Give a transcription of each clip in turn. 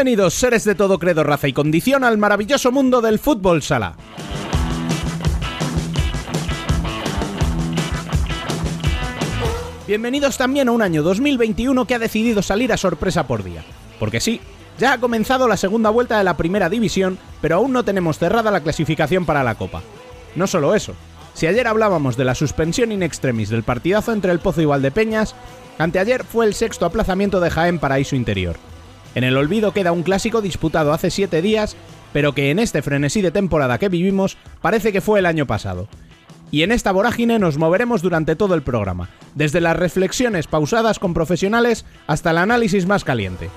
Bienvenidos seres de todo credo, raza y condición al maravilloso mundo del fútbol sala. Bienvenidos también a un año 2021 que ha decidido salir a sorpresa por día. Porque sí, ya ha comenzado la segunda vuelta de la primera división, pero aún no tenemos cerrada la clasificación para la Copa. No solo eso, si ayer hablábamos de la suspensión in extremis del partidazo entre el Pozo y Valdepeñas, anteayer fue el sexto aplazamiento de Jaén Paraíso Interior. En el olvido queda un clásico disputado hace siete días, pero que en este frenesí de temporada que vivimos parece que fue el año pasado. Y en esta vorágine nos moveremos durante todo el programa, desde las reflexiones pausadas con profesionales hasta el análisis más caliente.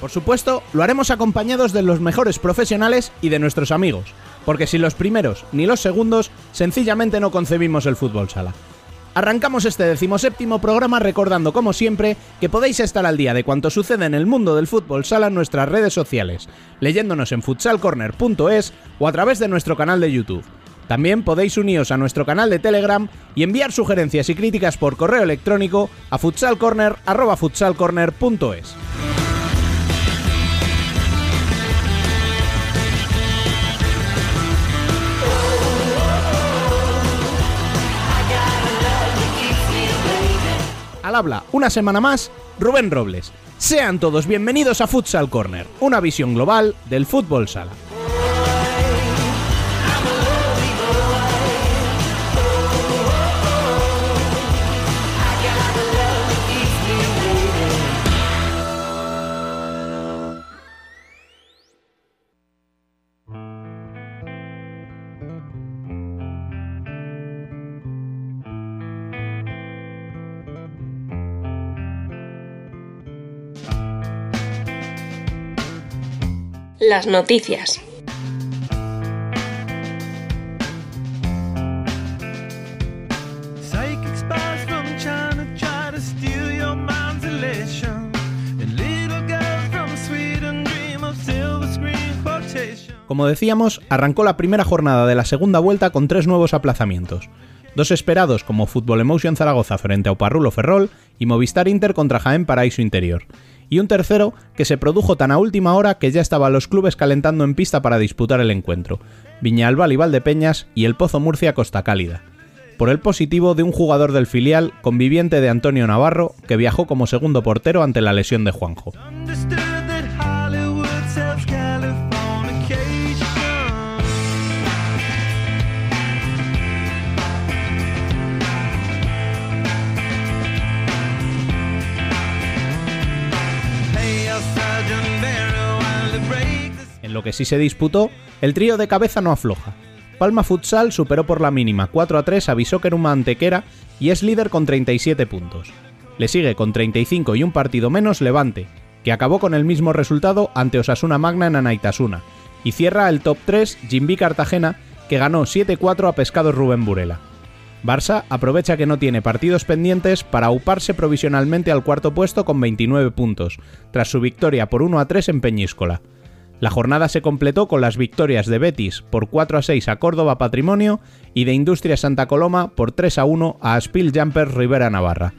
Por supuesto, lo haremos acompañados de los mejores profesionales y de nuestros amigos, porque sin los primeros ni los segundos, sencillamente no concebimos el fútbol sala. Arrancamos este decimoséptimo programa recordando, como siempre, que podéis estar al día de cuanto sucede en el mundo del fútbol sala en nuestras redes sociales, leyéndonos en futsalcorner.es o a través de nuestro canal de YouTube. También podéis uniros a nuestro canal de Telegram y enviar sugerencias y críticas por correo electrónico a futsalcorner.futsalcorner.es. Habla, una semana más, Rubén Robles. Sean todos bienvenidos a Futsal Corner, una visión global del fútbol sala. Screen quotation. Como decíamos, arrancó la primera jornada de la segunda vuelta con tres nuevos aplazamientos. Dos esperados como Fútbol Emotion Zaragoza frente a Oparrulo Ferrol y Movistar Inter contra Jaén Paraíso Interior. Y un tercero que se produjo tan a última hora que ya estaban los clubes calentando en pista para disputar el encuentro. Viñalbal y Valdepeñas y el Pozo Murcia Costa Cálida. Por el positivo de un jugador del filial, conviviente de Antonio Navarro, que viajó como segundo portero ante la lesión de Juanjo. Que sí se disputó, el trío de cabeza no afloja. Palma Futsal superó por la mínima 4 a 3 a Bisóqueruma Antequera y es líder con 37 puntos. Le sigue con 35 y un partido menos Levante, que acabó con el mismo resultado ante Osasuna Magna en Anaitasuna, y cierra el top 3 Jimbi Cartagena, que ganó 7-4 a Pescados Rubén Burela. Barça aprovecha que no tiene partidos pendientes para auparse provisionalmente al cuarto puesto con 29 puntos, tras su victoria por 1 a 3 en Peñíscola. La jornada se completó con las victorias de Betis por 4 a 6 a Córdoba Patrimonio y de Industria Santa Coloma por 3 a 1 a Spill Jumpers Rivera Navarra.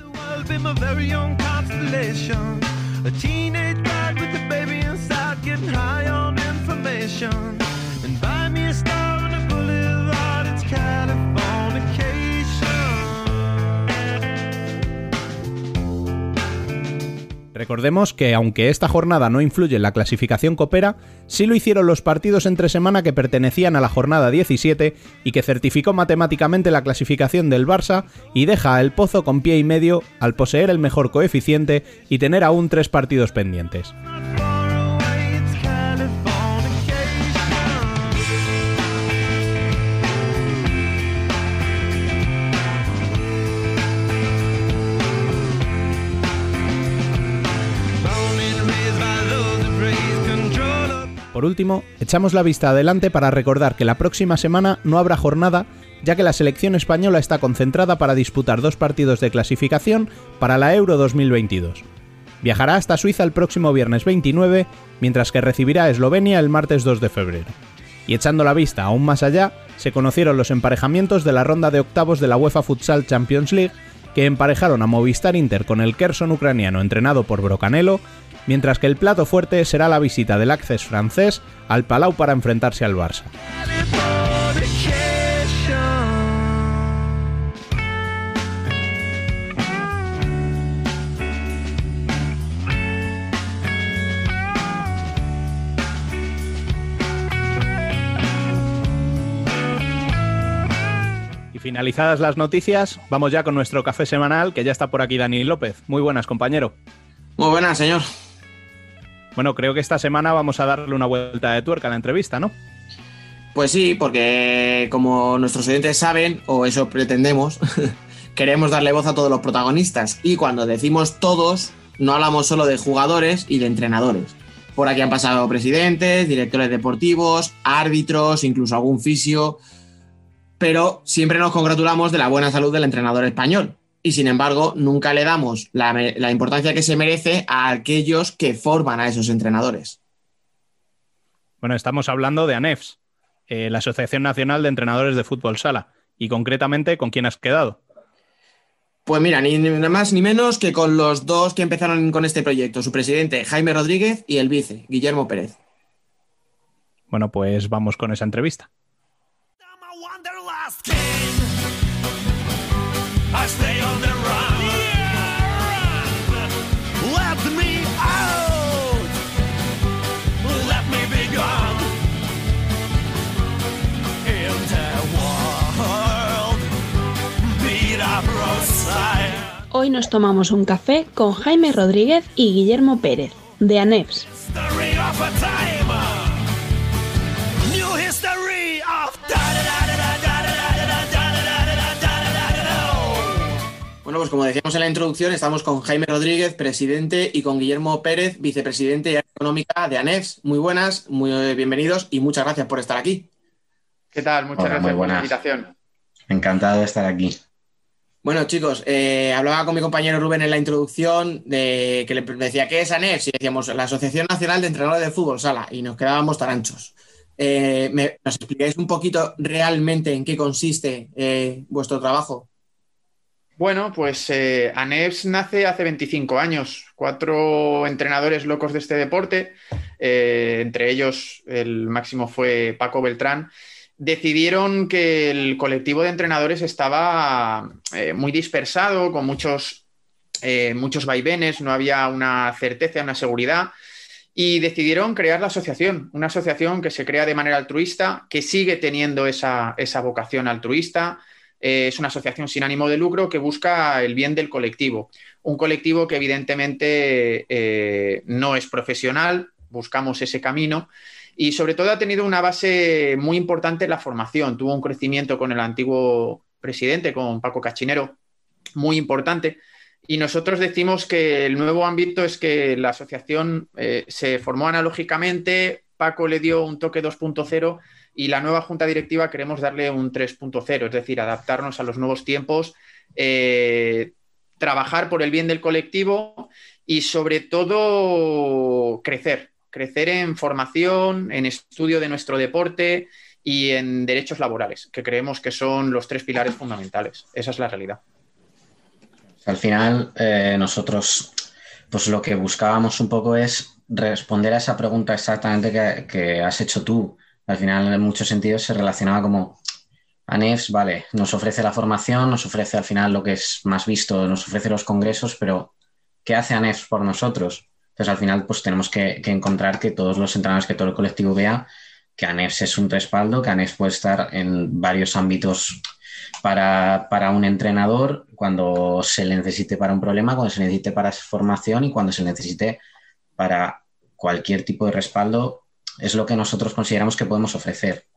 Recordemos que aunque esta jornada no influye en la clasificación copera, sí lo hicieron los partidos entre semana que pertenecían a la jornada 17 y que certificó matemáticamente la clasificación del Barça y deja a El Pozo con pie y medio al poseer el mejor coeficiente y tener aún tres partidos pendientes. Por último, echamos la vista adelante para recordar que la próxima semana no habrá jornada, ya que la selección española está concentrada para disputar dos partidos de clasificación para la Euro 2022. Viajará hasta Suiza el próximo viernes 29, mientras que recibirá a Eslovenia el martes 2 de febrero. Y echando la vista aún más allá, se conocieron los emparejamientos de la ronda de octavos de la UEFA Futsal Champions League, que emparejaron a Movistar Inter con el Kherson ucraniano entrenado por Brocanelo, mientras que el plato fuerte será la visita del Access francés al Palau para enfrentarse al Barça. Y finalizadas las noticias, vamos ya con nuestro café semanal, que ya está por aquí Dani López. Muy buenas, compañero. Muy buenas, señor. Bueno, creo que esta semana vamos a darle una vuelta de tuerca a la entrevista, ¿no? Pues sí, porque como nuestros oyentes saben, o eso pretendemos, queremos darle voz a todos los protagonistas. Y cuando decimos todos, no hablamos solo de jugadores y de entrenadores. Por aquí han pasado presidentes, directores deportivos, árbitros, incluso algún fisio. Pero siempre nos congratulamos de la buena salud del entrenador español. Y sin embargo, nunca le damos la, la importancia que se merece a aquellos que forman a esos entrenadores. Bueno, estamos hablando de ANEFS, eh, la Asociación Nacional de Entrenadores de Fútbol Sala. Y concretamente, ¿con quién has quedado? Pues mira, ni nada más ni menos que con los dos que empezaron con este proyecto, su presidente Jaime Rodríguez y el vice, Guillermo Pérez. Bueno, pues vamos con esa entrevista. Hoy nos tomamos un café con Jaime Rodríguez y Guillermo Pérez, de ANEPS. Bueno, pues como decíamos en la introducción, estamos con Jaime Rodríguez, presidente, y con Guillermo Pérez, vicepresidente y económica de ANEFS. Muy buenas, muy bienvenidos y muchas gracias por estar aquí. ¿Qué tal? Muchas gracias por la invitación. Encantado de estar aquí. Bueno, chicos, eh, hablaba con mi compañero Rubén en la introducción de que le decía, ¿qué es ANEFS? Y decíamos, la Asociación Nacional de Entrenadores de Fútbol Sala, y nos quedábamos tan anchos. Eh, ¿me- ¿Nos explicáis un poquito realmente en qué consiste eh, vuestro trabajo? Bueno, pues ANEPS nace hace 25 años. Cuatro entrenadores locos de este deporte, entre ellos el máximo fue Paco Beltrán, decidieron que el colectivo de entrenadores estaba eh, muy dispersado, con muchos, eh, muchos vaivenes, no había una certeza, una seguridad. Y decidieron crear la asociación, una asociación que se crea de manera altruista, que sigue teniendo esa, esa vocación altruista, Eh, es una asociación sin ánimo de lucro que busca el bien del colectivo. Un colectivo que evidentemente no es profesional, buscamos ese camino y sobre todo ha tenido una base muy importante en la formación. Tuvo un crecimiento con el antiguo presidente, con Paco Cachinero, muy importante. Y nosotros decimos que el nuevo ámbito es que la asociación eh, se formó analógicamente, Paco le dio un toque 2.0 y la nueva junta directiva queremos darle un 3.0, es decir, adaptarnos a los nuevos tiempos, eh, trabajar por el bien del colectivo y sobre todo crecer, crecer en formación, en estudio de nuestro deporte y en derechos laborales, que creemos que son los tres pilares fundamentales. Esa es la realidad. Al final, eh, nosotros, pues lo que buscábamos un poco es responder a esa pregunta exactamente que, que has hecho tú. Al final, en muchos sentidos, se relacionaba como ANEFS, vale, nos ofrece la formación, nos ofrece al final lo que es más visto, nos ofrece los congresos, pero ¿qué hace ANEFS por nosotros? Entonces, al final, pues tenemos que, encontrar que todos los entrenadores, que todo el colectivo vea que ANEFS es un respaldo, que ANEFS puede estar en varios ámbitos para, para, un entrenador cuando se le necesite para un problema, cuando se necesite para formación y cuando se necesite para cualquier tipo de respaldo, es lo que nosotros consideramos que podemos ofrecer.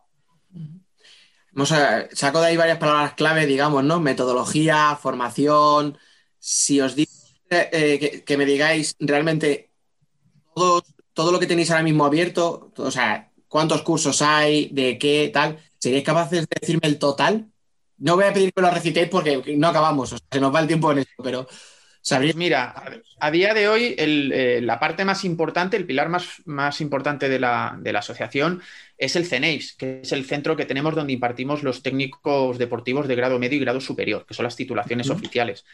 Saco de ahí varias palabras clave, digamos, ¿no? Metodología, formación. Si os digo eh, que, que, me digáis realmente todo, todo lo que tenéis ahora mismo abierto, o sea, cuántos cursos hay, de qué, tal, ¿seríais capaces de decirme el total? No voy a pedir que lo recitéis porque no acabamos, o sea, se nos va el tiempo en eso, pero ¿Sabría? Pues mira, a, a día de hoy el, eh, la parte más importante, el pilar más, más importante de la, de la asociación es el CENEIS, que es el centro que tenemos donde impartimos los técnicos deportivos de grado medio y grado superior, que son las titulaciones oficiales.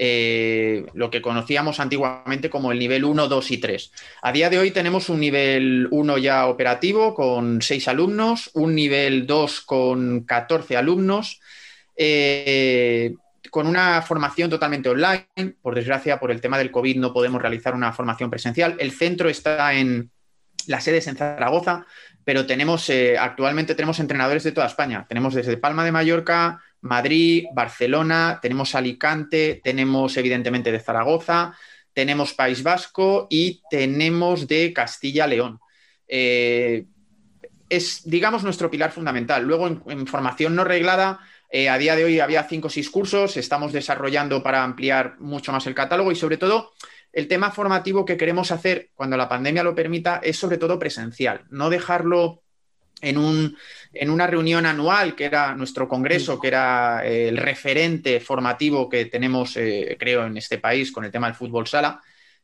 Eh, lo que conocíamos antiguamente como el nivel 1, 2 y 3. A día de hoy tenemos un nivel 1 ya operativo con 6 alumnos, un nivel 2 con 14 alumnos. eh, con una formación totalmente online. Por desgracia, por el tema del COVID no podemos realizar una formación presencial. El centro está en la sede en Zaragoza, pero tenemos eh, actualmente tenemos entrenadores de toda España. Tenemos desde Palma de Mallorca, Madrid, Barcelona, tenemos Alicante, tenemos evidentemente de Zaragoza, tenemos País Vasco y tenemos de Castilla-León. Eh, es, digamos, nuestro pilar fundamental. Luego, en, formación no reglada, eh, a día de hoy había cinco o seis cursos, estamos desarrollando para ampliar mucho más el catálogo y sobre todo el tema formativo que queremos hacer cuando la pandemia lo permita es sobre todo presencial, no dejarlo en, un, en una reunión anual que era nuestro congreso, que era eh, el referente formativo que tenemos, eh, creo, en este país con el tema del fútbol sala.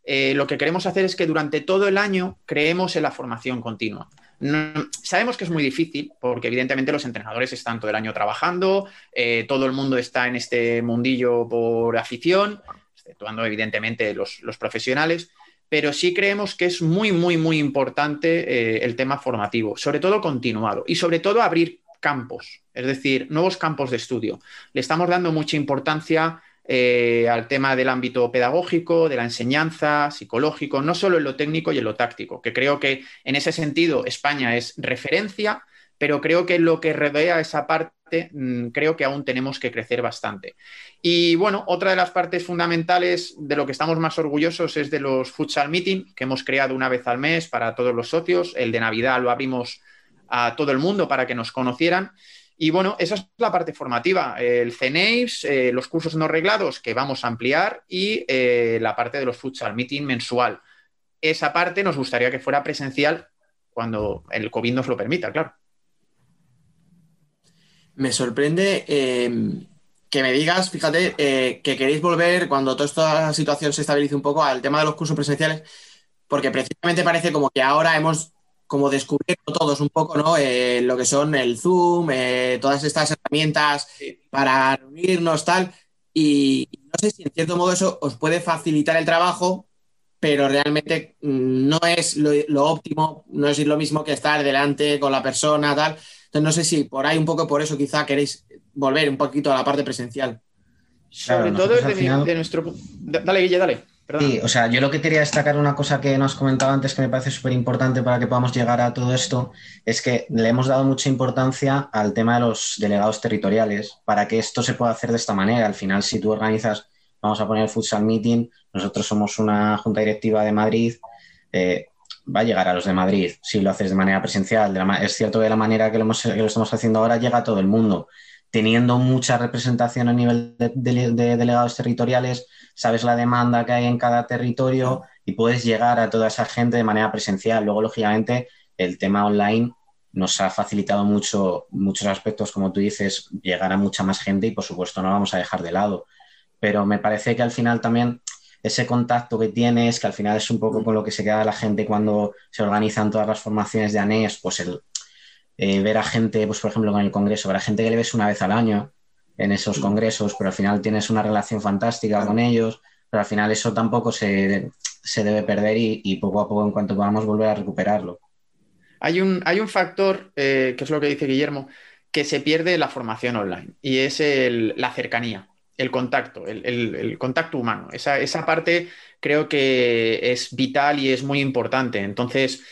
Eh, lo que queremos hacer es que durante todo el año creemos en la formación continua. No, sabemos que es muy difícil porque evidentemente los entrenadores están todo el año trabajando, eh, todo el mundo está en este mundillo por afición, exceptuando evidentemente los, los, profesionales, pero sí creemos que es muy, muy, muy importante eh, el tema formativo, sobre todo continuado y sobre todo abrir campos, es decir, nuevos campos de estudio. Le estamos dando mucha importancia eh, al tema del ámbito pedagógico, de la enseñanza, psicológico, no solo en lo técnico y en lo táctico, que creo que en ese sentido España es referencia, pero creo que lo que rodea esa parte, mmm, creo que aún tenemos que crecer bastante. Y bueno, otra de las partes fundamentales de lo que estamos más orgullosos es de los futsal meeting que hemos creado una vez al mes para todos los socios. El de Navidad lo abrimos a todo el mundo para que nos conocieran. Y bueno, esa es la parte formativa, el CNAPS, eh, los cursos no reglados que vamos a ampliar y eh, la parte de los futsal meeting mensual. Esa parte nos gustaría que fuera presencial cuando el COVID nos lo permita, claro. Me sorprende eh, que me digas, fíjate, eh, que queréis volver cuando toda esta situación se estabilice un poco al tema de los cursos presenciales, porque precisamente parece como que ahora hemos como descubierto todos un poco, ¿no? Eh, lo que son el Zoom, todas estas herramientas para reunirnos, tal. Y no sé si en cierto modo eso os puede facilitar el trabajo, pero realmente no es lo, lo óptimo, no es lo mismo que estar delante con la persona, tal. Entonces no sé si por ahí un poco por eso quizá queréis volver un poquito a la parte presencial. Sobre claro, todo desde final... de nuestro... Dale, Guille, dale. Perdón. Sí, o sea, yo lo que quería destacar una cosa que nos comentaba antes que me parece súper importante para que podamos llegar a todo esto, es que le hemos dado mucha importancia al tema de los delegados territoriales para que esto se pueda hacer de esta manera. Al final, si tú organizas, vamos a poner el futsal meeting, nosotros somos una junta directiva de Madrid, eh, va a llegar a los de Madrid si lo haces de manera presencial. Es cierto que de la manera que lo, hemos, que lo, estamos haciendo ahora llega a todo el mundo. Teniendo mucha representación a nivel de, de, de, delegados territoriales, sabes la demanda que hay en cada territorio y puedes llegar a toda esa gente de manera presencial. Luego, lógicamente, el tema online nos ha facilitado mucho, muchos aspectos, como tú dices, llegar a mucha más gente y, por supuesto, no vamos a dejar de lado. Pero me parece que al final también ese contacto que tienes, que al final es un poco con lo que se queda la gente cuando se organizan todas las formaciones de ANES, pues el eh, ver a gente, pues por ejemplo con el Congreso, ver a gente que le ves una vez al año en esos congresos, pero al final tienes una relación fantástica con ellos, pero al final eso tampoco se, se debe perder y, y, poco a poco en cuanto podamos volver a recuperarlo. Hay un, hay un factor, eh, que es lo que dice Guillermo, que se pierde la formación online y es el, la cercanía el contacto, el, contacto humano. Esa, esa, parte creo que es vital y es muy importante. Entonces,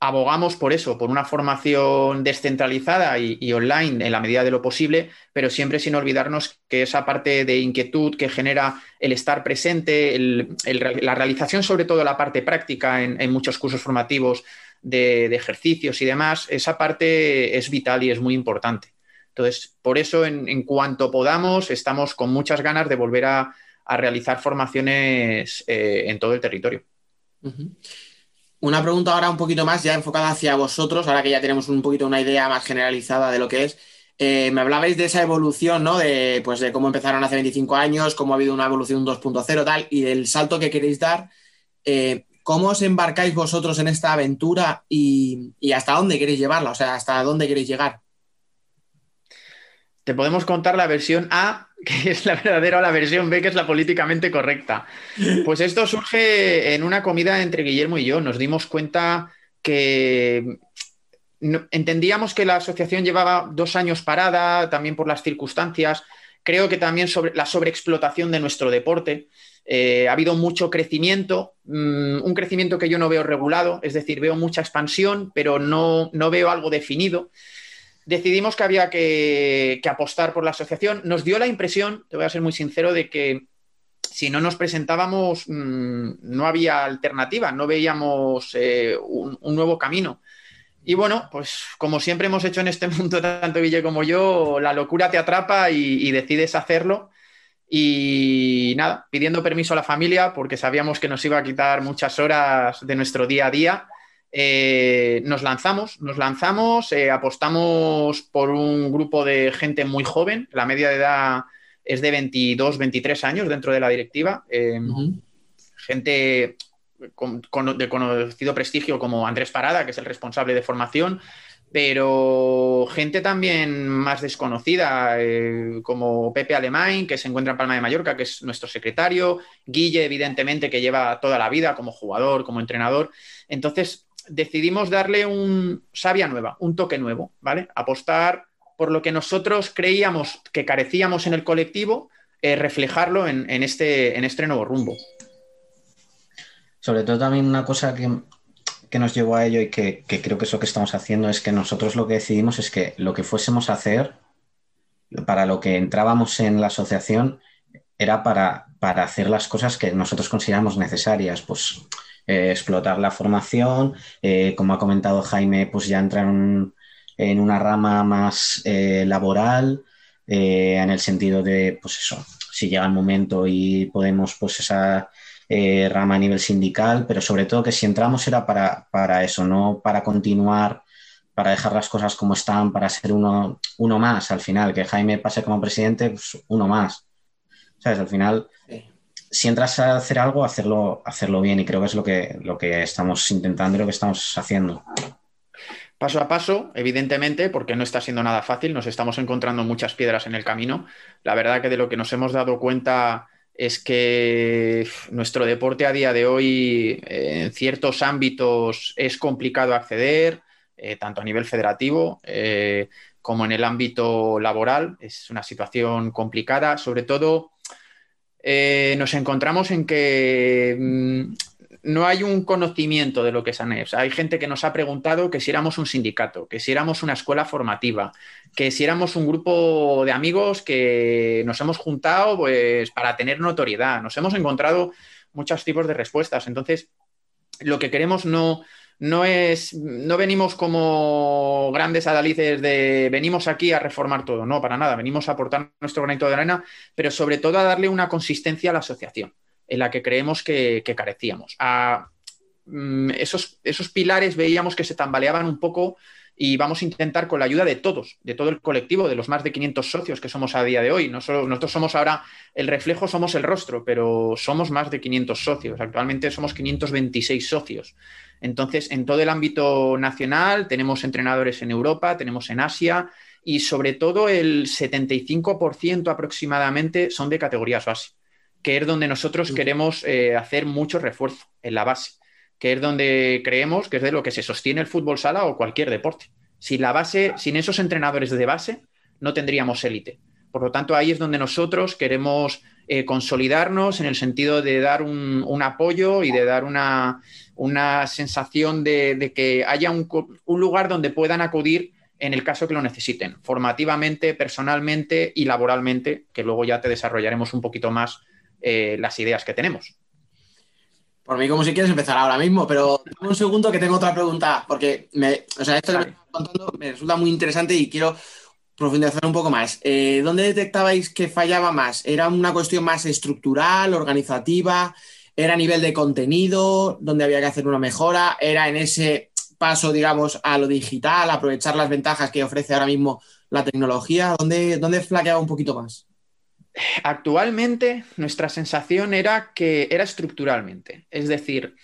abogamos por eso, por una formación descentralizada y, online en la medida de lo posible, pero siempre sin olvidarnos que esa parte de inquietud que genera el estar presente, la realización, sobre todo la parte práctica en, muchos cursos formativos de ejercicios y demás, esa parte es vital y es muy importante. Entonces, por eso, en, cuanto podamos, estamos con muchas ganas de volver a, realizar formaciones eh, en todo el territorio. Una pregunta ahora un poquito más ya enfocada hacia vosotros, ahora que ya tenemos un poquito una idea más generalizada de lo que es. Eh, me hablabais de esa evolución, ¿no? De, pues, de cómo empezaron hace 25 años, cómo ha habido una evolución 2.0 tal, y del salto que queréis dar. Eh, ¿Cómo os embarcáis vosotros en esta aventura y, y hasta dónde queréis llevarla? O sea, ¿hasta dónde queréis llegar? Te podemos contar la versión A, que es la verdadera, o la versión B, que es la políticamente correcta. Pues esto surge en una comida entre Guillermo y yo. Nos dimos cuenta que entendíamos que la asociación llevaba dos años parada, también por las circunstancias. Creo que también sobre la sobreexplotación de nuestro deporte. Eh, ha habido mucho crecimiento, mm, un crecimiento que yo no veo regulado, es decir, veo mucha expansión, pero no, no veo algo definido decidimos que había que, apostar por la asociación. Nos dio la impresión, te voy a ser muy sincero, de que si no nos presentábamos mmm, no había alternativa, no veíamos eh, un, un, nuevo camino. Y bueno, pues como siempre hemos hecho en este mundo, tanto Guille como yo, la locura te atrapa y, y decides hacerlo. Y nada, pidiendo permiso a la familia porque sabíamos que nos iba a quitar muchas horas de nuestro día a día. Eh, nos lanzamos, nos lanzamos, eh, apostamos por un grupo de gente muy joven, la media de edad es de 22, 23 años dentro de la directiva, eh, uh -huh. gente con, con, de conocido prestigio como Andrés Parada, que es el responsable de formación, pero gente también más desconocida, eh, como Pepe Alemán, que se encuentra en Palma de Mallorca, que es nuestro secretario, Guille, evidentemente, que lleva toda la vida como jugador, como entrenador. Entonces, decidimos darle un savia nueva, un toque nuevo, ¿vale? Apostar por lo que nosotros creíamos que carecíamos en el colectivo, eh, reflejarlo en, este, en este nuevo rumbo. Sobre todo también una cosa que, que nos llevó a ello y que, que, creo que es lo que estamos haciendo es que nosotros lo que decidimos es que lo que fuésemos a hacer, para lo que entrábamos en la asociación, era para, para hacer las cosas que nosotros consideramos necesarias, pues eh, explotar la formación, eh, como ha comentado Jaime, pues ya entrar en, una rama más eh, laboral, en el sentido de, pues eso, si llega el momento y podemos, pues esa eh, rama a nivel sindical, pero sobre todo que si entramos era para, para eso, no para continuar, para dejar las cosas como están, para ser uno, uno más al final, que Jaime pase como presidente, pues uno más. ¿Sabes? Al final. Si entras a hacer algo, hacerlo, hacerlo bien y creo que es lo que, lo que estamos intentando y lo que estamos haciendo. Paso a paso, evidentemente, porque no está siendo nada fácil, nos estamos encontrando muchas piedras en el camino. La verdad que de lo que nos hemos dado cuenta es que nuestro deporte a día de hoy en ciertos ámbitos es complicado acceder, eh, tanto a nivel federativo eh, como en el ámbito laboral. Es una situación complicada, sobre todo eh, nos encontramos en que mmm, no hay un conocimiento de lo que es ANEPS. Hay gente que nos ha preguntado que si éramos un sindicato, que si éramos una escuela formativa, que si éramos un grupo de amigos que nos hemos juntado pues, para tener notoriedad. Nos hemos encontrado muchos tipos de respuestas. Entonces, lo que queremos no, no es, no venimos como grandes adalices de venimos aquí a reformar todo, no, para nada, venimos a aportar nuestro granito de arena, pero sobre todo a darle una consistencia a la asociación en la que creemos que, que carecíamos. A, mm, esos, esos pilares veíamos que se tambaleaban un poco y vamos a intentar con la ayuda de todos, de todo el colectivo, de los más de 500 socios que somos a día de hoy. No solo, nosotros somos ahora el reflejo, somos el rostro, pero somos más de 500 socios. Actualmente somos 526 socios. Entonces, en todo el ámbito nacional tenemos entrenadores en Europa, tenemos en Asia y sobre todo el 75% aproximadamente son de categorías base que es donde nosotros queremos eh, hacer mucho refuerzo en la base, que es donde creemos que es de lo que se sostiene el fútbol sala o cualquier deporte. Sin la base, sin esos entrenadores de base, no tendríamos élite. Por lo tanto, ahí es donde nosotros queremos eh, consolidarnos en el sentido de dar un, apoyo y de dar una, una sensación de, de, que haya un, un lugar donde puedan acudir en el caso que lo necesiten, formativamente, personalmente y laboralmente, que luego ya te desarrollaremos un poquito más eh, las ideas que tenemos. Por mí, como si quieres empezar ahora mismo, pero un segundo que tengo otra pregunta, porque me, o sea, esto que me estás contando me resulta muy interesante y quiero profundizar un poco más. Eh, ¿Dónde detectabais que fallaba más? ¿Era una cuestión más estructural, organizativa? ¿Era a nivel de contenido, donde había que hacer una mejora? ¿Era en ese paso, digamos, a lo digital, aprovechar las ventajas que ofrece ahora mismo la tecnología? ¿Dónde, dónde flaqueaba un poquito más? Actualmente nuestra sensación era que era estructuralmente, es decir,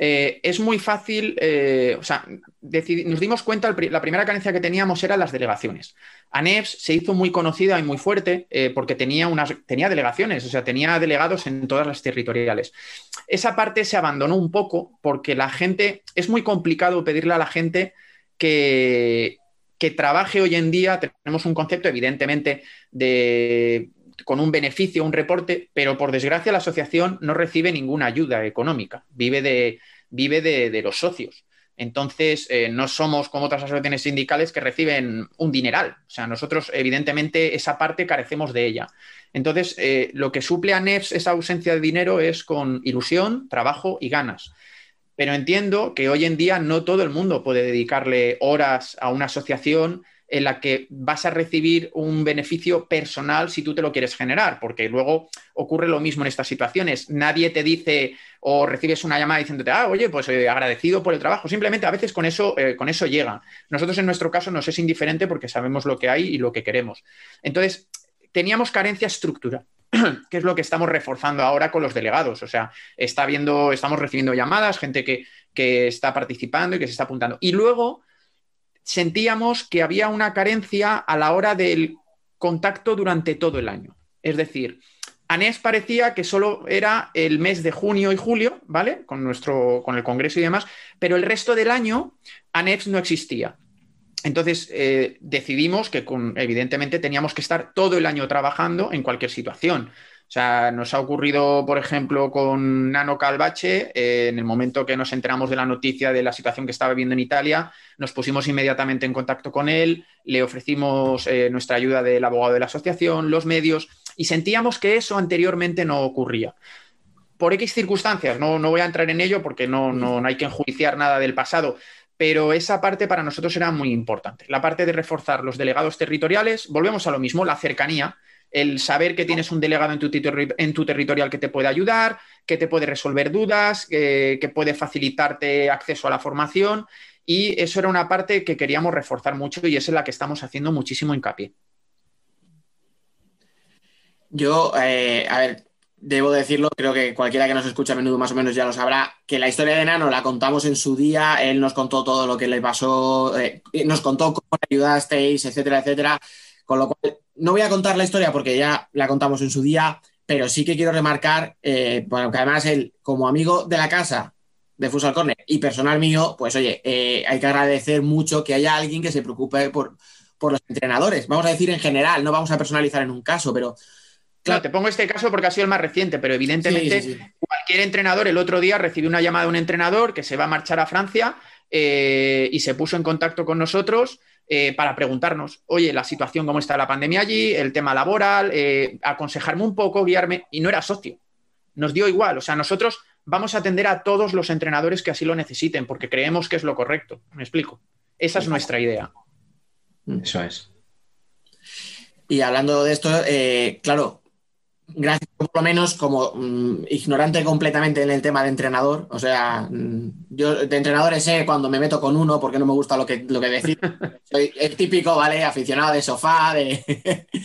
eh, es muy fácil, eh, o sea, nos dimos cuenta, la primera carencia que teníamos eran las delegaciones. ANEPS se hizo muy conocida y muy fuerte eh, porque tenía, unas, tenía delegaciones, o sea, tenía delegados en todas las territoriales. Esa parte se abandonó un poco porque la gente, es muy complicado pedirle a la gente que, que trabaje hoy en día, tenemos un concepto evidentemente de con un beneficio, un reporte, pero por desgracia la asociación no recibe ninguna ayuda económica, vive de, vive de, de los socios. Entonces, eh, no somos como otras asociaciones sindicales que reciben un dineral. O sea, nosotros, evidentemente, esa parte carecemos de ella. Entonces, eh, lo que suple a NEPS esa ausencia de dinero es con ilusión, trabajo y ganas. Pero entiendo que hoy en día no todo el mundo puede dedicarle horas a una asociación en la que vas a recibir un beneficio personal si tú te lo quieres generar, porque luego ocurre lo mismo en estas situaciones. Nadie te dice o recibes una llamada diciéndote, ah, oye, pues eh, agradecido por el trabajo. Simplemente a veces con eso, eh, con eso llega. Nosotros en nuestro caso nos es indiferente porque sabemos lo que hay y lo que queremos. Entonces, teníamos carencia estructural que es lo que estamos reforzando ahora con los delegados. O sea, está viendo, estamos recibiendo llamadas, gente que, que está participando y que se está apuntando. Y luego sentíamos que había una carencia a la hora del contacto durante todo el año. Es decir, ANES parecía que solo era el mes de junio y julio, ¿vale? Con, nuestro, con el Congreso y demás, pero el resto del año ANEPS no existía. Entonces eh, decidimos que con, evidentemente teníamos que estar todo el año trabajando en cualquier situación. O sea, nos ha ocurrido, por ejemplo, con Nano Calvache, eh, en el momento que nos enteramos de la noticia de la situación que estaba viviendo en Italia, nos pusimos inmediatamente en contacto con él, le ofrecimos eh, nuestra ayuda del abogado de la asociación, los medios, y sentíamos que eso anteriormente no ocurría. Por X circunstancias, no, no voy a entrar en ello porque no, no, no hay que enjuiciar nada del pasado, pero esa parte para nosotros era muy importante. La parte de reforzar los delegados territoriales, volvemos a lo mismo, la cercanía, el saber que tienes un delegado en tu, en tu territorial que te puede ayudar, que te puede resolver dudas, que puede facilitarte acceso a la formación. Y eso era una parte que queríamos reforzar mucho y es en la que estamos haciendo muchísimo hincapié. Yo, eh, a ver, debo decirlo, creo que cualquiera que nos escucha a menudo más o menos ya lo sabrá, que la historia de Nano la contamos en su día, él nos contó todo lo que le pasó, eh, nos contó cómo le ayudasteis, etcétera, etcétera. Con lo cual, no voy a contar la historia porque ya la contamos en su día, pero sí que quiero remarcar, eh, bueno, que además él, como amigo de la casa de Fusal Corner y personal mío, pues oye, eh, hay que agradecer mucho que haya alguien que se preocupe por, por los entrenadores. Vamos a decir en general, no vamos a personalizar en un caso, pero Claro, te pongo este caso porque ha sido el más reciente, pero evidentemente Sí, sí, sí. cualquier entrenador, el otro día recibí una llamada de un entrenador que se va a marchar a Francia eh, y se puso en contacto con nosotros eh, para preguntarnos, oye, la situación, cómo está la pandemia allí, el tema laboral, eh, aconsejarme un poco, guiarme, y no era socio. Nos dio igual, o sea, nosotros vamos a atender a todos los entrenadores que así lo necesiten porque creemos que es lo correcto. ¿Me explico? Esa es nuestra idea. Eso es. Y hablando de esto, eh, claro, gracias por lo menos como mm, ignorante completamente en el tema de entrenador. O sea, mm, yo de entrenadores sé cuando me meto con uno porque no me gusta lo que, lo que decir. Soy el típico, ¿vale? Aficionado de sofá, de...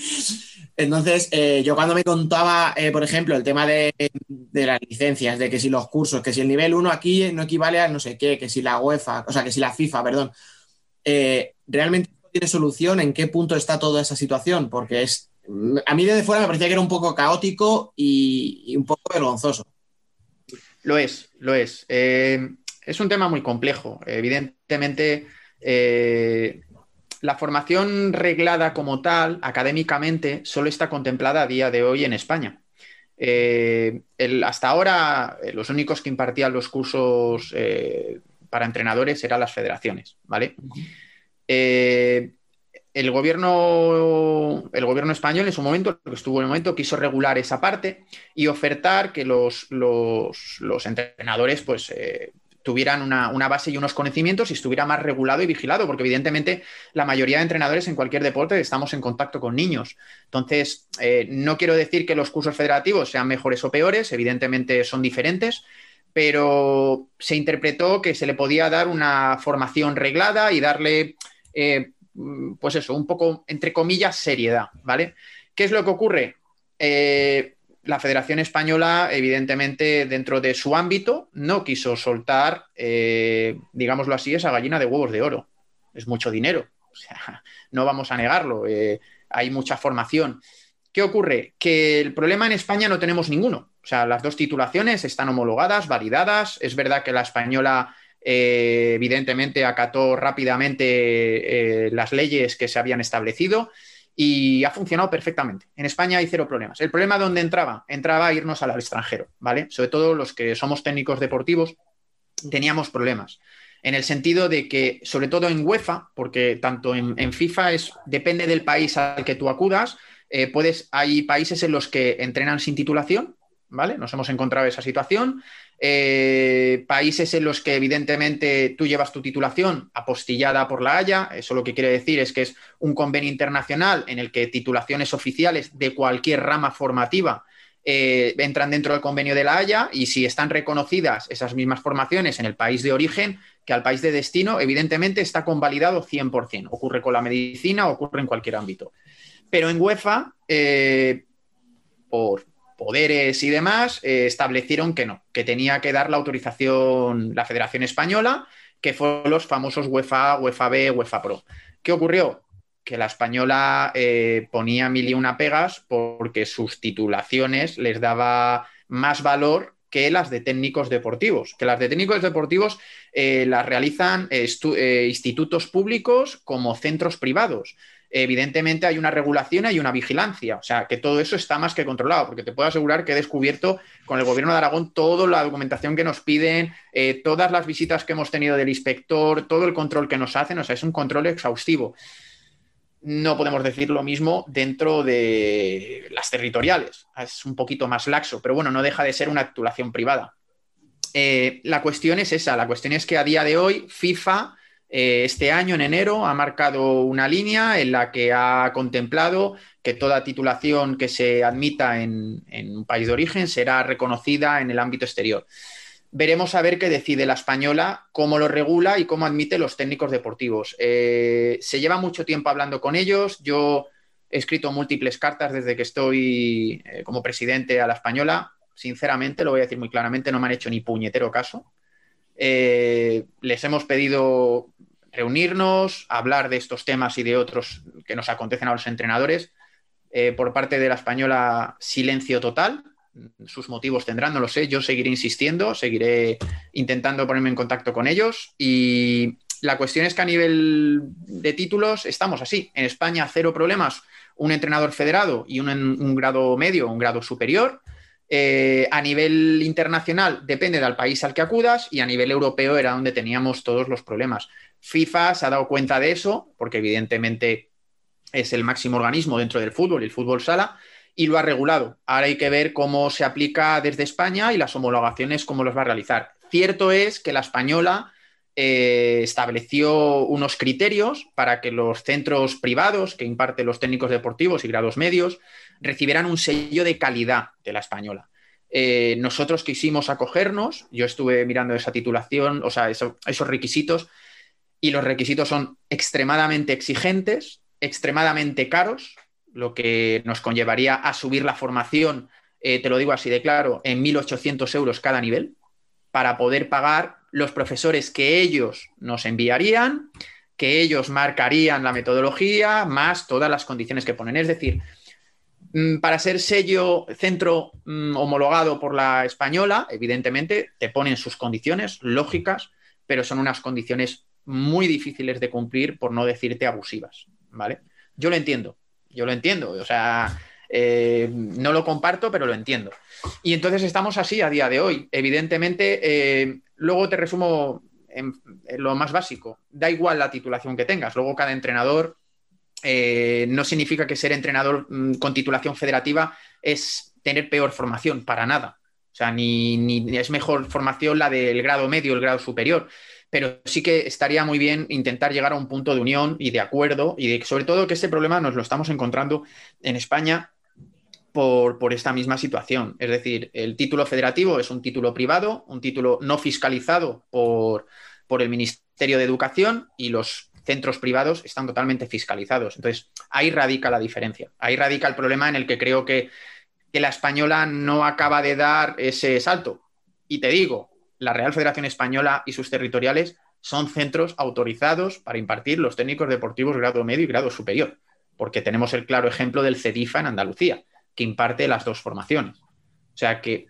Entonces, eh, yo cuando me contaba, eh, por ejemplo, el tema de, de, las licencias, de que si los cursos, que si el nivel 1 aquí no equivale a no sé qué, que si la UEFA, o sea, que si la FIFA, perdón, eh, realmente tiene solución, ¿en qué punto está toda esa situación? Porque es, a mí desde fuera me parecía que era un poco caótico y, y un poco vergonzoso. Lo es, lo es. Eh, es un tema muy complejo. Evidentemente, eh, la formación reglada como tal, académicamente, solo está contemplada a día de hoy en España. Eh, el, hasta ahora, los únicos que impartían los cursos para entrenadores eran las federaciones, ¿vale? Eh, el gobierno, el gobierno español en su momento, que estuvo en el momento, quiso regular esa parte y ofertar que los, los, entrenadores pues, eh, tuvieran una, una, base y unos conocimientos y estuviera más regulado y vigilado, porque evidentemente la mayoría de entrenadores en cualquier deporte estamos en contacto con niños. Entonces, eh, no quiero decir que los cursos federativos sean mejores o peores, evidentemente son diferentes, pero se interpretó que se le podía dar una formación reglada y darle... Eh, pues eso, un poco, entre comillas, seriedad, ¿vale? ¿Qué es lo que ocurre? Eh, la Federación Española, evidentemente, dentro de su ámbito, no quiso soltar, eh, digámoslo así, esa gallina de huevos de oro. Es mucho dinero, no vamos a negarlo, eh, hay mucha formación. ¿Qué ocurre? Que el problema en España no tenemos ninguno. O sea, las dos titulaciones están homologadas, validadas. Es verdad que la española, eh, evidentemente, acató rápidamente eh, las leyes que se habían establecido y ha funcionado perfectamente. En España hay cero problemas. El problema dónde entraba, entraba a irnos al extranjero, ¿vale? Sobre todo los que somos técnicos deportivos, teníamos problemas. En el sentido de que, sobre todo en UEFA, porque tanto en, en FIFA es, depende del país al que tú acudas, eh, puedes, hay países en los que entrenan sin titulación, ¿vale? Nos hemos encontrado esa situación. Eh, países en los que evidentemente tú llevas tu titulación apostillada por la Haya, eso lo que quiere decir es que es un convenio internacional en el que titulaciones oficiales de cualquier rama formativa eh, entran dentro del convenio de la Haya y si están reconocidas esas mismas formaciones en el país de origen, que al país de destino, evidentemente está convalidado 100%. Ocurre con la medicina, ocurre en cualquier ámbito. Pero en UEFA, eh, por poderes y demás, eh, establecieron que no, que tenía que dar la autorización la Federación Española, que fueron los famosos UEFA, UEFA B, UEFA Pro. ¿Qué ocurrió? Que la española eh, ponía mil y una pegas porque sus titulaciones les daba más valor que las de técnicos deportivos, que las de técnicos deportivos eh, las realizan institutos públicos como centros privados evidentemente hay una regulación hay una vigilancia. O sea, que todo eso está más que controlado, porque te puedo asegurar que he descubierto con el gobierno de Aragón toda la documentación que nos piden, eh, todas las visitas que hemos tenido del inspector, todo el control que nos hacen. O sea, es un control exhaustivo. No podemos decir lo mismo dentro de las territoriales. Es un poquito más laxo, pero bueno, no deja de ser una titulación privada. Eh, la cuestión es esa, la cuestión es que a día de hoy FIFA este año, en enero, ha marcado una línea en la que ha contemplado que toda titulación que se admita en, un país de origen será reconocida en el ámbito exterior. Veremos a ver qué decide la española, cómo lo regula y cómo admite los técnicos deportivos. Eh, se lleva mucho tiempo hablando con ellos. Yo he escrito múltiples cartas desde que estoy eh, como presidente a la española. Sinceramente, lo voy a decir muy claramente, no me han hecho ni puñetero caso. Les hemos pedido reunirnos, hablar de estos temas y de otros que nos acontecen a los entrenadores. Eh, por parte de la española, silencio total. Sus motivos tendrán, no lo sé. Yo seguiré insistiendo, seguiré intentando ponerme en contacto con ellos. Y la cuestión es que a nivel de títulos estamos así. En España, cero problemas. Un entrenador federado y un grado medio, un grado superior. Eh, a nivel internacional depende del país al que acudas y a nivel europeo era donde teníamos todos los problemas. FIFA se ha dado cuenta de eso, porque evidentemente es el máximo organismo dentro del fútbol y el fútbol sala, y lo ha regulado. Ahora hay que ver cómo se aplica desde España y las homologaciones, cómo los va a realizar. Cierto es que la española eh, estableció unos criterios para que los centros privados que imparten los técnicos deportivos y grados medios recibieran un sello de calidad de la española. Eh, nosotros quisimos acogernos, yo estuve mirando esa titulación, o sea, esos requisitos, y los requisitos son extremadamente exigentes, extremadamente caros, lo que nos conllevaría a subir la formación, eh, te lo digo así de claro, en 1.800 euros cada nivel, para poder pagar los profesores que ellos nos enviarían, que ellos marcarían la metodología, más todas las condiciones que ponen. Es decir, para ser sello centro mm, homologado por la española, evidentemente te ponen sus condiciones lógicas, pero son unas condiciones muy difíciles de cumplir, por no decirte abusivas, ¿vale? Yo lo entiendo, yo lo entiendo, o sea, eh, no lo comparto, pero lo entiendo. Y entonces estamos así a día de hoy. Evidentemente, eh, luego te resumo en, lo más básico, da igual la titulación que tengas, luego cada entrenador eh, no significa que ser entrenador mm, con titulación federativa es tener peor formación, para nada. O sea, ni, es mejor formación la del grado medio, el grado superior pero sí que estaría muy bien intentar llegar a un punto de unión y de acuerdo y de, sobre todo que este problema nos lo estamos encontrando en España por, esta misma situación. Es decir, el título federativo es un título privado, un título no fiscalizado por el Ministerio de Educación y los centros privados están totalmente fiscalizados. Entonces, ahí radica la diferencia. Ahí radica el problema en el que creo que, que la española no acaba de dar ese salto. Y te digo, la Real Federación Española y sus territoriales son centros autorizados para impartir los técnicos deportivos grado medio y grado superior, porque tenemos el claro ejemplo del CEDIFA en Andalucía, que imparte las dos formaciones. O sea que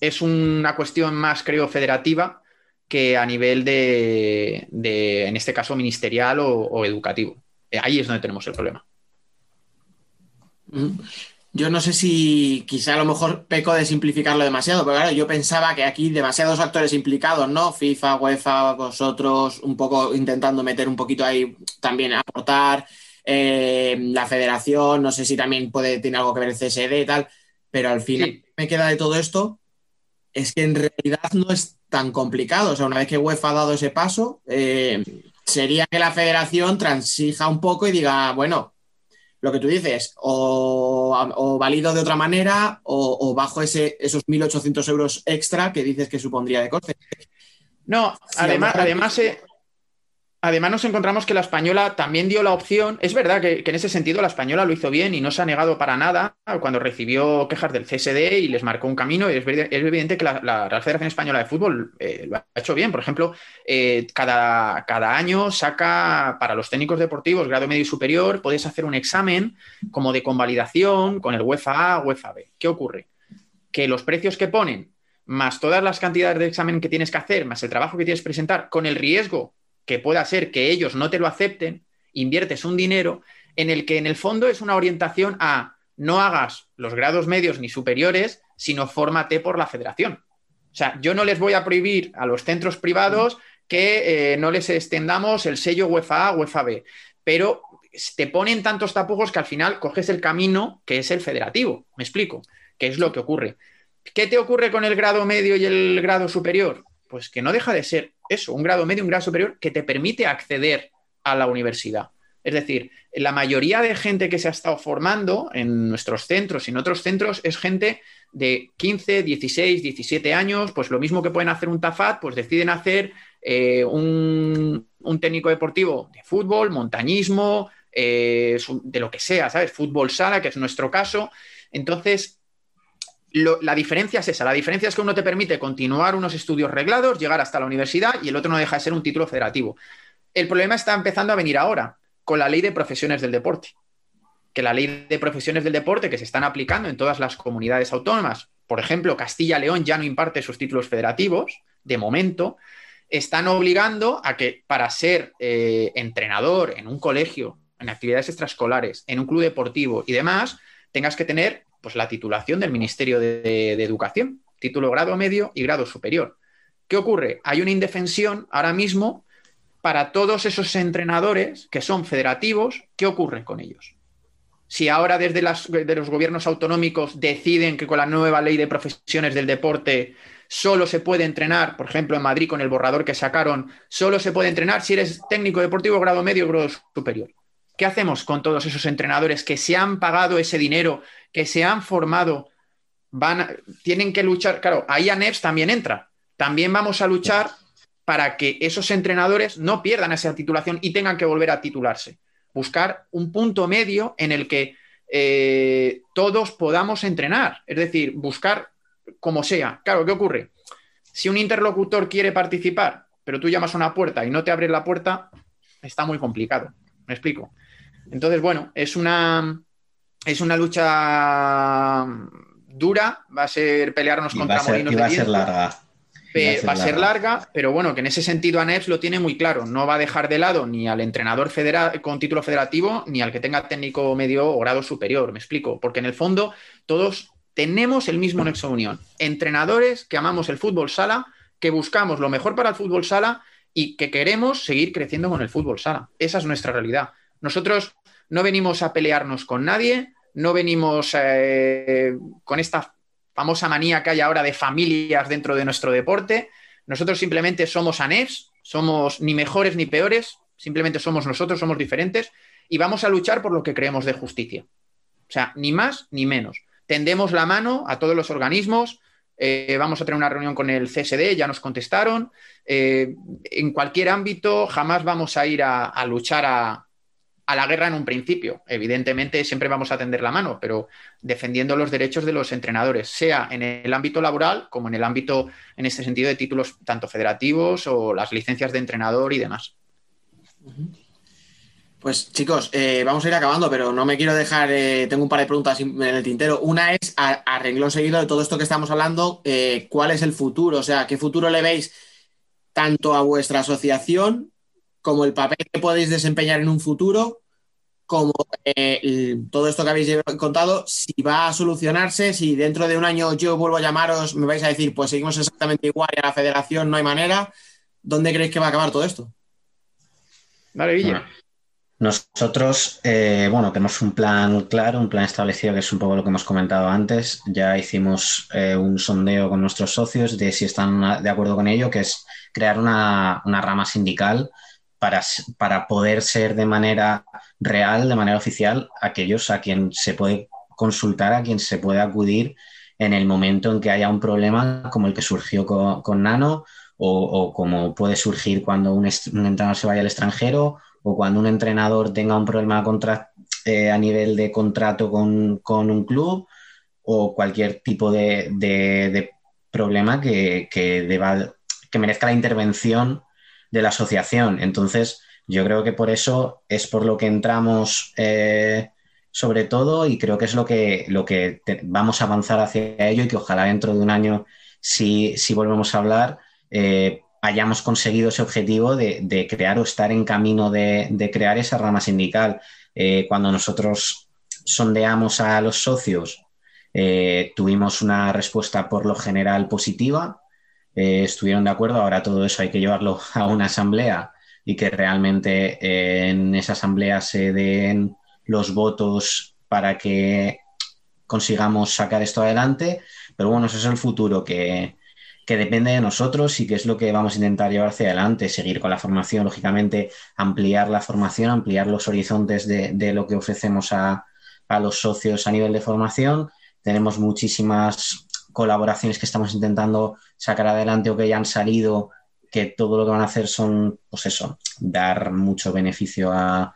es una cuestión más, creo, federativa que a nivel de, de en este caso, ministerial o, o educativo. Eh, Ahí es donde tenemos el problema. Yo no sé si quizá a lo mejor peco de simplificarlo demasiado, pero claro, yo pensaba que aquí demasiados actores implicados, ¿no? FIFA, UEFA, vosotros, un poco intentando meter un poquito ahí también aportar, eh, la federación, no sé si también puede, tiene algo que ver el CSD y tal, pero al final Sí. me queda de todo esto es que en realidad no es tan complicado. O sea, una vez que UEFA ha dado ese paso, eh, sería que la federación transija un poco y diga, bueno, lo que tú dices, o, o valido de otra manera o, o bajo ese, esos 1.800 euros extra que dices que supondría de coste. No, además, además, eh, además nos encontramos que la española también dio la opción. Es verdad que, en ese sentido la española lo hizo bien y no se ha negado para nada cuando recibió quejas del CSD y les marcó un camino. Es, evidente que la, la Real Federación Española de Fútbol eh, lo ha hecho bien. Por ejemplo, eh, cada, cada año saca para los técnicos deportivos, grado medio y superior, puedes hacer un examen como de convalidación con el UEFA A, UEFA B. ¿Qué ocurre? Que los precios que ponen más todas las cantidades de examen que tienes que hacer, más el trabajo que tienes que presentar, con el riesgo que pueda ser que ellos no te lo acepten, inviertes un dinero en el que en el fondo es una orientación a no hagas los grados medios ni superiores, sino fórmate por la federación. O sea, yo no les voy a prohibir a los centros privados que eh, no les extendamos el sello UEFA A, UEFA B, pero te ponen tantos tapujos que al final coges el camino que es el federativo. Me explico, que es lo que ocurre. ¿Qué te ocurre con el grado medio y el grado superior? Pues que no deja de ser eso, un grado medio, un grado superior que te permite acceder a la universidad. Es decir, la mayoría de gente que se ha estado formando en nuestros centros y en otros centros es gente de 15, 16, 17 años, pues lo mismo que pueden hacer un TAFAT, pues deciden hacer eh, un, un, técnico deportivo de fútbol, montañismo, eh, de lo que sea, ¿sabes? Fútbol sala, que es nuestro caso. Entonces, la diferencia es esa. La diferencia es que uno te permite continuar unos estudios reglados, llegar hasta la universidad y el otro no deja de ser un título federativo. El problema está empezando a venir ahora con la ley de profesiones del deporte. Que la ley de profesiones del deporte que se están aplicando en todas las comunidades autónomas, por ejemplo, Castilla-León ya no imparte sus títulos federativos, de momento, están obligando a que para ser eh, entrenador en un colegio, en actividades extraescolares, en un club deportivo y demás, tengas que tener pues, la titulación del Ministerio de, Educación, título grado medio y grado superior. ¿Qué ocurre? Hay una indefensión ahora mismo para todos esos entrenadores que son federativos. ¿Qué ocurre con ellos? Si ahora desde las, de los gobiernos autonómicos deciden que con la nueva ley de profesiones del deporte solo se puede entrenar, por ejemplo, en Madrid con el borrador que sacaron, solo se puede entrenar si eres técnico deportivo grado medio o grado superior. ¿Qué hacemos con todos esos entrenadores que se han pagado ese dinero, que se han formado, van tienen que luchar? Claro, ahí ANEPS también entra. También vamos a luchar para que esos entrenadores no pierdan esa titulación y tengan que volver a titularse. Buscar un punto medio en el que eh, todos podamos entrenar. Es decir, buscar como sea. Claro, ¿qué ocurre? Si un interlocutor quiere participar, pero tú llamas a una puerta y no te abres la puerta, está muy complicado. ¿Me explico? Entonces, bueno, es una, es una lucha dura, va a ser pelearnos y contra va ser, molinos y va de a ser viento. larga. Va, va a ser larga, pero bueno, que en ese sentido ANEPS lo tiene muy claro. No va a dejar de lado ni al entrenador federal, con título federativo ni al que tenga técnico medio o grado superior. Me explico, porque en el fondo todos tenemos el mismo nexo de unión. Entrenadores que amamos el fútbol sala, que buscamos lo mejor para el fútbol sala y que queremos seguir creciendo con el fútbol sala. Esa es nuestra realidad. Nosotros no venimos a pelearnos con nadie, no venimos eh, con esta famosa manía que hay ahora de familias dentro de nuestro deporte. Nosotros simplemente somos ANEFs, somos ni mejores ni peores, simplemente somos nosotros, somos diferentes y vamos a luchar por lo que creemos de justicia. O sea, ni más ni menos. Tendemos la mano a todos los organismos eh, vamos a tener una reunión con el CSD, ya nos contestaron. Eh, en cualquier ámbito, jamás vamos a ir a, a luchar a, a la guerra en un principio. Evidentemente, siempre vamos a tender la mano, pero defendiendo los derechos de los entrenadores, sea en el ámbito laboral como en el ámbito, en este sentido, de títulos tanto federativos o las licencias de entrenador y demás. Pues chicos, eh, vamos a ir acabando, pero no me quiero dejar, eh, tengo un par de preguntas en el tintero. Una es, a, a seguido de todo esto que estamos hablando, eh, ¿cuál es el futuro? O sea, ¿qué futuro le veis tanto a vuestra asociación como el papel que podéis desempeñar en un futuro, como eh, el- todo esto que habéis contado, si va a solucionarse, si dentro de un año yo vuelvo a llamaros, me vais a decir, pues seguimos exactamente igual y a la federación no hay manera, ¿dónde creéis que va a acabar todo esto? Vale, Guille. Bueno, Nosotros, eh, bueno, tenemos un plan claro, un plan establecido que es un poco lo que hemos comentado antes. Ya hicimos eh, un sondeo con nuestros socios de si están de acuerdo con ello, que es crear una, una rama sindical para, para poder ser de manera real, de manera oficial, aquellos a quien se puede consultar, a quien se puede acudir en el momento en que haya un problema como el que surgió con, con Nano o, o como puede surgir cuando un, entrenador se vaya al extranjero o cuando un entrenador tenga un problema eh, a nivel de contrato con, con un club o cualquier tipo de, de- problema que, que merezca la intervención de la asociación. Entonces, yo creo que por eso es por lo que entramos eh, sobre todo y creo que es lo que, lo que vamos a avanzar hacia ello y que ojalá dentro de un año, si, si volvemos a hablar, eh, hayamos conseguido ese objetivo de, crear o estar en camino de, crear esa rama sindical. Eh, cuando nosotros sondeamos a los socios, tuvimos una respuesta por lo general positiva, eh, estuvieron de acuerdo, ahora todo eso hay que llevarlo a una asamblea y que realmente eh, en esa asamblea se den los votos para que consigamos sacar esto adelante, pero bueno, eso es el futuro que, que depende de nosotros y que es lo que vamos a intentar llevar hacia adelante, seguir con la formación, lógicamente, ampliar la formación, ampliar los horizontes de, de lo que ofrecemos a, a los socios a nivel de formación. Tenemos muchísimas colaboraciones que estamos intentando sacar adelante o que ya han salido, que todo lo que van a hacer son, pues eso, dar mucho beneficio a,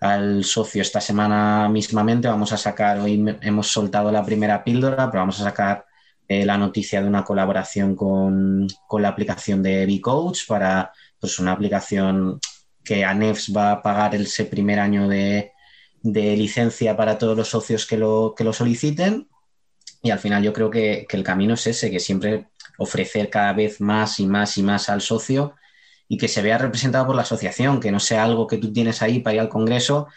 al socio esta semana mismamente. Vamos a sacar, hoy hemos soltado la primera píldora, pero vamos a sacar eh, la noticia de una colaboración con, con la aplicación de B-Coach para pues, una aplicación que ANEFS va a pagar ese primer año de, de licencia para todos los socios que lo, que lo soliciten. Y al final yo creo que, el camino es ese, que siempre ofrecer cada vez más y más y más al socio y que se vea representado por la asociación, que no sea algo que tú tienes ahí para ir al Congreso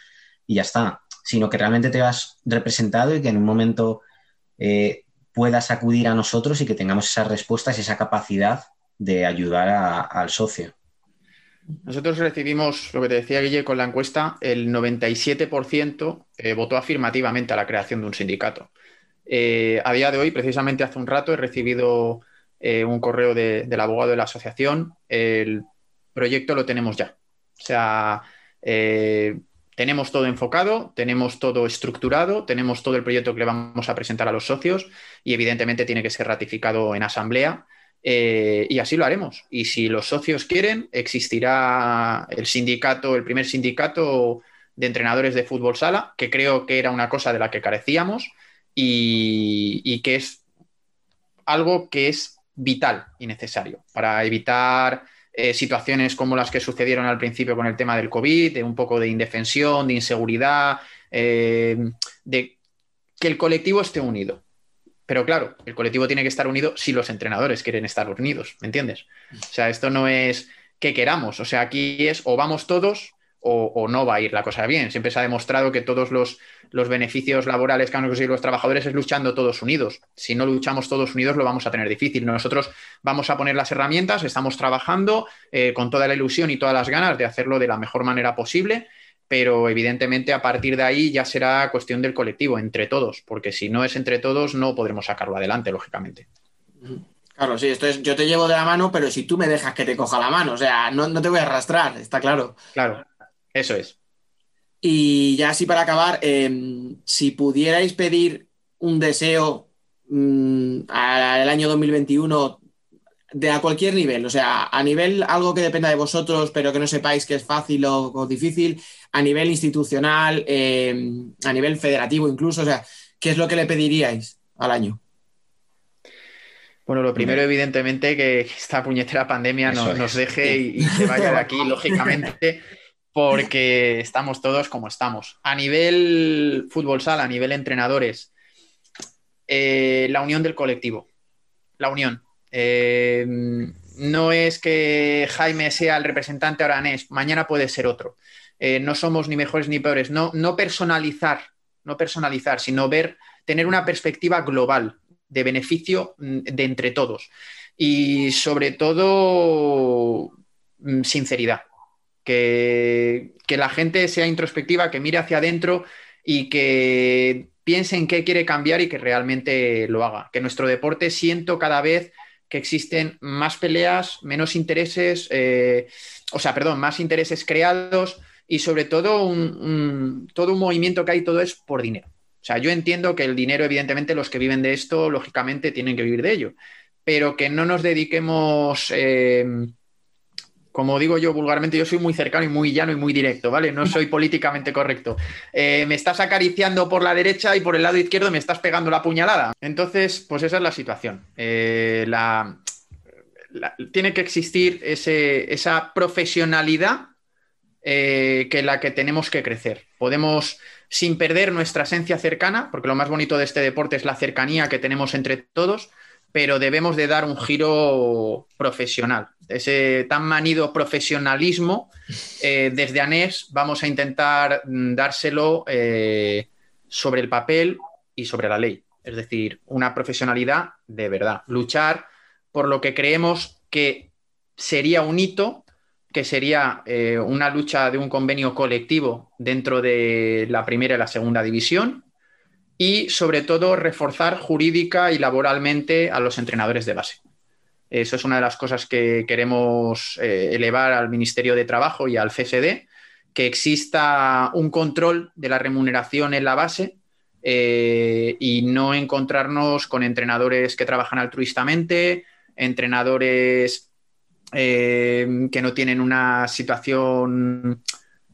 y ya está, sino que realmente te vas representado y que en un momento eh, puedas acudir a nosotros y que tengamos esas respuestas y esa capacidad de ayudar al socio. Nosotros recibimos, lo que te decía Guille con la encuesta, el 97% eh, votó afirmativamente a la creación de un sindicato. Eh, a día de hoy, precisamente hace un rato, he recibido eh, un correo de- del abogado de la asociación. El proyecto lo tenemos ya. O sea, eh, tenemos todo enfocado, tenemos todo estructurado, tenemos todo el proyecto que le vamos a presentar a los socios y evidentemente tiene que ser ratificado en asamblea. Y así lo haremos. Y si los socios quieren, existirá el sindicato, el primer sindicato de entrenadores de fútbol sala, que creo que era una cosa de la que carecíamos y, que es algo que es vital y necesario para evitar eh, situaciones como las que sucedieron al principio con el tema del COVID, de un poco de indefensión, de inseguridad, eh, de que el colectivo esté unido. Pero claro, el colectivo tiene que estar unido si los entrenadores quieren estar unidos, ¿me entiendes? O sea, esto no es que queramos, o sea, aquí es o vamos todos o, o no va a ir la cosa bien. Siempre se ha demostrado que todos los, los beneficios laborales que han conseguido los trabajadores es luchando todos unidos. Si no luchamos todos unidos lo vamos a tener difícil. Nosotros vamos a poner las herramientas, estamos trabajando eh, con toda la ilusión y todas las ganas de hacerlo de la mejor manera posible, pero evidentemente a partir de ahí ya será cuestión del colectivo, entre todos, porque si no es entre todos no podremos sacarlo adelante, lógicamente. Claro, sí, esto es, yo te llevo de la mano, pero si tú me dejas que te coja la mano, o sea, no, no te voy a arrastrar, está claro. Claro, eso es. Y ya así para acabar, eh, si pudierais pedir un deseo, mm, al año 2021 de a cualquier nivel, o sea, a nivel algo que dependa de vosotros, pero que no sepáis que es fácil o, o difícil, a nivel institucional, eh, a nivel federativo incluso, o sea, ¿qué es lo que le pediríais al año? Bueno, lo primero, evidentemente, que esta puñetera pandemia es. nos deje y, y se vaya de aquí, lógicamente, porque estamos todos como estamos. A nivel fútbol sala, a nivel entrenadores, eh, la unión del colectivo, la unión. Eh, no es que Jaime sea el representante aranés, mañana puede ser otro. Eh, no somos ni mejores ni peores. No, no personalizar, no personalizar, sino ver, tener una perspectiva global de beneficio mm, de entre todos. Y sobre todo, mm, sinceridad. Que, que la gente sea introspectiva, que mire hacia adentro y que piense en qué quiere cambiar y que realmente lo haga. Que nuestro deporte siento cada vez que existen más peleas, menos intereses, eh, o sea, perdón, más intereses creados y sobre todo un, todo un movimiento que hay, todo es por dinero. O sea, yo entiendo que el dinero, evidentemente, los que viven de esto, lógicamente, tienen que vivir de ello, pero que no nos dediquemos, eh, como digo yo vulgarmente, yo soy muy cercano y muy llano y muy directo, ¿vale? No soy políticamente correcto. Eh, me estás acariciando por la derecha y por el lado izquierdo me estás pegando la puñalada. Entonces, pues esa es la situación. Eh, la, tiene que existir ese- esa profesionalidad eh, que la que tenemos que crecer. Podemos, sin perder nuestra esencia cercana, porque lo más bonito de este deporte es la cercanía que tenemos entre todos, pero debemos de dar un giro profesional. Ese tan manido profesionalismo, eh, desde ANES vamos a intentar mm, dárselo eh, sobre el papel y sobre la ley. Es decir, una profesionalidad de verdad. Luchar por lo que creemos que sería un hito, que sería eh, una lucha de un convenio colectivo dentro de la primera y la segunda división y sobre todo reforzar jurídica y laboralmente a los entrenadores de base. Eso es una de las cosas que queremos eh, elevar al Ministerio de Trabajo y al CSD, que exista un control de la remuneración en la base eh, y no encontrarnos con entrenadores que trabajan altruistamente, entrenadores eh, que no tienen una situación,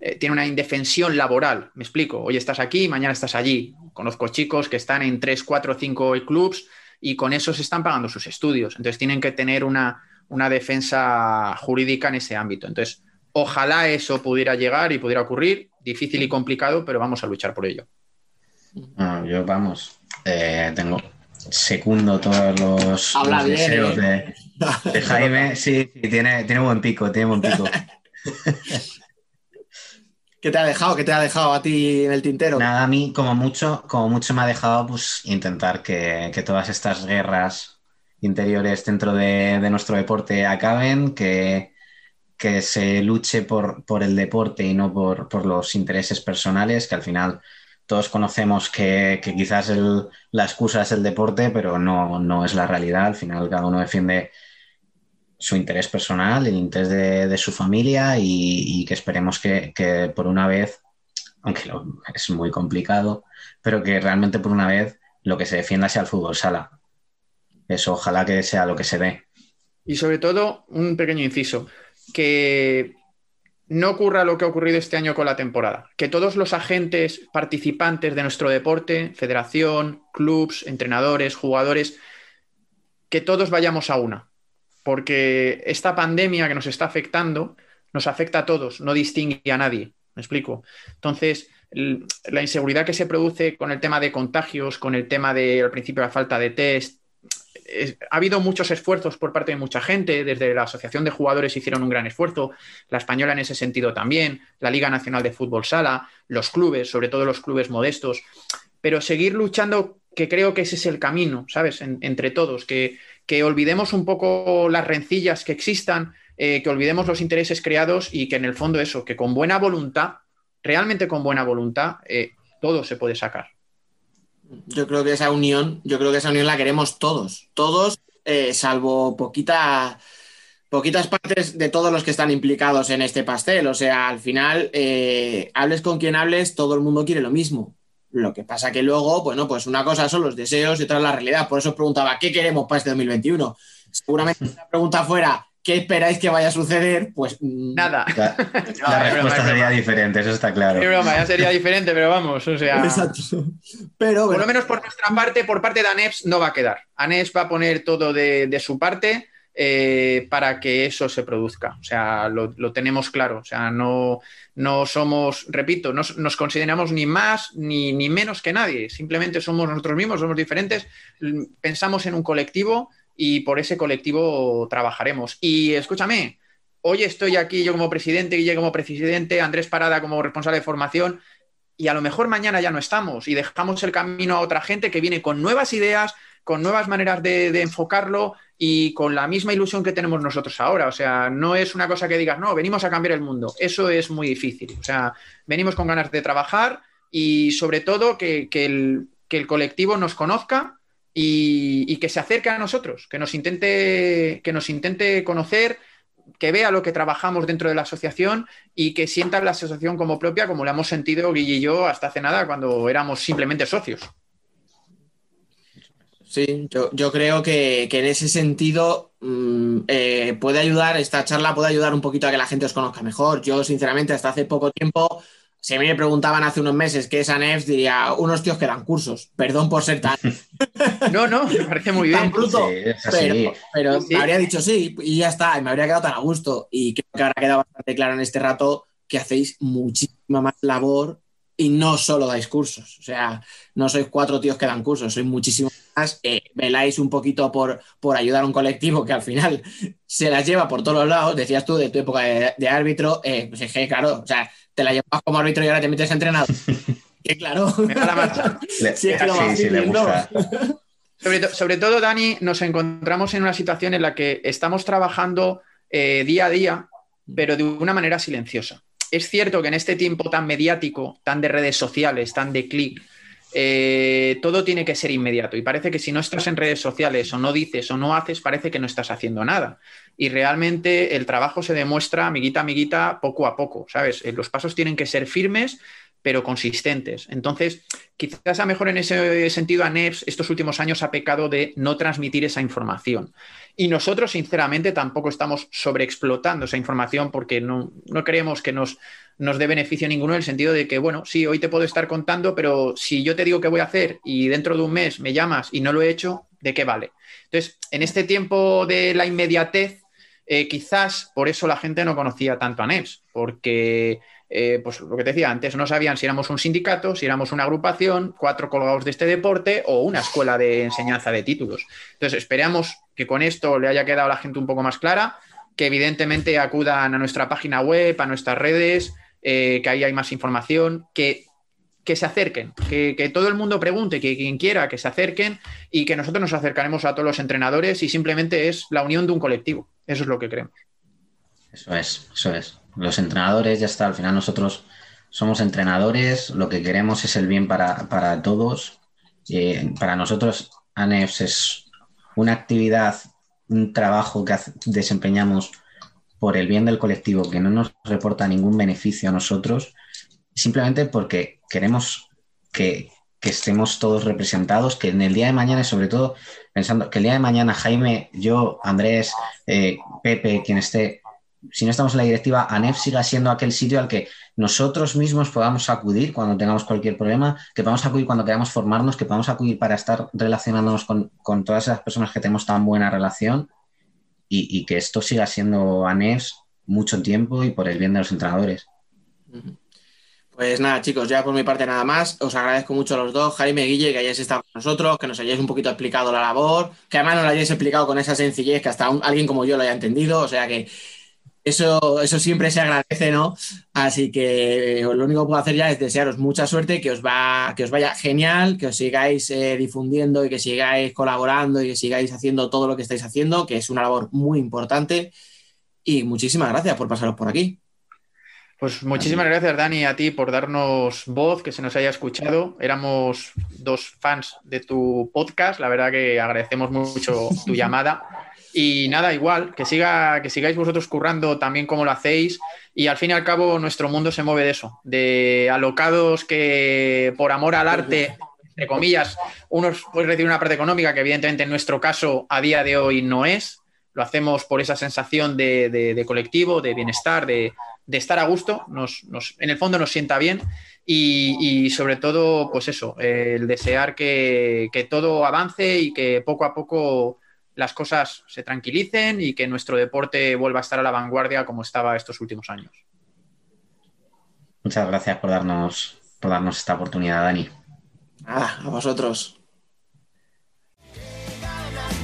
eh, tienen una indefensión laboral. Me explico, hoy estás aquí, mañana estás allí. Conozco chicos que están en 3, 4, 5 clubs y con eso se están pagando sus estudios. Entonces tienen que tener una, una defensa jurídica en ese ámbito. Entonces, ojalá eso pudiera llegar y pudiera ocurrir. Difícil y complicado, pero vamos a luchar por ello. No, yo, vamos, eh, tengo secundo todos los, Habla los bien, deseos ¿eh? de, de Jaime. Sí, sí, tiene, tiene buen pico, tiene buen pico. ¿Qué te ha dejado? ¿Qué te ha dejado a ti en el tintero? Nada, a mí como mucho, como mucho me ha dejado pues intentar que, todas estas guerras interiores dentro de, de nuestro deporte acaben, que, que se luche por, por el deporte y no por, por los intereses personales, que al final todos conocemos que, que quizás el- la excusa es el deporte, pero no, no es la realidad. Al final cada uno defiende su interés personal, el interés de, su familia y, que esperemos que, por una vez, aunque es muy complicado, pero que realmente por una vez lo que se defienda sea el fútbol sala. Eso ojalá que sea lo que se ve. Y sobre todo, un pequeño inciso, que no ocurra lo que ha ocurrido este año con la temporada, que todos los agentes participantes de nuestro deporte, federación, clubs, entrenadores, jugadores, que todos vayamos a una, porque esta pandemia que nos está afectando nos afecta a todos, no distingue a nadie, me explico. Entonces, la inseguridad que se produce con el tema de contagios, con el tema de, al principio, la falta de test, es- ha habido muchos esfuerzos por parte de mucha gente, desde la Asociación de Jugadores hicieron un gran esfuerzo, la española en ese sentido también, la Liga Nacional de Fútbol Sala, los clubes, sobre todo los clubes modestos, pero seguir luchando, que creo que ese es el camino, ¿sabes? En- entre todos, que, que olvidemos un poco las rencillas que existan, eh, que olvidemos los intereses creados y que en el fondo eso, que con buena voluntad, realmente con buena voluntad, eh, todo se puede sacar. Yo creo que esa unión, yo creo que esa unión la queremos todos, todos, eh, salvo poquita, poquitas partes de todos los que están implicados en este pastel. O sea, al final, hables con quien hables, todo el mundo quiere lo mismo. Lo que pasa que luego, bueno, pues una cosa son los deseos y otra es la realidad. Por eso os preguntaba, ¿qué queremos para este 2021? Seguramente si la pregunta fuera, ¿qué esperáis que vaya a suceder? Pues mm, Nada. La, la es broma, respuesta es sería diferente, eso está claro. Qué broma, ya sería diferente, pero vamos, o sea. Exacto. Pero Por lo menos por nuestra parte, por parte de ANEPS, no va a quedar. ANEPS va a poner todo de, de su parte eh, para que eso se produzca. O sea, lo, tenemos claro. O sea, no, no somos, repito, no nos consideramos ni más ni, ni menos que nadie. Simplemente somos nosotros mismos, somos diferentes. Pensamos en un colectivo y por ese colectivo trabajaremos. Y escúchame, hoy estoy aquí yo como presidente, Guille como presidente, Andrés Parada como responsable de formación y a lo mejor mañana ya no estamos y dejamos el camino a otra gente que viene con nuevas ideas, con nuevas maneras de enfocarlo y con la misma ilusión que tenemos nosotros ahora. O sea, no es una cosa que digas, no, venimos a cambiar el mundo. Eso es muy difícil. O sea, venimos con ganas de trabajar y sobre todo que, que el, que el colectivo nos conozca y, y que se acerque a nosotros, que nos intente, que nos intente conocer, que vea lo que trabajamos dentro de la asociación y que sienta la asociación como propia, como la hemos sentido Guille y yo hasta hace nada, cuando éramos simplemente socios. Sí, yo, yo creo que, que en ese sentido mm, eh, puede ayudar, esta charla puede ayudar un poquito a que la gente os conozca mejor. Yo, sinceramente, hasta hace poco tiempo, si a mí me preguntaban hace unos meses qué es ANEFS, diría, unos tíos que dan cursos. Perdón por ser tan, No, no, me parece muy tan bien. bruto, Sí, pero, pero Sí. me habría dicho sí y ya está, y me habría quedado tan a gusto. Y creo que habrá quedado bastante claro en este rato que hacéis muchísima más labor y no solo dais cursos. O sea, no sois cuatro tíos que dan cursos, sois muchísimo más. eh, veláis un poquito por, por ayudar a un colectivo que al final se las lleva por todos los lados. Decías tú de tu época de, de árbitro, eh, pues es que, claro, o sea, te la llevas como árbitro y ahora te metes a entrenador. que claro. Me da la marcha. Le- Sí, es que lo sí, sí, le vacilen, ¿no? gusta. Sobre, to- sobre todo, Dani, nos encontramos en una situación en la que estamos trabajando eh, día a día, pero de una manera silenciosa. Es cierto que en este tiempo tan mediático, tan de redes sociales, tan de clic, eh, todo tiene que ser inmediato. Y parece que si no estás en redes sociales o no dices o no haces, parece que no estás haciendo nada. Y realmente el trabajo se demuestra, amiguita, amiguita, poco a poco, ¿sabes? Eh, Los pasos tienen que ser firmes, pero consistentes. Entonces, quizás a mejor en ese sentido ANEPS estos últimos años ha pecado de no transmitir esa información. Y nosotros, sinceramente, tampoco estamos sobreexplotando esa información porque no, no creemos que nos, nos dé beneficio ninguno en el sentido de que, bueno, sí, hoy te puedo estar contando, pero si yo te digo qué voy a hacer y dentro de un mes me llamas y no lo he hecho, ¿de qué vale? Entonces, en este tiempo de la inmediatez, eh, quizás por eso la gente no conocía tanto a NEPS, porque, eh, pues lo que te decía antes, no sabían si éramos un sindicato, si éramos una agrupación, cuatro colgados de este deporte o una escuela de enseñanza de títulos. Entonces, esperamos que con esto le haya quedado a la gente un poco más clara, que evidentemente acudan a nuestra página web, a nuestras redes, eh, que ahí hay más información, que, que se acerquen, que, que todo el mundo pregunte, que quien quiera, que se acerquen y que nosotros nos acercaremos a todos los entrenadores y simplemente es la unión de un colectivo. Eso es lo que creemos. Eso es, eso es. Los entrenadores, ya está, al final nosotros somos entrenadores, lo que queremos es el bien para, para todos. Eh, para nosotros, ANEFS es una actividad, un trabajo que desempeñamos por el bien del colectivo, que no nos reporta ningún beneficio a nosotros, simplemente porque queremos que, que estemos todos representados, que en el día de mañana, y sobre todo pensando que el día de mañana Jaime, yo, Andrés, eh, Pepe, quien esté, si no estamos en la directiva, ANEF siga siendo aquel sitio al que nosotros mismos podamos acudir cuando tengamos cualquier problema, que podamos acudir cuando queramos formarnos, que podamos acudir para estar relacionándonos con, con todas esas personas que tenemos tan buena relación y, y que esto siga siendo ANEF mucho tiempo y por el bien de los entrenadores. Pues nada, chicos, ya por mi parte nada más. Os agradezco mucho a los dos, Jaime, Guille, que hayáis estado con nosotros, que nos hayáis un poquito explicado la labor, que además nos la hayáis explicado con esa sencillez que hasta alguien como yo lo haya entendido. O sea que eso, eso siempre se agradece, ¿no? Así que lo único que puedo hacer ya es desearos mucha suerte, que os, va, que os vaya genial, que os sigáis eh, difundiendo y que sigáis colaborando y que sigáis haciendo todo lo que estáis haciendo, que es una labor muy importante. Y muchísimas gracias por pasaros por aquí. Pues muchísimas gracias, Dani, a ti por darnos voz, que se nos haya escuchado. Éramos dos fans de tu podcast. La verdad que agradecemos mucho tu llamada. Y nada, igual, que, siga, que sigáis vosotros currando también como lo hacéis. Y al fin y al cabo, nuestro mundo se mueve de eso, de alocados que por amor al arte, entre comillas, unos pueden recibir una parte económica que evidentemente en nuestro caso a día de hoy no es. Lo hacemos por esa sensación de, colectivo, de bienestar, de, estar a gusto. En el fondo nos sienta bien. Y, sobre todo, pues eso, el desear que todo avance y que poco a poco las cosas se tranquilicen y que nuestro deporte vuelva a estar a la vanguardia como estaba estos últimos años. Muchas gracias por darnos, por darnos esta oportunidad, Dani. Ah, a vosotros.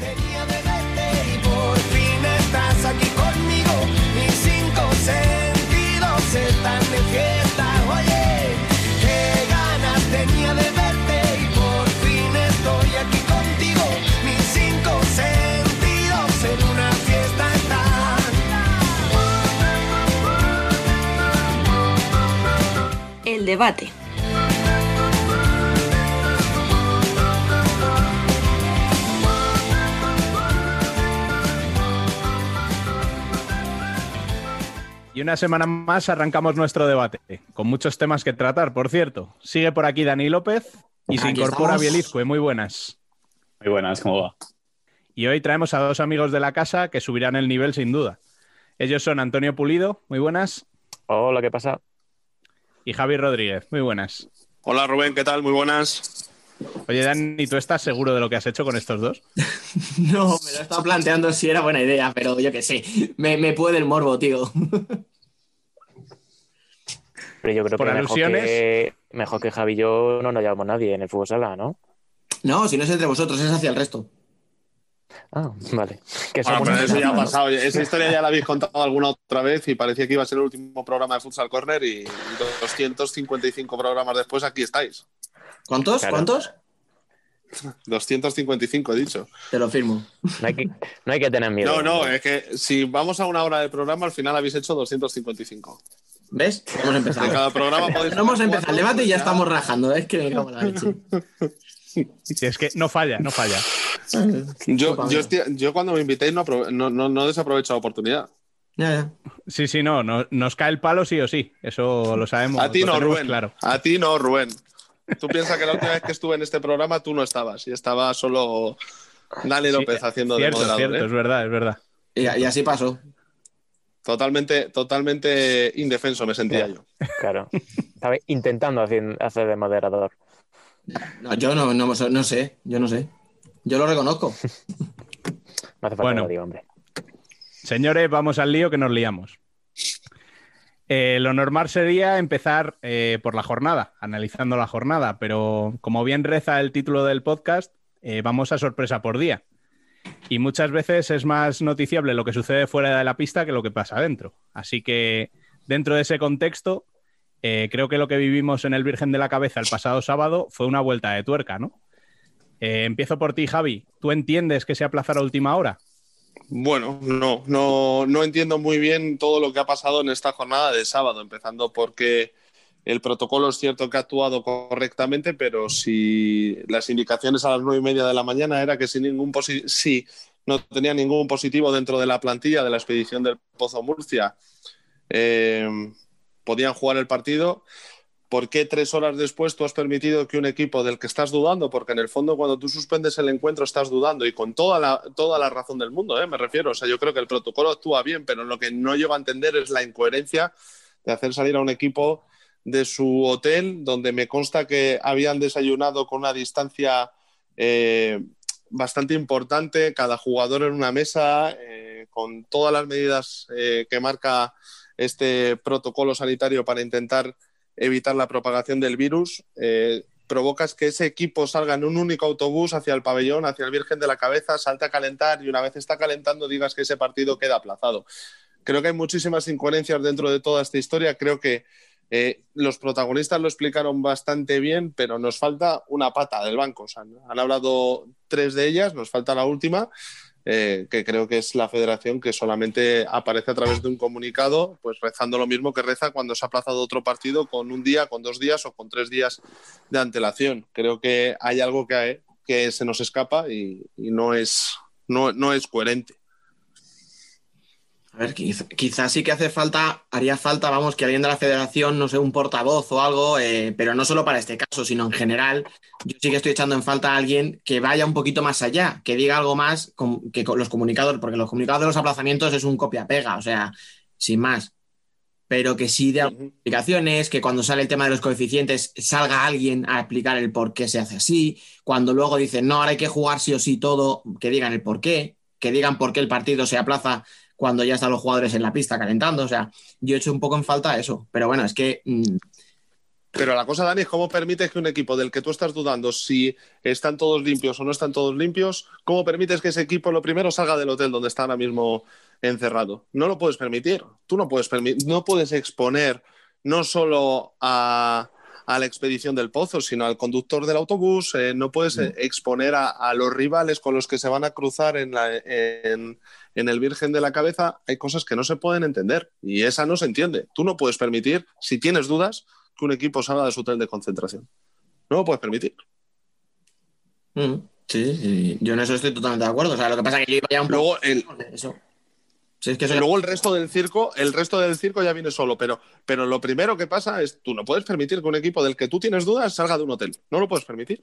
tenía de verte y por fin estás aquí conmigo. Mis cinco sentidos están de fiesta. El debate. Y una semana más arrancamos nuestro debate, con muchos temas que tratar, por cierto. Sigue por aquí Dani López y se Aquí incorpora. Bielizque. Muy buenas. Muy buenas, ¿cómo va? Y hoy traemos a dos amigos de la casa que subirán el nivel sin duda. Ellos son Antonio Pulido, muy buenas, Hola, ¿qué pasa? Y Javi Rodríguez, muy buenas. Hola Rubén, ¿qué tal? Muy buenas. Oye, Dani, ¿tú estás seguro de lo que has hecho con estos dos? No, me lo estaba planteando si era buena idea, pero yo qué sé. Me, me puede el morbo, tío. Pero yo creo Por que mejor, alusiones. que mejor que Javi y yo no nos llevamos nadie en el fútbol sala, ¿no? No, si no es entre vosotros, es hacia el resto. Ah, vale. Que Bueno, pero eso ya ha pasado. Esa historia ya la habéis contado alguna otra vez y parecía que iba a ser el último programa de Futsal Corner y 255 programas después aquí estáis. ¿Cuántos? Claro. ¿Cuántos? 255 he dicho. Te lo firmo. No hay que, no hay que tener miedo. No, no, es que si vamos a una hora de programa al final habéis hecho 255. ¿Ves? Hemos De empezado. cada programa podéis No hemos empezado el debate y ya estamos rajando. Es que me cago en la leche. Si es que no falla, no falla. Yo, yo, estoy- yo cuando me invitéis no, no, no, no desaprovecho la oportunidad. Ya, ya. Sí, sí, no, no- nos cae el palo sí o sí, eso lo sabemos. A ti no, Rubén. Claro. A ti no, Rubén. Tú piensas que la última vez que estuve en este programa tú no estabas y estaba solo Dani Sí, López haciendo cierto, de moderador. cierto, ¿eh? es verdad, es verdad. Y, y así pasó. Totalmente, totalmente indefenso me sentía yo. Claro. Estaba intentando hacer, hacer de moderador. No, yo no, no, no sé, yo no sé. Yo lo reconozco. No hace falta Bueno. que lo diga, hombre. Señores, vamos al lío que nos liamos. Eh, lo normal sería empezar eh, por la jornada, analizando la jornada, pero como bien reza el título del podcast, eh, vamos a sorpresa por día. Y muchas veces es más noticiable lo que sucede fuera de la pista que lo que pasa dentro. Así que dentro de ese contexto, eh, creo que lo que vivimos en el Virgen de la Cabeza el pasado sábado fue una vuelta de tuerca, ¿no? Eh, empiezo por ti, Javi. ¿Tú entiendes que se aplazara a última hora? Bueno, no, no, no entiendo muy bien todo lo que ha pasado en esta jornada de sábado, empezando porque el protocolo es cierto que ha actuado correctamente, pero si las indicaciones a las nueve y media de la mañana era que si ningún si no tenía ningún positivo dentro de la plantilla de la expedición del Pozo Murcia, eh, podían jugar el partido. ¿Por qué tres horas después tú has permitido que un equipo del que estás dudando, porque en el fondo cuando tú suspendes el encuentro estás dudando y con toda la, toda la razón del mundo, ¿eh? me refiero, o sea, yo creo que el protocolo actúa bien, pero lo que no llego a entender es la incoherencia de hacer salir a un equipo de su hotel, donde me consta que habían desayunado con una distancia eh, bastante importante, cada jugador en una mesa, eh, con todas las medidas eh, que marca este protocolo sanitario para intentar evitar la propagación del virus, eh, provocas que ese equipo salga en un único autobús hacia el pabellón, hacia el Virgen de la Cabeza, salte a calentar y una vez está calentando digas que ese partido queda aplazado. Creo que hay muchísimas incoherencias dentro de toda esta historia. Creo que eh, los protagonistas lo explicaron bastante bien, pero nos falta una pata del banco. Han hablado tres de ellas, nos falta la última, eh, que creo que es la federación que solamente aparece a través de un comunicado, pues rezando lo mismo que reza cuando se ha aplazado otro partido con un día, con dos días o con tres días de antelación. Creo que hay algo que, que se nos escapa y, y no, es, no, no es coherente. A ver, quiz- quizás sí que hace falta, haría falta, vamos, que alguien de la federación, no sé, un portavoz o algo, eh, pero no solo para este caso, sino en general. Yo sí que estoy echando en falta a alguien que vaya un poquito más allá, que diga algo más que con los comunicados, porque los comunicados de los aplazamientos es un copia-pega, o sea, sin más. Pero que sí de explicaciones, que cuando sale el tema de los coeficientes salga alguien a explicar el por qué se hace así, cuando luego dicen, no, ahora hay que jugar sí o sí todo, que digan el por qué, que digan por qué el partido se aplaza cuando ya están los jugadores en la pista calentando. O sea, yo he hecho un poco en falta eso. Pero bueno, es que mm, Pero la cosa, Dani, es cómo permites que un equipo del que tú estás dudando si están todos limpios o no están todos limpios, cómo permites que ese equipo lo primero salga del hotel donde está ahora mismo encerrado. No lo puedes permitir. Tú no puedes permitir, no puedes exponer no solo a, a la expedición del pozo, sino al conductor del autobús. eh, no puedes eh, exponer a, a los rivales con los que se van a cruzar en, la- en- en el Virgen de la Cabeza. Hay cosas que no se pueden entender y esa no se entiende. Tú no puedes permitir, si tienes dudas, que un equipo salga de su hotel de concentración. No lo puedes permitir. mm, sí, sí, yo en eso estoy totalmente de acuerdo. O sea, lo que pasa es que yo iba ya un poco Luego el, de eso. Sí, es que eso luego el resto del circo, el resto del circo ya viene solo, pero, pero lo primero que pasa es tú no puedes permitir que un equipo del que tú tienes dudas salga de un hotel. No lo puedes permitir.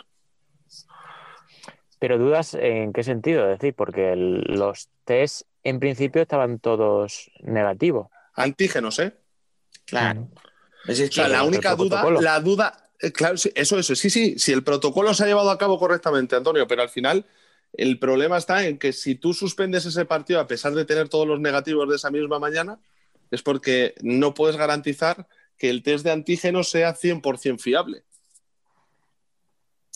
Pero dudas en qué sentido, es decir, porque el- los test en principio estaban todos negativos. Antígenos, ¿eh? Claro. Es que- O sea, la única duda, la duda, eh, claro, sí, eso, eso, sí, sí, si el protocolo se ha llevado a cabo correctamente, Antonio, pero al final el problema está en que si tú suspendes ese partido a pesar de tener todos los negativos de esa misma mañana, es porque no puedes garantizar que el test de antígenos sea 100% fiable.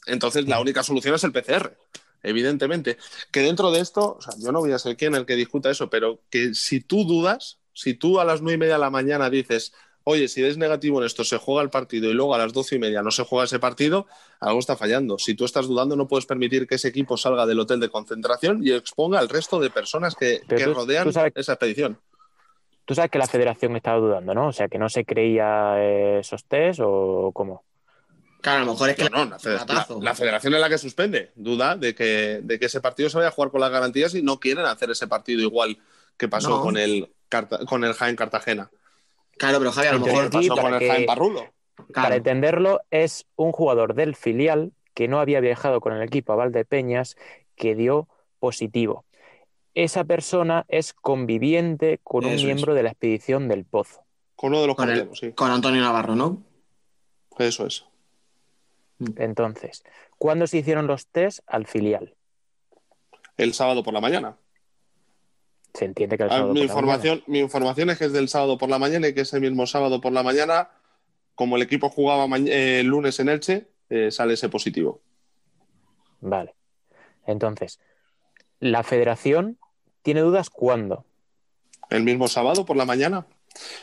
Entonces, la única solución es el PCR, evidentemente. Que dentro de esto, o sea, yo no voy a ser quien el que discuta eso, pero que si tú dudas, si tú a las nueve y media de la mañana dices, oye, si eres negativo en esto, se juega el partido y luego a las doce y media no se juega ese partido, algo está fallando. Si tú estás dudando, no puedes permitir que ese equipo salga del hotel de concentración y exponga al resto de personas que, Pero que tú- rodean tú sabes- esa expedición. Tú sabes que la federación estaba dudando, ¿no? O sea, que no se creía esos test o cómo. Claro, a lo mejor es que No, no, la, fede- la- federación es la que suspende. Duda de que, de que ese partido se vaya a jugar con las garantías y no quieren hacer ese partido igual que pasó No. con, el, con el Jaén Cartagena. Claro, pero Javier, a lo mejor. Pasó para con el que- Jaén Parrulo. Para entenderlo, es un jugador del filial que no había viajado con el equipo a Valdepeñas que dio positivo. Esa persona es conviviente con un es. miembro de la expedición del Pozo. Con uno de los con, el- sí. con Antonio Navarro, ¿no? Eso es. Entonces, ¿cuándo se hicieron los test al filial? El sábado por la mañana. Se entiende que el Ah, sábado mi, información, mi información es que es del sábado por la mañana y que ese mismo sábado por la mañana, como el equipo jugaba eh, el lunes en Elche, eh, sale ese positivo. Vale. Entonces, la federación tiene dudas cuándo. El mismo sábado por la mañana.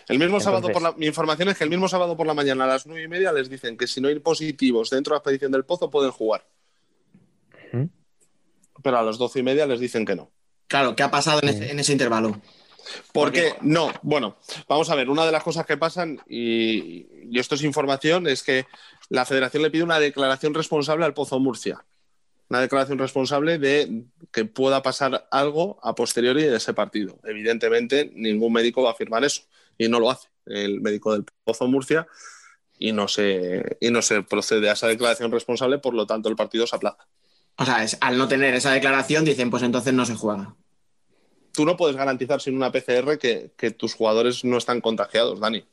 El mismo Entonces- sábado por la. Mi información es que el mismo sábado por la mañana a las nueve y media les dicen que si no hay positivos dentro de la expedición del pozo pueden jugar. Pero a las doce y media les dicen que no. Claro, ¿qué ha pasado en ese, en ese intervalo? Porque no, bueno, vamos a ver, una de las cosas que pasan, y, y esto es información, es que la federación le pide una declaración responsable al Pozo Murcia. Una declaración responsable de que pueda pasar algo a posteriori de ese partido. Evidentemente, ningún médico va a afirmar eso y no lo hace el médico del Pozo Murcia y no se, y no se procede a esa declaración responsable, por lo tanto, el partido se aplaza. O sea, es- al no tener esa declaración, dicen, pues entonces no se juega. Tú no puedes garantizar sin una PCR que, que tus jugadores no están contagiados, Dani.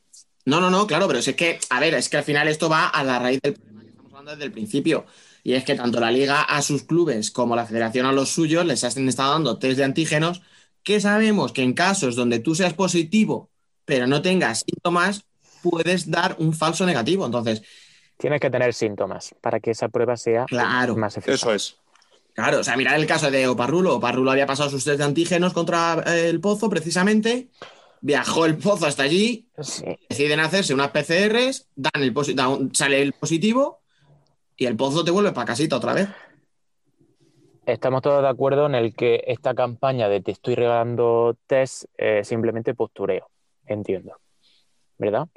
No, no, no, claro, pero es que, a ver, es que al final esto va a la raíz del problema que estamos hablando desde el principio. Y es que tanto la liga a sus clubes como la federación a los suyos les han estado dando test de antígenos que sabemos que en casos donde tú seas positivo pero no tengas síntomas, puedes dar un falso negativo. Entonces, Tienes que tener síntomas para que esa prueba sea Claro. más eficaz. Eso es. claro, o sea, mirad el caso de Oparrulo. Oparrulo había pasado sus test de antígenos contra eh, el Pozo precisamente, viajó el Pozo hasta allí, Sí. deciden hacerse unas PCRs, dan el sale el positivo y el pozo te vuelve para casita otra vez. Estamos todos de acuerdo en el que esta campaña de te estoy regalando test es simplemente postureo, entiendo. ¿Verdad?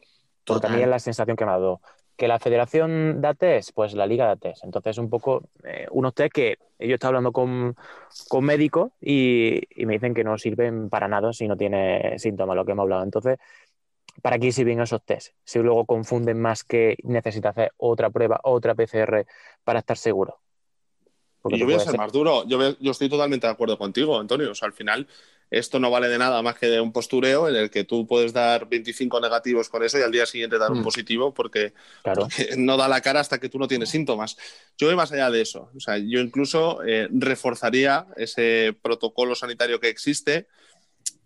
Porque a mí Total. es la sensación que me ha dado. ¿Que la federación da test? Pues la liga da test. Entonces, un poco, eh, unos test que yo estaba hablando con, con médicos y, y me dicen que no sirven para nada si no tiene síntomas, lo que hemos hablado. Entonces, ¿para qué sirven esos test? Si luego confunden más que necesita hacer otra prueba, otra PCR para estar seguro. Porque Y yo voy a puedes ser más duro. Yo, yo estoy totalmente de acuerdo contigo, Antonio. O sea, al final, esto no vale de nada más que de un postureo en el que tú puedes dar 25 negativos con eso y al día siguiente dar un Mm. positivo porque, Claro. porque no da la cara hasta que tú no tienes síntomas. Yo voy más allá de eso. O sea, yo incluso eh, reforzaría ese protocolo sanitario que existe.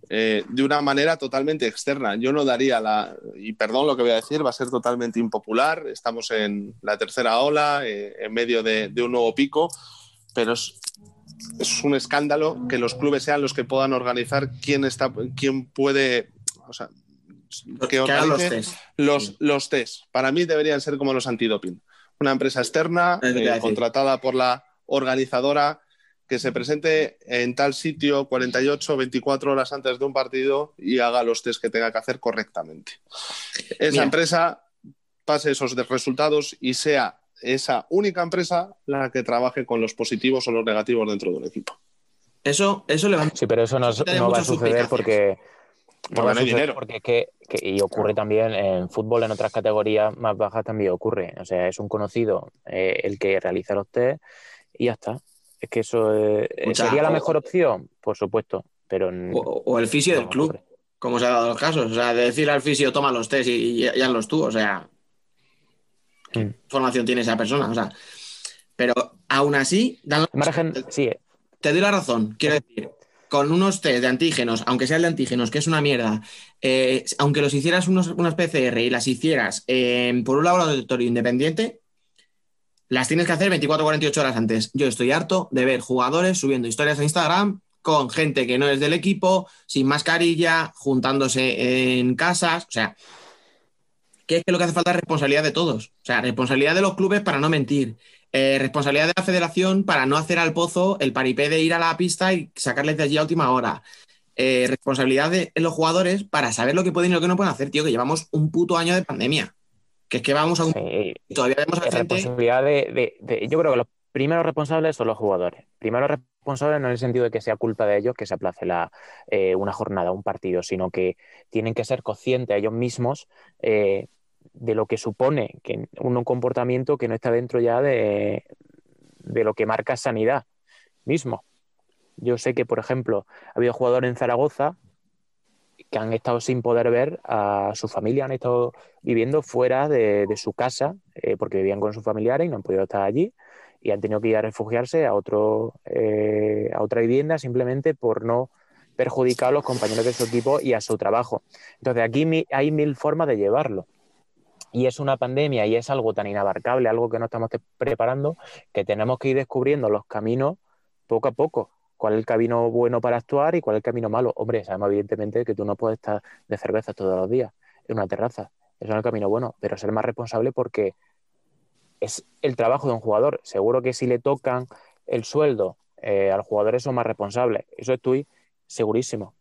eh, de una manera totalmente externa. Yo no daría la, y perdón lo que voy a decir, va a ser totalmente impopular. Estamos en la tercera ola, eh, en medio de, de un nuevo pico, pero es, es un escándalo que los clubes sean los que puedan organizar quién está, quién puede, o sea, que hagan los organice test. los, los test. Para mí deberían ser como los antidoping. Una empresa externa eh, contratada por la organizadora que se presente en tal sitio 48, 24 horas antes de un partido y haga los test que tenga que hacer correctamente. Esa Mira. empresa pase esos resultados y sea esa única empresa la que trabaje con los positivos o los negativos dentro de un equipo. Eso, eso levanta. Sí, pero eso no, no va a suceder porque, va a no hay dinero. porque es que, que- y ocurre también en fútbol, en otras categorías más bajas también ocurre. O sea, es un conocido eh, el que realiza los test y ya está. Es que eso eh, sería la mejor opción, por supuesto, pero O, o el fisio no del club, ocurre. como se ha dado los casos. O sea, de decirle al fisio, toma los test y, y, y hazlos tú. O sea, ¿qué Mm. formación tiene esa persona? O sea, pero aún así, dan margen, sí, te doy la razón. Quiero decir, con unos test de antígenos, aunque sea el de antígenos, que es una mierda, eh, aunque los hicieras unos, unas PCR y las hicieras eh, por un laboratorio independiente, las tienes que hacer 24-48 horas antes. Yo estoy harto de ver jugadores subiendo historias a Instagram con gente que no es del equipo, sin mascarilla, juntándose en casas. O sea, que es que lo que hace falta es responsabilidad de todos. O sea, responsabilidad de los clubes para no mentir. Eh, responsabilidad de la federación para no hacer al pozo el paripé de ir a la pista y sacarles de allí a última hora. Eh, responsabilidad de los jugadores para saber lo que pueden y lo que no pueden hacer, tío, que llevamos un puto año de pandemia. Que es que vamos a un... sí, todavía vemos a gente... responsabilidad de, de- de- Yo creo que los primeros responsables son los jugadores. Primeros responsables no en el sentido de que sea culpa de ellos que se aplace la, eh, una jornada, un partido, sino que tienen que ser conscientes ellos mismos eh, de lo que supone que un comportamiento que no está dentro ya de, de lo que marca sanidad mismo. Yo sé que, por ejemplo, ha habido jugadores en Zaragoza que han estado sin poder ver a su familia, han estado viviendo fuera de, de su casa eh, porque vivían con sus familiares y no han podido estar allí y han tenido que ir a refugiarse a, otro, eh, a otra vivienda simplemente por no perjudicar a los compañeros de su equipo y a su trabajo. Entonces aquí mi- hay mil formas de llevarlo. Y es una pandemia y es algo tan inabarcable, algo que no estamos preparando, que tenemos que ir descubriendo los caminos poco a poco. ¿Cuál es el camino bueno para actuar y cuál es el camino malo? Hombre, sabemos evidentemente que tú no puedes estar de cerveza todos los días en una terraza. Eso no es el camino bueno, pero ser más responsable porque es el trabajo de un jugador. Seguro que si le tocan el sueldo eh, a los jugadores son más responsables. Eso estoy segurísimo.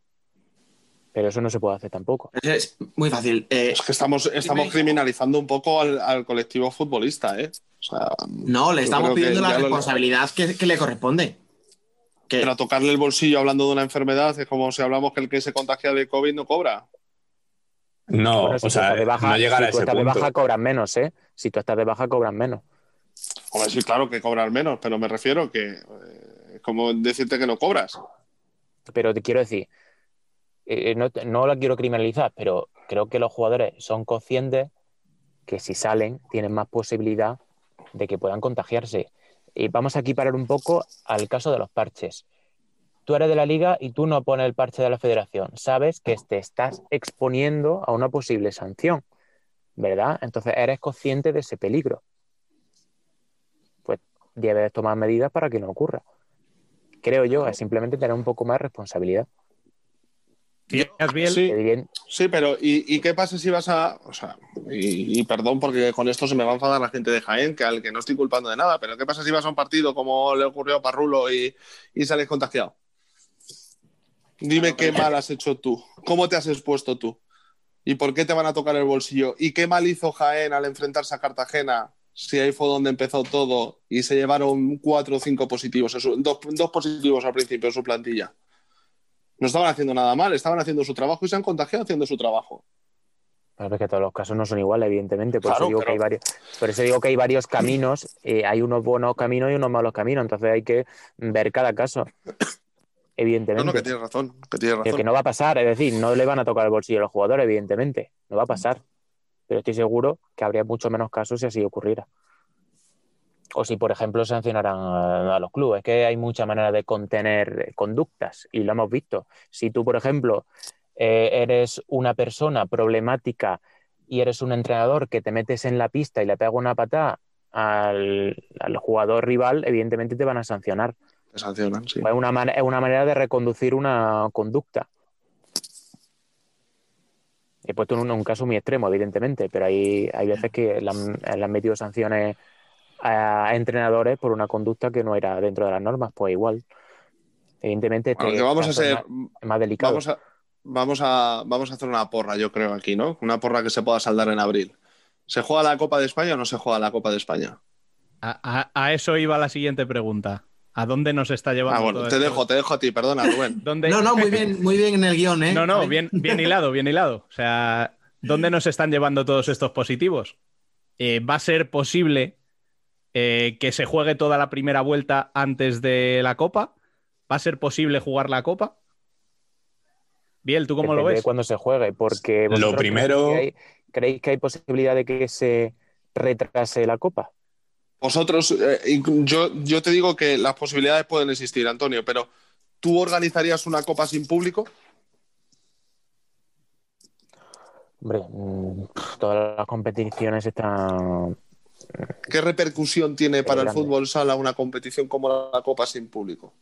Pero eso no se puede hacer tampoco. Es muy fácil. Eh, Es que estamos, estamos criminalizando un poco al, al colectivo futbolista, ¿eh? O sea, no, le estamos pidiendo la lo- responsabilidad que, que le corresponde. Que, Pero tocarle el bolsillo hablando de una enfermedad es como si hablamos que el que se contagia de COVID no cobra. No, Bueno, si o tú sea, de baja, no llegar si a tú ese estás de punto. baja cobras menos, ¿eh? Si tú estás de baja cobras menos. Hombre, sí, claro que cobrar menos, pero me refiero que eh, es como decirte que no cobras. Pero te quiero decir, eh, no, no la quiero criminalizar, pero creo que los jugadores son conscientes que si salen tienen más posibilidad de que puedan contagiarse. Y vamos aquí a parar un poco al caso de los parches. Tú eres de la liga y tú no pones el parche de la federación. Sabes que te estás exponiendo a una posible sanción, ¿verdad? Entonces eres consciente de ese peligro. Pues debes tomar medidas para que no ocurra. Creo yo, es simplemente tener un poco más de responsabilidad. ¿Tienes bien? Sí, sí, pero ¿y, y qué pasa si vas a.? O sea, y, y perdón porque con esto se me va a enfadar la gente de Jaén, que al que no estoy culpando de nada, pero ¿qué pasa si vas a un partido como le ocurrió a Parrulo y, y sales contagiado? Dime qué mal has hecho tú. ¿Cómo te has expuesto tú? ¿Y por qué te van a tocar el bolsillo? ¿Y qué mal hizo Jaén al enfrentarse a Cartagena? Si ahí fue donde empezó todo y se llevaron cuatro o cinco positivos, dos, dos positivos al principio en su plantilla. No estaban haciendo nada mal, estaban haciendo su trabajo y se han contagiado haciendo su trabajo. Pero es que todos los casos no son iguales, evidentemente. Por, Claro, eso, digo pero- que hay varios, por eso digo que hay varios caminos. eh, hay unos buenos caminos y unos malos caminos. Entonces hay que ver cada caso. No, Evidentemente. no, que tienes razón, que tienes razón. que no va a pasar, es decir, no le van a tocar el bolsillo a los jugadores, evidentemente. No va a pasar. Pero estoy seguro que habría mucho menos casos si así ocurriera. O si, por ejemplo, sancionaran a, a los clubes. que hay muchas maneras de contener conductas y lo hemos visto. Si tú, por ejemplo, eh, eres una persona problemática y eres un entrenador que te metes en la pista y le pegas una patada al, al jugador rival, evidentemente te van a sancionar. Te sancionan, sí. Es una, man- es una manera de reconducir una conducta. He puesto un, un caso muy extremo, evidentemente, pero hay, hay veces que le han, le han metido sanciones a entrenadores por una conducta que no era dentro de las normas, pues igual. Evidentemente, Bueno, que vamos a ser, más, es más delicado. vamos a, vamos a, vamos a hacer una porra, yo creo aquí, ¿no? Una porra que se pueda saldar en abril. ¿Se juega la Copa de España o no se juega la Copa de España? A, a- a eso iba la siguiente pregunta. ¿A dónde nos está llevando Ah, bueno, todo te esto? dejo, te dejo a ti, perdona, Rubén. ¿Dónde- No, no, muy bien, muy bien en el guion, ¿eh? No, no, bien, bien hilado, bien hilado. O sea, ¿dónde nos están llevando todos estos positivos? Eh, ¿Va a ser posible eh, que se juegue toda la primera vuelta antes de la Copa? ¿Va a ser posible jugar la Copa? Biel, ¿tú cómo lo Depende ves? cuándo se juegue, porque Lo primero- ¿creéis que, hay, creéis que hay posibilidad de que se retrase la Copa? Vosotros, eh, yo, yo te digo que las posibilidades pueden existir, Antonio, pero ¿tú organizarías una Copa sin público? Hombre, mm, todas las competiciones están ¿Qué repercusión tiene para el fútbol sala una competición como la Copa sin público?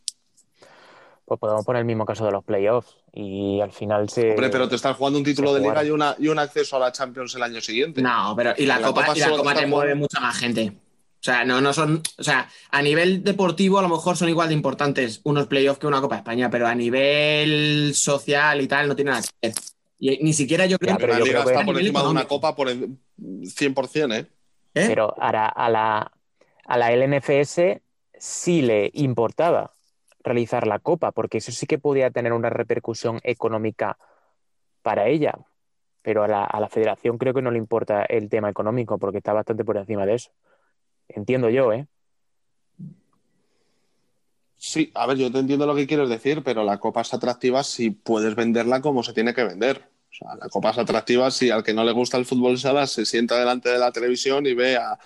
Pues podemos poner el mismo caso de los playoffs y al final se. Hombre, pero te estás jugando un título de liga y, una, y un acceso a la Champions el año siguiente. No, pero y la, La copa, Copa y la copa te mueve mucha más gente. O sea, no, no son. O sea, a nivel deportivo a lo mejor son igual de importantes unos playoffs que una Copa de España, pero a nivel social y tal no tiene nada que ver. Y ni siquiera yo creo Ya, que pero la liga creo que- está por encima de una. Copa por el 100%, ¿eh? ¿Eh? Pero a la, a la, a la LNFS sí le importaba realizar la Copa, porque eso sí que podía tener una repercusión económica para ella. Pero a la, a la federación creo que no le importa el tema económico, porque está bastante por encima de eso. Entiendo yo, ¿eh? Sí, a ver, yo te entiendo lo que quieres decir, pero la Copa es atractiva si puedes venderla como se tiene que vender. O sea, la Copa es atractiva si al que no le gusta el fútbol sala se sienta delante de la televisión y ve a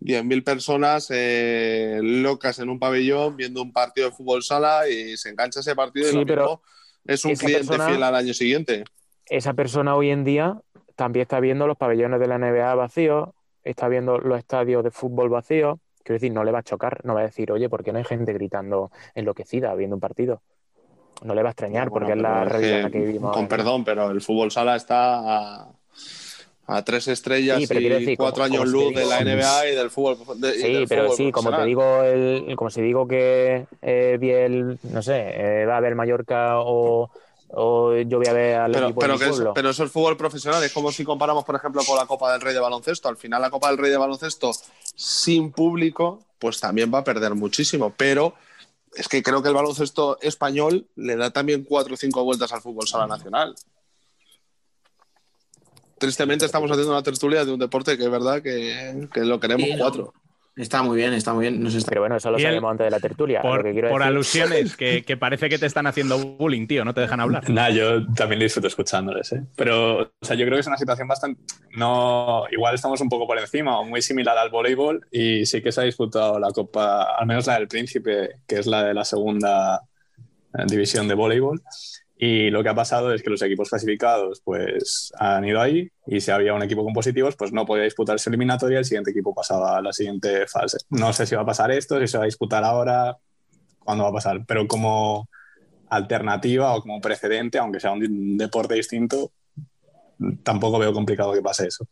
10.000 personas eh, locas en un pabellón viendo un partido de fútbol sala y se engancha ese partido y lo pero mismo es un cliente persona- fiel al año siguiente. esa persona hoy en día también está viendo los pabellones de la NBA vacíos, está viendo los estadios de fútbol vacíos. Quiero decir, no le va a chocar, no va a decir, oye, ¿por qué no hay gente gritando enloquecida viendo un partido? No le va a extrañar, porque es la realidad en la que, vivimos. Con perdón, pero el fútbol sala está a, a tres estrellas Sí, y decir, cuatro como- años como luz de la NBA y del fútbol. de- Sí, del pero fútbol sí, como te digo, el, como si digo que eh, vi el, no sé, eh, va a ver Mallorca o, o yo voy a ver al Pero, equipo pero, de mi que es, pero eso es fútbol profesional. Es como si comparamos, por ejemplo, con la Copa del Rey de baloncesto. Al final, la Copa del Rey de baloncesto sin público, pues también va a perder muchísimo. Pero es que creo que el baloncesto español le da también cuatro o cinco vueltas al fútbol sala nacional. Tristemente estamos haciendo una tertulia de un deporte que es verdad que, que lo queremos Sí, no. Está muy bien, está muy bien. Nos está... Pero bueno, eso lo sabíamos antes de la tertulia. Por, que por decir- alusiones, que, que parece que te están haciendo bullying, tío, no te dejan hablar. Nada, yo también disfruto escuchándoles, ¿eh? Pero, o sea, yo creo que es una situación bastante. No, igual estamos un poco por encima o muy similar al voleibol y sí que se ha disputado la Copa, al menos la del Príncipe, que es la de la segunda eh, división de voleibol. Y lo que ha pasado es que los equipos clasificados pues han ido ahí y si había un equipo con positivos pues no podía disputarse eliminatoria, el siguiente equipo pasaba a la siguiente fase. No sé si va a pasar esto, si se va a disputar ahora, cuándo va a pasar, pero como alternativa o como precedente, aunque sea un deporte distinto, tampoco veo complicado que pase eso.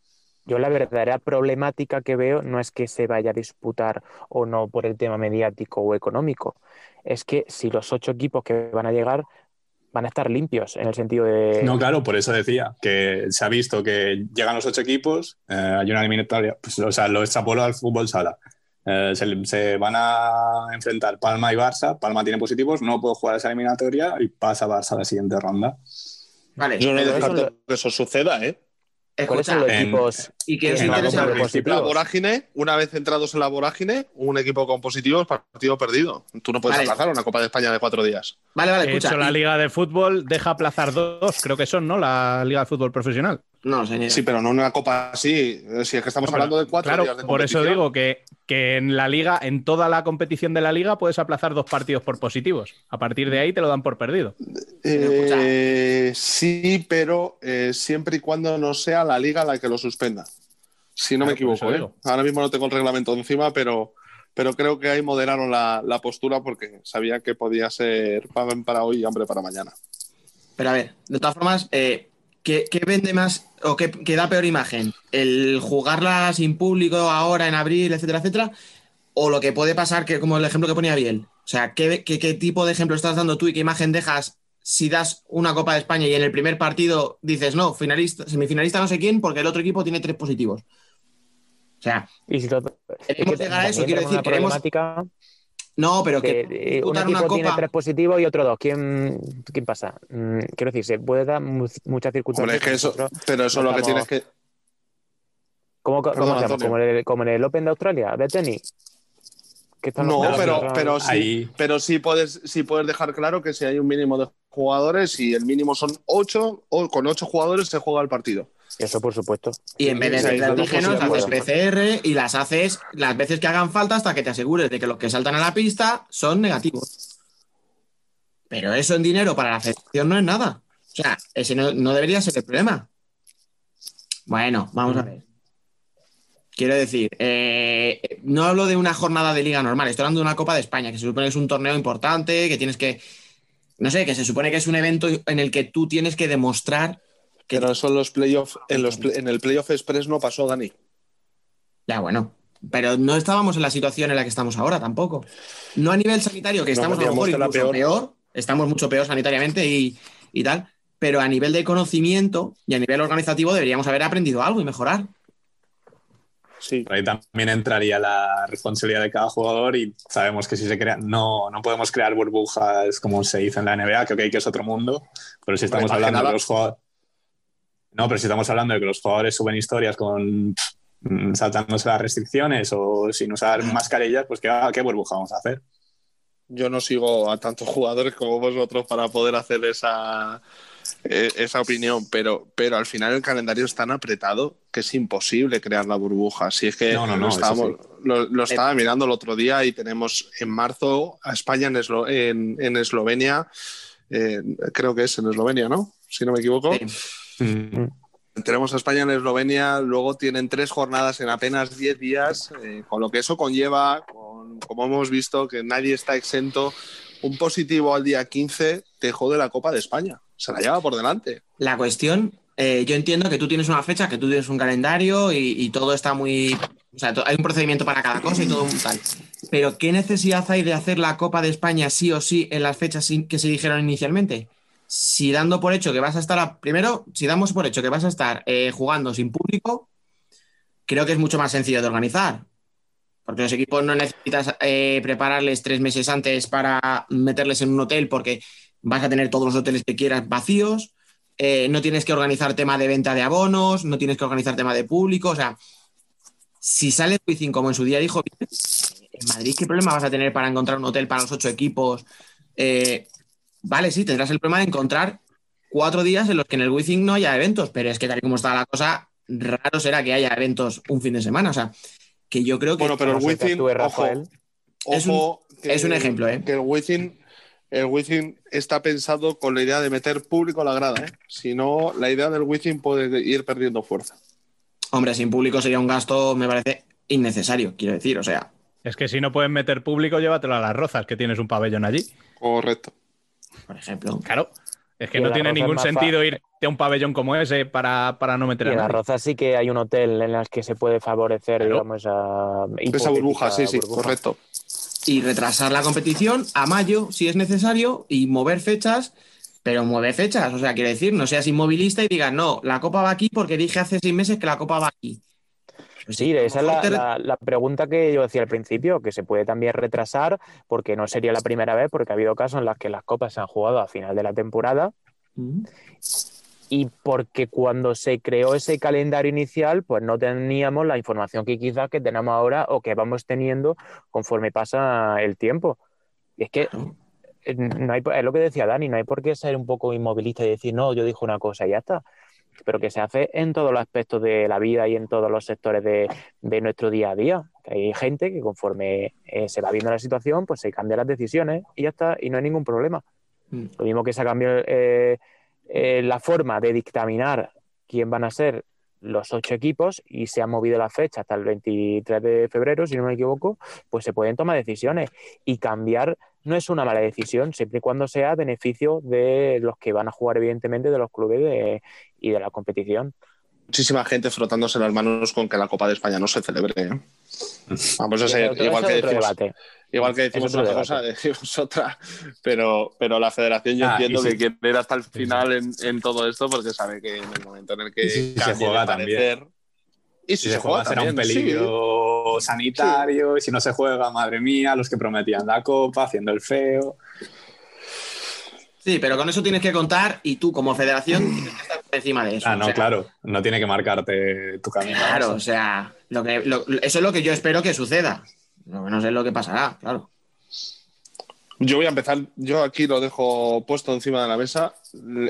Yo la verdadera problemática que veo no es que se vaya a disputar o no por el tema mediático o económico. Es que si los ocho equipos que van a llegar van a estar limpios en el sentido de. No, claro, por eso decía que se ha visto que llegan los ocho equipos, eh, hay una eliminatoria, pues, o sea, lo extrapolo al fútbol sala. Eh, se, se van a enfrentar Palma y Barça. Palma tiene positivos, no puede jugar esa eliminatoria y pasa Barça a la siguiente ronda. Vale, Yo no descarto lo- que eso suceda, ¿eh? ¿Cuáles son los en- equipos? y en la interesa vorágine, una vez entrados en la vorágine, un equipo con positivos, partido perdido. Tú no puedes Vale. aplazar una Copa de España de cuatro días. Vale, vale, De escucha. hecho, la Liga de Fútbol deja aplazar dos, creo que son, ¿no? La Liga de Fútbol Profesional. No, señor. Sí, pero no una Copa así. Si es que estamos Bueno, hablando de cuatro claro, días de por eso digo que, que en la liga, en toda la competición de la liga, puedes aplazar dos partidos por positivos. A partir de ahí te lo dan por perdido. Eh, sí, pero eh, siempre y cuando no sea la liga la que lo suspenda. Si no me Claro, equivoco, ¿eh? Ahora mismo no tengo el reglamento encima, pero, pero creo que ahí moderaron la, la postura porque sabía que podía ser pan para hoy y hambre para mañana. Pero a ver, de todas formas, eh, ¿qué, qué vende más o qué, qué da peor imagen? ¿El jugarla sin público ahora en abril, etcétera, etcétera? ¿O lo que puede pasar, que como el ejemplo que ponía Biel? O sea, ¿qué, qué, qué tipo de ejemplo estás dando tú y qué imagen dejas si das una Copa de España y en el primer partido dices, no, finalista, semifinalista no sé quién, porque el otro equipo tiene tres positivos? O sea, Y si todo- Queremos es que llegar a eso, quiero decir, queremos- no, pero que de- un una equipo tiene Copa- tres positivos y otro dos. ¿Quién, quién pasa? Mm, quiero decir, se puede dar mu- muchas circunstancias. Hombre, es que eso, Nosotros pero eso no lo que tienes que. ¿Cómo, cómo Perdón, hacemos? Antonio. ¿Como en, el, como en el Open de Australia, de tenis. Que No, pero, pero sí, Ahí. pero sí puedes, sí puedes dejar claro que si hay un mínimo de jugadores y el mínimo son ocho, o con ocho jugadores se juega el partido. Eso, por supuesto. Y en vez de hacer antígenos, haces. PCR y las haces las veces que hagan falta hasta que te asegures de que los que saltan a la pista son negativos. Pero eso en dinero para la federación no es nada. O sea, ese no, no debería ser el problema. Bueno, vamos a ver. Quiero decir, eh, no hablo de una jornada de liga normal, estoy hablando de una Copa de España, que se supone que es un torneo importante, que tienes que, no sé, que se supone que es un evento en el que tú tienes que demostrar que Pero eso en los playoffs, en los play- en el playoff express no pasó, Dani. Ya, bueno. Pero no estábamos en la situación en la que estamos ahora tampoco. No a nivel sanitario, que No, estamos a lo mejor incluso peor. peor. estamos mucho peor sanitariamente y, y tal, pero a nivel de conocimiento y a nivel organizativo deberíamos haber aprendido algo y mejorar. Sí. Ahí también entraría la responsabilidad de cada jugador y sabemos que si se crea, no, no podemos crear burbujas como se hizo en la NBA, que ok, que es otro mundo, pero si estamos hablando de los jugadores... No, pero si estamos hablando de que los jugadores suben historias con pff, mm, saltándose las restricciones o sin usar mascarillas, pues ¿qué, qué burbuja vamos a hacer? Yo no sigo a tantos jugadores como vosotros para poder hacer esa, eh, esa opinión, pero, pero al final el calendario es tan apretado que es imposible crear la burbuja. Si es que No, no, no, lo, lo- lo estaba mirando el otro día y tenemos en marzo a España en, Eslo- en, en Eslovenia, eh, creo que es en Eslovenia, ¿no? Si no me equivoco. Sí. Mm. Tenemos a España en Eslovenia, luego tienen tres jornadas en apenas 10 días, eh, con lo que eso conlleva, con- como hemos visto, que nadie está exento. Un positivo al día 15 te jode la Copa de España, se la lleva por delante. La cuestión, eh, yo entiendo que tú tienes una fecha, que tú tienes un calendario y, y todo está muy. O sea, hay un procedimiento para cada cosa y todo un tal. Pero, ¿qué necesidad hay de hacer la Copa de España sí o sí en las fechas que se dijeron inicialmente? Si dando por hecho que vas a estar. primero, si damos por hecho que vas a estar eh, jugando sin público, creo que es mucho más sencillo de organizar. Porque los equipos no necesitas eh, prepararles tres meses antes para meterles en un hotel porque vas a tener todos los hoteles que quieras vacíos. Eh, no tienes que organizar tema de venta de abonos, no tienes que organizar tema de público. O sea, si sale Wizzing como en su día dijo, en Madrid, ¿qué problema vas a tener para encontrar un hotel para los ocho equipos? Vale, sí, tendrás el problema de encontrar cuatro días en los que en el Wizzing no haya eventos, pero es que tal y como está la cosa, raro será que haya eventos un fin de semana. O sea, que yo creo que Bueno, pero el Wizzing, actúe ojo, Rafael. Es un- que- es un ejemplo, ¿eh? Que el Wizzing, el Wizzing está pensado con la idea de meter público a la grada. ¿eh? Si no, la idea del Wizzing puede ir perdiendo fuerza. Hombre, sin público sería un gasto, me parece, innecesario, quiero decir. O sea, Es que si no puedes meter público, llévatelo a las rozas, que tienes un pabellón allí. Correcto. Por ejemplo. Claro. Es que no tiene ningún más fa- sentido irte a un pabellón como ese para, para no meter Y a en la. Roza sí que hay un hotel en el que se puede favorecer, Claro. digamos, esa, Esa burbuja, sí, sí, burbuja. correcto. y retrasar la competición a mayo si es necesario y mover fechas pero mueve fechas. O sea, quiero decir, no seas inmovilista y digas, no, la Copa va aquí porque dije hace seis meses que la Copa va aquí. Pues Sí, esa es la, mejor te re- la- la pregunta que yo decía al principio, que se puede también retrasar, porque no sería la primera vez, porque ha habido casos en los que las copas se han jugado a final de la temporada y porque cuando se creó ese calendario inicial, pues no teníamos la información que quizás que tenemos ahora o que vamos teniendo conforme pasa el tiempo. Y es que eh, no hay, es lo que decía Dani, no hay por qué ser un poco inmovilista y decir, no, yo dije una cosa y ya está. Pero que se hace en todos los aspectos de la vida y en todos los sectores de, de nuestro día a día. Que hay gente que conforme eh, se va viendo la situación, pues se cambian las decisiones y ya está, y no hay ningún problema. Mm. Lo mismo que se ha cambiado eh, eh, la forma de dictaminar quién van a ser los ocho equipos y se ha movido la fecha hasta el 23 de febrero, si no me equivoco, pues se pueden tomar decisiones y cambiar no es una mala decisión, siempre y cuando sea a beneficio de los que van a jugar, evidentemente, de los clubes de- y de la competición. Muchísima gente frotándose las manos con que la Copa de España no se celebre. ¿eh? Vamos a ser, igual que decimos, igual que decimos una cosa, decimos otra, pero, pero la federación yo Ah, entiendo si- que quiere ir hasta el final en, en todo esto porque sabe que en el momento en el que se cambie de juega también. Y si, Si se juega será un peligro sanitario, y si no se juega, madre mía, los que prometían la copa, haciendo el feo. Sí, pero con eso tienes que contar y tú como federación tienes que estar por encima de eso. Ah, no, O sea, claro, no tiene que marcarte tu camino. Claro, o sea, lo que, lo- eso es lo que yo espero que suceda. Lo que no sé lo que pasará, claro. Yo voy a empezar, yo aquí lo dejo puesto encima de la mesa.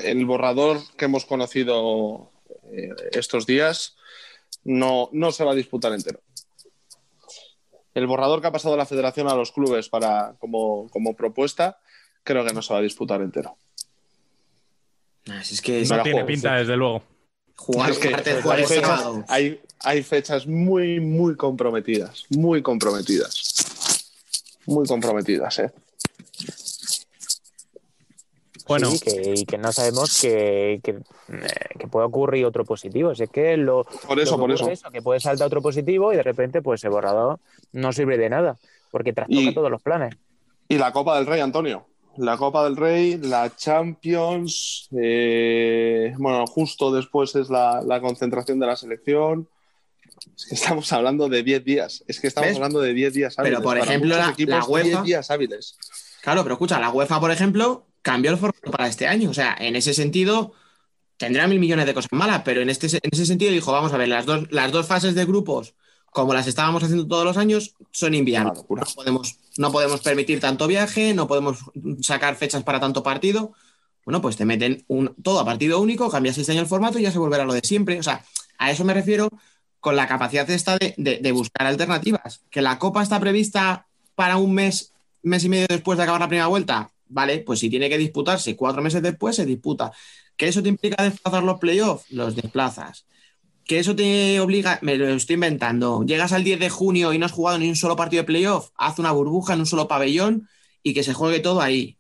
El borrador que hemos conocido eh, estos días no, no se va a disputar entero. El borrador que ha pasado la federación a los clubes para, como, como propuesta, creo que no se va a disputar entero. Ah, es que No tiene juego, pinta, desde luego. jugar Es que martes, hay, fechas, hay- hay fechas muy, muy comprometidas. Muy comprometidas. Muy comprometidas, ¿eh? Bueno, Sí, que, y que no sabemos que, que, eh, que puede ocurrir otro positivo. Si es que lo, Por eso, lo que por eso. es que puede saltar otro positivo y de repente pues ese borrador no sirve de nada, porque trastoca Y- todos los planes. Y la Copa del Rey, Antonio. La Copa del Rey, la Champions. eh, bueno, justo después es la, la concentración de la selección. Es que estamos hablando de 10 días. Es que estamos ¿Ves? hablando de 10 días hábiles. Pero, por ejemplo, la- la UEFA- 10 días hábiles. Claro, pero escucha, la UEFA, por ejemplo, cambió el formato para este año. O sea, en ese sentido, tendrá mil millones de cosas malas, pero en, este, en ese sentido dijo, vamos a ver, las dos, las dos fases de grupos, como las estábamos haciendo todos los años, son inviables. No podemos, no podemos permitir tanto viaje, no podemos sacar fechas para tanto partido. Bueno, pues te meten un, todo a partido único, cambias este año el formato y ya se volverá lo de siempre. O sea, a eso me refiero con la capacidad esta de, de- de buscar alternativas. Que la Copa está prevista para un mes, mes y medio después de acabar la primera vuelta. Vale, pues si tiene que disputarse cuatro meses después, se disputa. ¿Que eso te implica desplazar los playoffs? Los desplazas. ¿Que eso te obliga? Me lo estoy inventando. Llegas al 10 de junio y no has jugado ni un solo partido de playoff. Haz una burbuja en un solo pabellón y que se juegue todo ahí.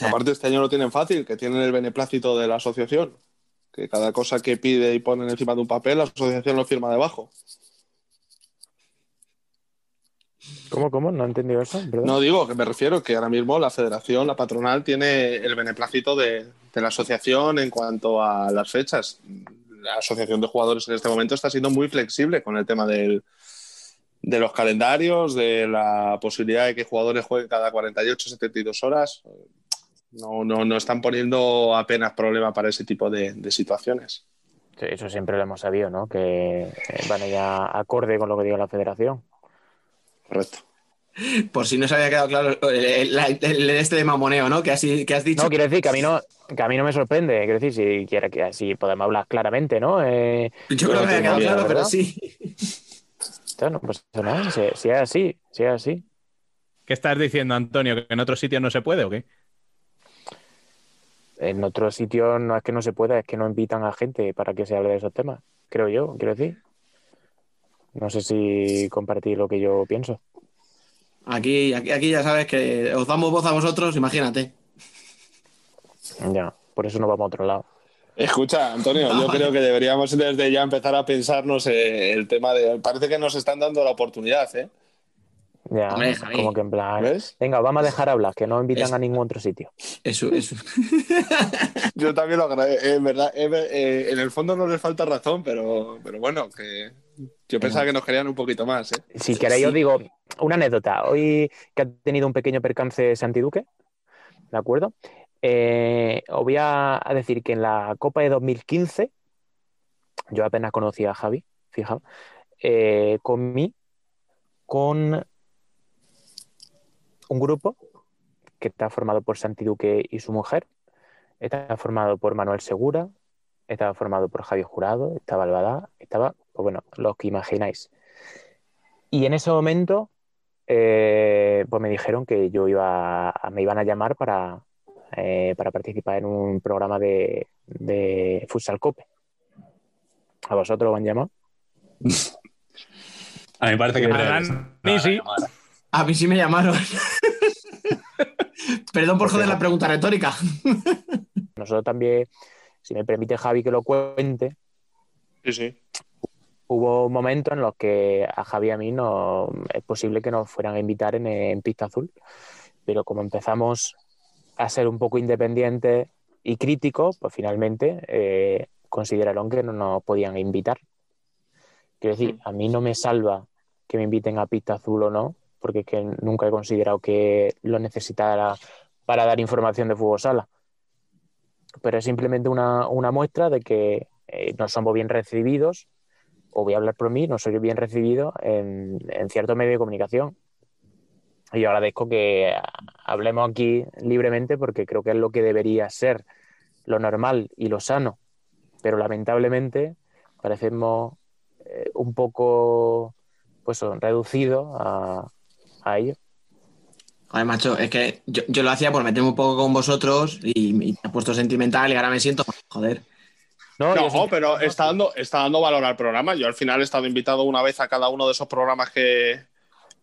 Aparte, este año lo tienen fácil, que tienen el beneplácito de la asociación. Que cada cosa que pide y ponen encima de un papel, la asociación lo firma debajo. ¿Cómo, cómo? No he entendido eso. ¿verdad? No digo que me refiero que ahora mismo la federación, la patronal, tiene el beneplácito de, de la asociación en cuanto a las fechas. La asociación de jugadores en este momento está siendo muy flexible con el tema del, de los calendarios, de la posibilidad de que jugadores jueguen cada 48, 72 horas. No, no, no están poniendo apenas problema para ese tipo de, de situaciones. Sí, Eso siempre lo hemos sabido, ¿no? Que van ya acorde con lo que diga la federación. Correcto. por si no se había quedado claro el, el- el- el este de mamoneo, ¿no? Que, así, que has dicho. No, quiero decir que a mí no, que a mí no me sorprende. Quiero decir, si quiere que así podemos hablar claramente, ¿no? Eh, Yo creo que me había quedado claro, pero sí. ya, no pasa nada. Si, si es así, si es así. ¿qué estás diciendo, Antonio? ¿Que en otros sitios no se puede o qué? En otros sitios no es que no se pueda, es que no invitan a gente para que se hable de esos temas. Creo yo, quiero decir. No sé si compartir lo que yo pienso. Aquí, aquí, aquí ya sabes que os damos voz a vosotros, imagínate. Ya, por eso nos vamos a otro lado. Escucha, Antonio, yo creo que deberíamos desde ya empezar a pensarnos eh, el tema de. Parece que nos están dando la oportunidad, ¿eh? Ya, Hombre, como que en plan. ¿Ves? Venga, vamos a dejar hablar, que no invitan Es- a ningún otro sitio. Eso, eso. Yo también lo agradezco. En verdad, eh, eh, en el fondo no les falta razón, pero, pero bueno, que yo pensaba que nos querían un poquito más. ¿eh? Si queréis, os digo una anécdota. Hoy que ha tenido un pequeño percance Santiduque, ¿de acuerdo? Eh, os voy a, a decir que en la Copa de 2015, yo apenas conocía a Javi, fijaos, eh, comí con un grupo que está formado por Santiduque y su mujer, está formado por Manuel Segura, estaba formado por Javier Jurado, estaba Albadá, estaba, pues bueno, los que imagináis. Y en ese momento, eh, pues me dijeron que yo iba, a- me iban a llamar para, eh, para participar en un programa de, de Futsal Cope. ¿A vosotros os han llamado? A mí me parece que A me ni sí. llamar. A mí sí me llamaron. Perdón por joder la pregunta retórica. Nosotros también, si me permite Javi que lo cuente, Sí, sí. Hubo momentos en los que a Javi y a mí no es posible que nos fueran a invitar en, en Pista Azul, pero como empezamos a ser un poco independientes y críticos, pues finalmente eh, consideraron que no nos podían invitar. Quiero decir, a mí no me salva que me inviten a Pista Azul o no, porque es que nunca he considerado que lo necesitara para dar información de fútbol sala. Pero es simplemente una, una muestra de que eh, no somos bien recibidos o voy a hablar por mí, no soy bien recibido en, en ciertos medios de comunicación. Y yo agradezco que hablemos aquí libremente porque creo que es lo que debería ser lo normal y lo sano. Pero lamentablemente parecemos eh, un poco pues, reducidos a, a ello. Joder, macho, es que yo, yo lo hacía por meterme un poco con vosotros y, y me he puesto sentimental y ahora me siento. Joder. No, No, pero está dando, está dando valor al programa. Yo al final he estado invitado una vez a cada uno de esos programas que,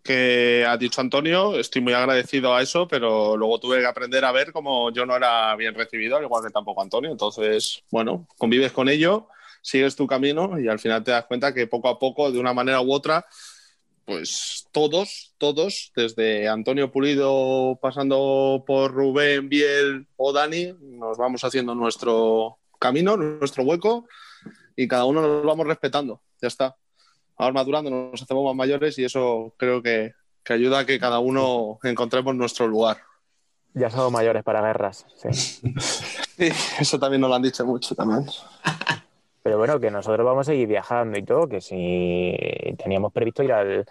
que ha dicho Antonio. Estoy muy agradecido a eso, pero luego tuve que aprender a ver cómo yo no era bien recibido, al igual que tampoco Antonio. Entonces, bueno, convives con ello, sigues tu camino y al final te das cuenta que poco a poco, de una manera u otra, pues todos, todos, desde Antonio Pulido pasando por Rubén, Biel o Dani, nos vamos haciendo nuestro camino, nuestro hueco y cada uno nos vamos respetando. Ya está. Ahora madurando nos hacemos más mayores y eso creo que, que ayuda a que cada uno encontremos nuestro lugar. ya somos mayores para guerras. sí. Y eso también nos lo han dicho mucho también. Pero bueno, que nosotros vamos a seguir viajando y todo, que si teníamos previsto ir al,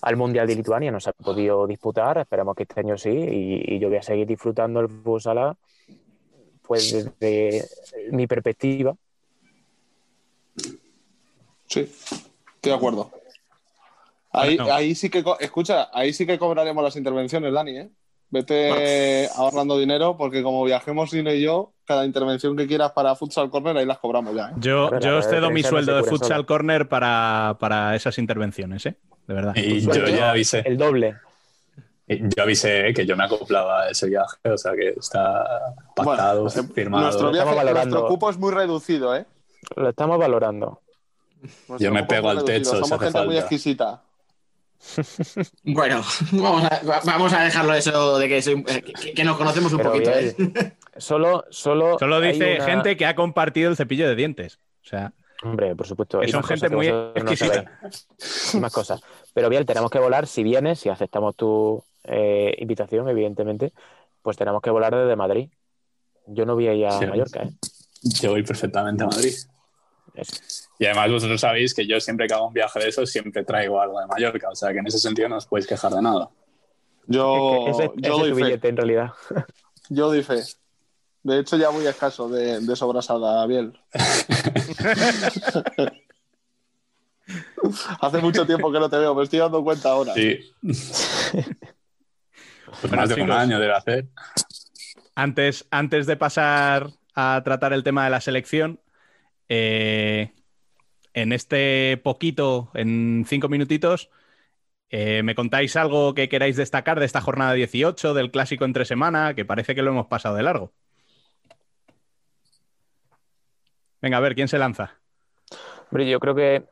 al Mundial de Lituania, no se ha podido disputar, esperamos que este año sí, y, y yo voy a seguir disfrutando el fútbol sala, pues desde mi perspectiva. Sí, estoy de acuerdo. Ahí, Bueno. ahí sí que, escucha, ahí sí que cobraremos las intervenciones, Dani, ¿eh? Vete ahorrando dinero porque como viajemos Dino y yo, cada intervención que quieras para Futsal Corner ahí las cobramos ya, ¿eh? Yo, yo os cedo mi sueldo de Futsal. Corner para, para esas intervenciones, ¿eh? De verdad. Y yo ya avisé, El doble. Yo avisé que yo me acoplaba a ese viaje, o sea que está pactado, Bueno, eh, firmado. nuestro, viaje, Estamos valorando. nuestro cupo es muy reducido, ¿eh? Lo estamos valorando. Nuestro Yo me pego muy al reducido. techo si Somos hace gente muy falta. exquisita. Bueno, vamos a, va- vamos a dejarlo eso de que, soy- eh, que, que nos conocemos un Pero poquito. bien. ¿eh? Solo, solo, Solo dice una- gente que ha compartido el cepillo de dientes. O sea, Hombre, por supuesto. Que son gente muy no exquisita. Y más cosas. Pero bien, tenemos que volar. Si vienes, si aceptamos tu eh, invitación, evidentemente, pues tenemos que volar desde Madrid. Yo no voy a ir a Sí. Mallorca, ¿eh? Yo voy perfectamente a Madrid. Eso. Y además vosotros sabéis que yo siempre que hago un viaje de esos siempre traigo algo de Mallorca, o sea que en ese sentido no os podéis quejar de nada. Yo, Ese, ese yo es doy tu fe. billete, en realidad. Yo doy fe. De hecho, ya voy escaso de, de sobrasada, Biel. Hace mucho tiempo que no te veo, me estoy dando cuenta ahora. Sí. Pues más de un año debe hacer. antes, antes de pasar a tratar el tema de la selección, eh, en este poquito, en cinco minutitos, eh, ¿me contáis algo que queráis destacar de esta jornada 18, del clásico entre semana, que parece que lo hemos pasado de largo? Venga, a ver, ¿quién se lanza? Hombre, yo creo que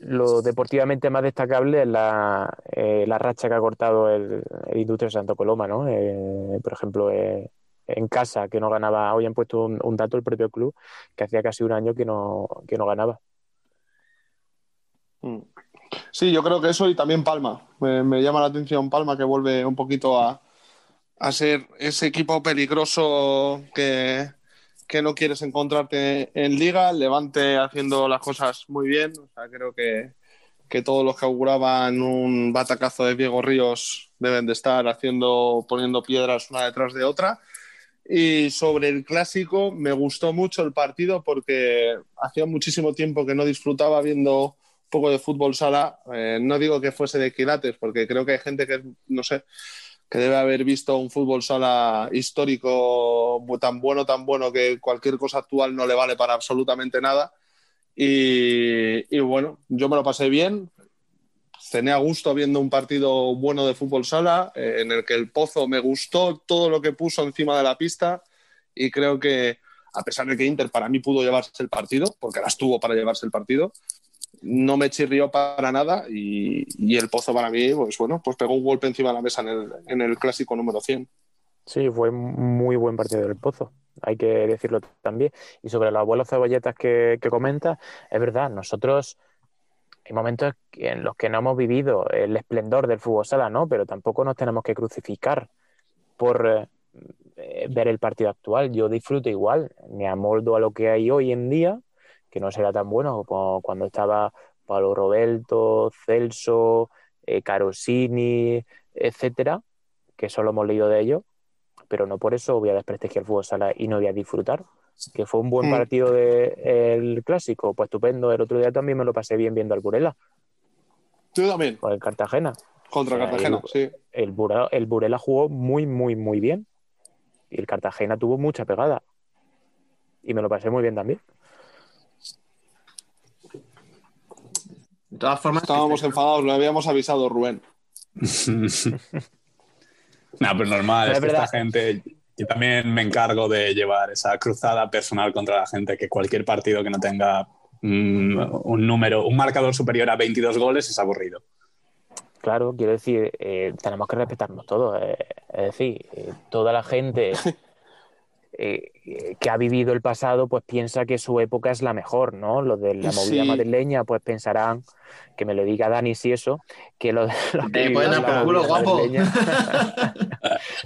lo deportivamente más destacable es la, eh, la racha que ha cortado el, el Industria Santo Coloma, ¿no? Eh, por ejemplo, eh, en casa, que no ganaba, hoy han puesto un, un dato el propio club, que hacía casi un año que no, que no ganaba. Mm. Sí, yo creo que eso y también Palma. Me, me llama la atención Palma que vuelve un poquito a, a ser ese equipo peligroso que, que no quieres encontrarte en liga, Levante haciendo las cosas muy bien. Creo que, que todos los que auguraban un batacazo de Diego Ríos deben de estar haciendo, poniendo piedras una detrás de otra. Y sobre el clásico, me gustó mucho el partido porque hacía muchísimo tiempo que no disfrutaba viendo un poco de fútbol sala. Eh, no digo que fuese de quilates, porque creo que hay gente que, no sé, que debe haber visto un fútbol sala histórico tan bueno, tan bueno que cualquier cosa actual no le vale para absolutamente nada. Y, bueno, yo me lo pasé bien. Cené a gusto viendo un partido bueno de fútbol sala, eh, en el que el Pozo me gustó todo lo que puso encima de la pista y creo que, a pesar de que Inter para mí pudo llevarse el partido, porque las tuvo para llevarse el partido, no me chirrió para nada y, y el Pozo para mí, pues bueno, pues pegó un golpe encima de la mesa en el, en el clásico número 100. Sí, fue muy buen partido del Pozo, hay que decirlo también. Y sobre los abuelos cebolletas que, que comentas, es verdad, nosotros hay momentos en los que no hemos vivido el esplendor del fútbol sala, ¿no? Pero tampoco nos tenemos que crucificar por eh, ver el partido actual. Yo disfruto igual, me amoldo a lo que hay hoy en día, que no será tan bueno como cuando estaba Pablo Roberto, Celso, eh, Carosini, etcétera, que solo hemos leído de ellos, pero no por eso voy a desprestigiar el fútbol sala y no voy a disfrutar. Que fue un buen Mm. partido del clásico, pues estupendo. El otro día también me lo pasé bien viendo al Burela, Tú también, con el Cartagena. contra O sea, Cartagena, el- sí. El Burela, el Burela jugó muy, muy, muy bien. Y el Cartagena tuvo mucha pegada. Y me lo pasé muy bien también. De todas formas, Estábamos enfadados, lo habíamos avisado Rubén. No, pero normal, Pero es es que esta gente. Yo también me encargo de llevar esa cruzada personal contra la gente, que cualquier partido que no tenga mm, un número, un marcador superior a 22 goles es aburrido. Claro, quiero decir, eh, tenemos que respetarnos todos. eh, es decir, eh, toda la gente eh, que ha vivido el pasado, pues piensa que su época es la mejor, ¿no? Los de la movida Sí. madrileña, pues pensarán, que me lo diga Dani si eso, que los, los que la culo, guapo.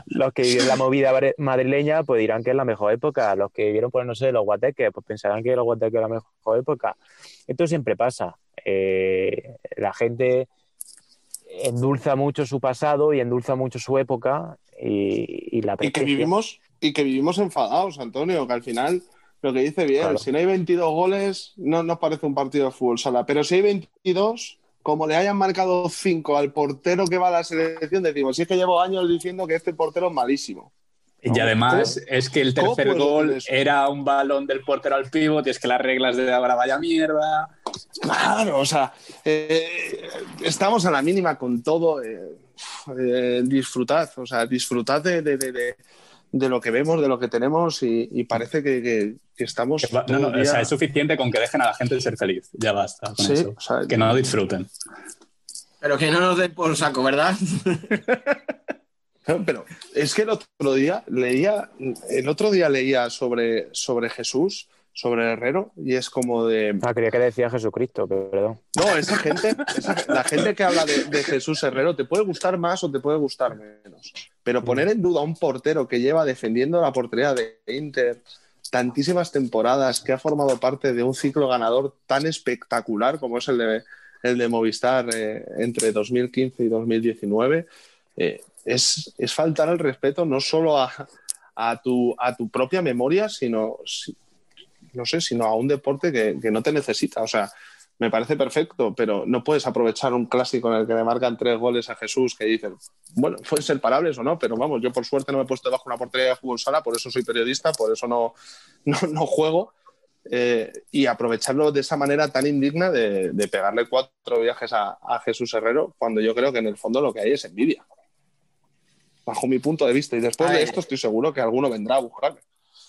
los que vivieron la movida madrileña, pues dirán que es la mejor época. Los que vivieron, pues no sé, los guateques, pues pensarán que los guateques es la mejor época. Esto siempre pasa. Eh, la gente endulza mucho su pasado y endulza mucho su época y, y la Y que vivimos, y que vivimos enfadados, Antonio, que al final lo que dice bien, Claro. si no hay 22 goles, no nos parece un partido de fútbol sala, pero si hay 22, como le hayan marcado 5 al portero que va a la selección, decimos, si es que llevo años diciendo que este portero es malísimo. Y además ¿Cómo? es que el ¿Cómo tercer gol era un balón del portero al pívot y es que las reglas de ahora vaya mierda. Claro, o sea, eh, estamos a la mínima con todo. eh, eh, disfrutad, o sea, disfrutad de, de- de- de- de lo que vemos, de lo que tenemos y, y parece que, que- que estamos. Que va- no, no, o sea, es suficiente con que dejen a la gente ser feliz. Ya basta con Sí, eso. o sea, Que no disfruten. Pero que no nos den por saco, ¿verdad? Pero es que el otro día leía, el otro día leía sobre, sobre Jesús, sobre Herrero, y es como de. Ah, creía que decía Jesucristo, perdón. No, esa gente, esa- la gente que habla de, de Jesús Herrero te puede gustar más o te puede gustar menos. Pero poner en duda a un portero que lleva defendiendo la portería de Inter tantísimas temporadas, que ha formado parte de un ciclo ganador tan espectacular como es el de, el de Movistar eh, entre 2015 y 2019, eh, es, es faltar al respeto no solo a, a tu, a tu propia memoria, sino, si- no sé, sino a un deporte que, que no te necesita. O sea, me parece perfecto, pero no puedes aprovechar un clásico en el que le marcan tres goles a Jesús que dicen, bueno, pueden ser parables o no, pero vamos, yo por suerte no me he puesto debajo de una portería de fútbol sala, por eso soy periodista, por eso no, no, no juego. eh, y aprovecharlo de esa manera tan indigna de, de pegarle cuatro viajes a, a Jesús Herrero, cuando yo creo que en el fondo lo que hay es envidia. Bajo mi punto de vista. Y después de esto estoy seguro que alguno vendrá a buscarme.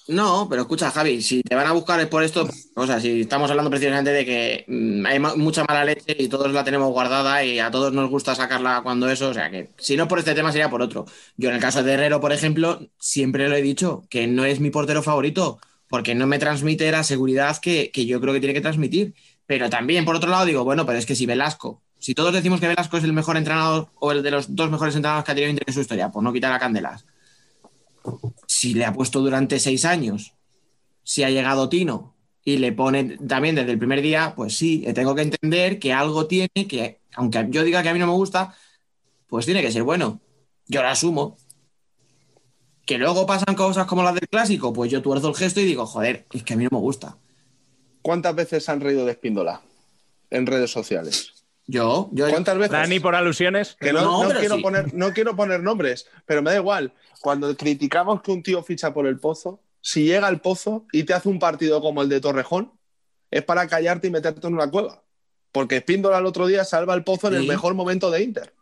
No, pero escucha, Javi, si te van a buscar es por esto, o sea, si estamos hablando precisamente de que mm, hay mucha mala leche y todos la tenemos guardada y a todos nos gusta sacarla cuando eso, o sea, que si no por este tema sería por otro. Yo en el caso de Herrero, por ejemplo, siempre lo he dicho, que no es mi portero favorito, porque no me transmite la seguridad que, que yo creo que tiene que transmitir. Pero también, por otro lado, digo, bueno, pero es que si Velasco, si todos decimos que Velasco es el mejor entrenador o el de los dos mejores entrenadores que ha tenido en su historia, por no quitar a Candelas, si le ha puesto durante seis años, si ha llegado Tino y le pone también desde el primer día, pues sí, tengo que entender que algo tiene que, aunque yo diga que a mí no me gusta, pues tiene que ser bueno. Yo lo asumo. Que luego pasan cosas como las del clásico, pues yo tuerzo el gesto y digo, joder, es que a mí no me gusta. ¿Cuántas veces han reído de Espíndola en redes sociales? Yo, yo. ¿Cuántas veces? Dani, por alusiones. Que no, No, no pero quiero sí. poner, no quiero poner nombres, pero me da igual. Cuando criticamos que un tío ficha por el pozo, si llega al pozo y te hace un partido como el de Torrejón, es para callarte y meterte en una cueva. Porque Espíndola el otro día salva el pozo en el mejor momento de Inter.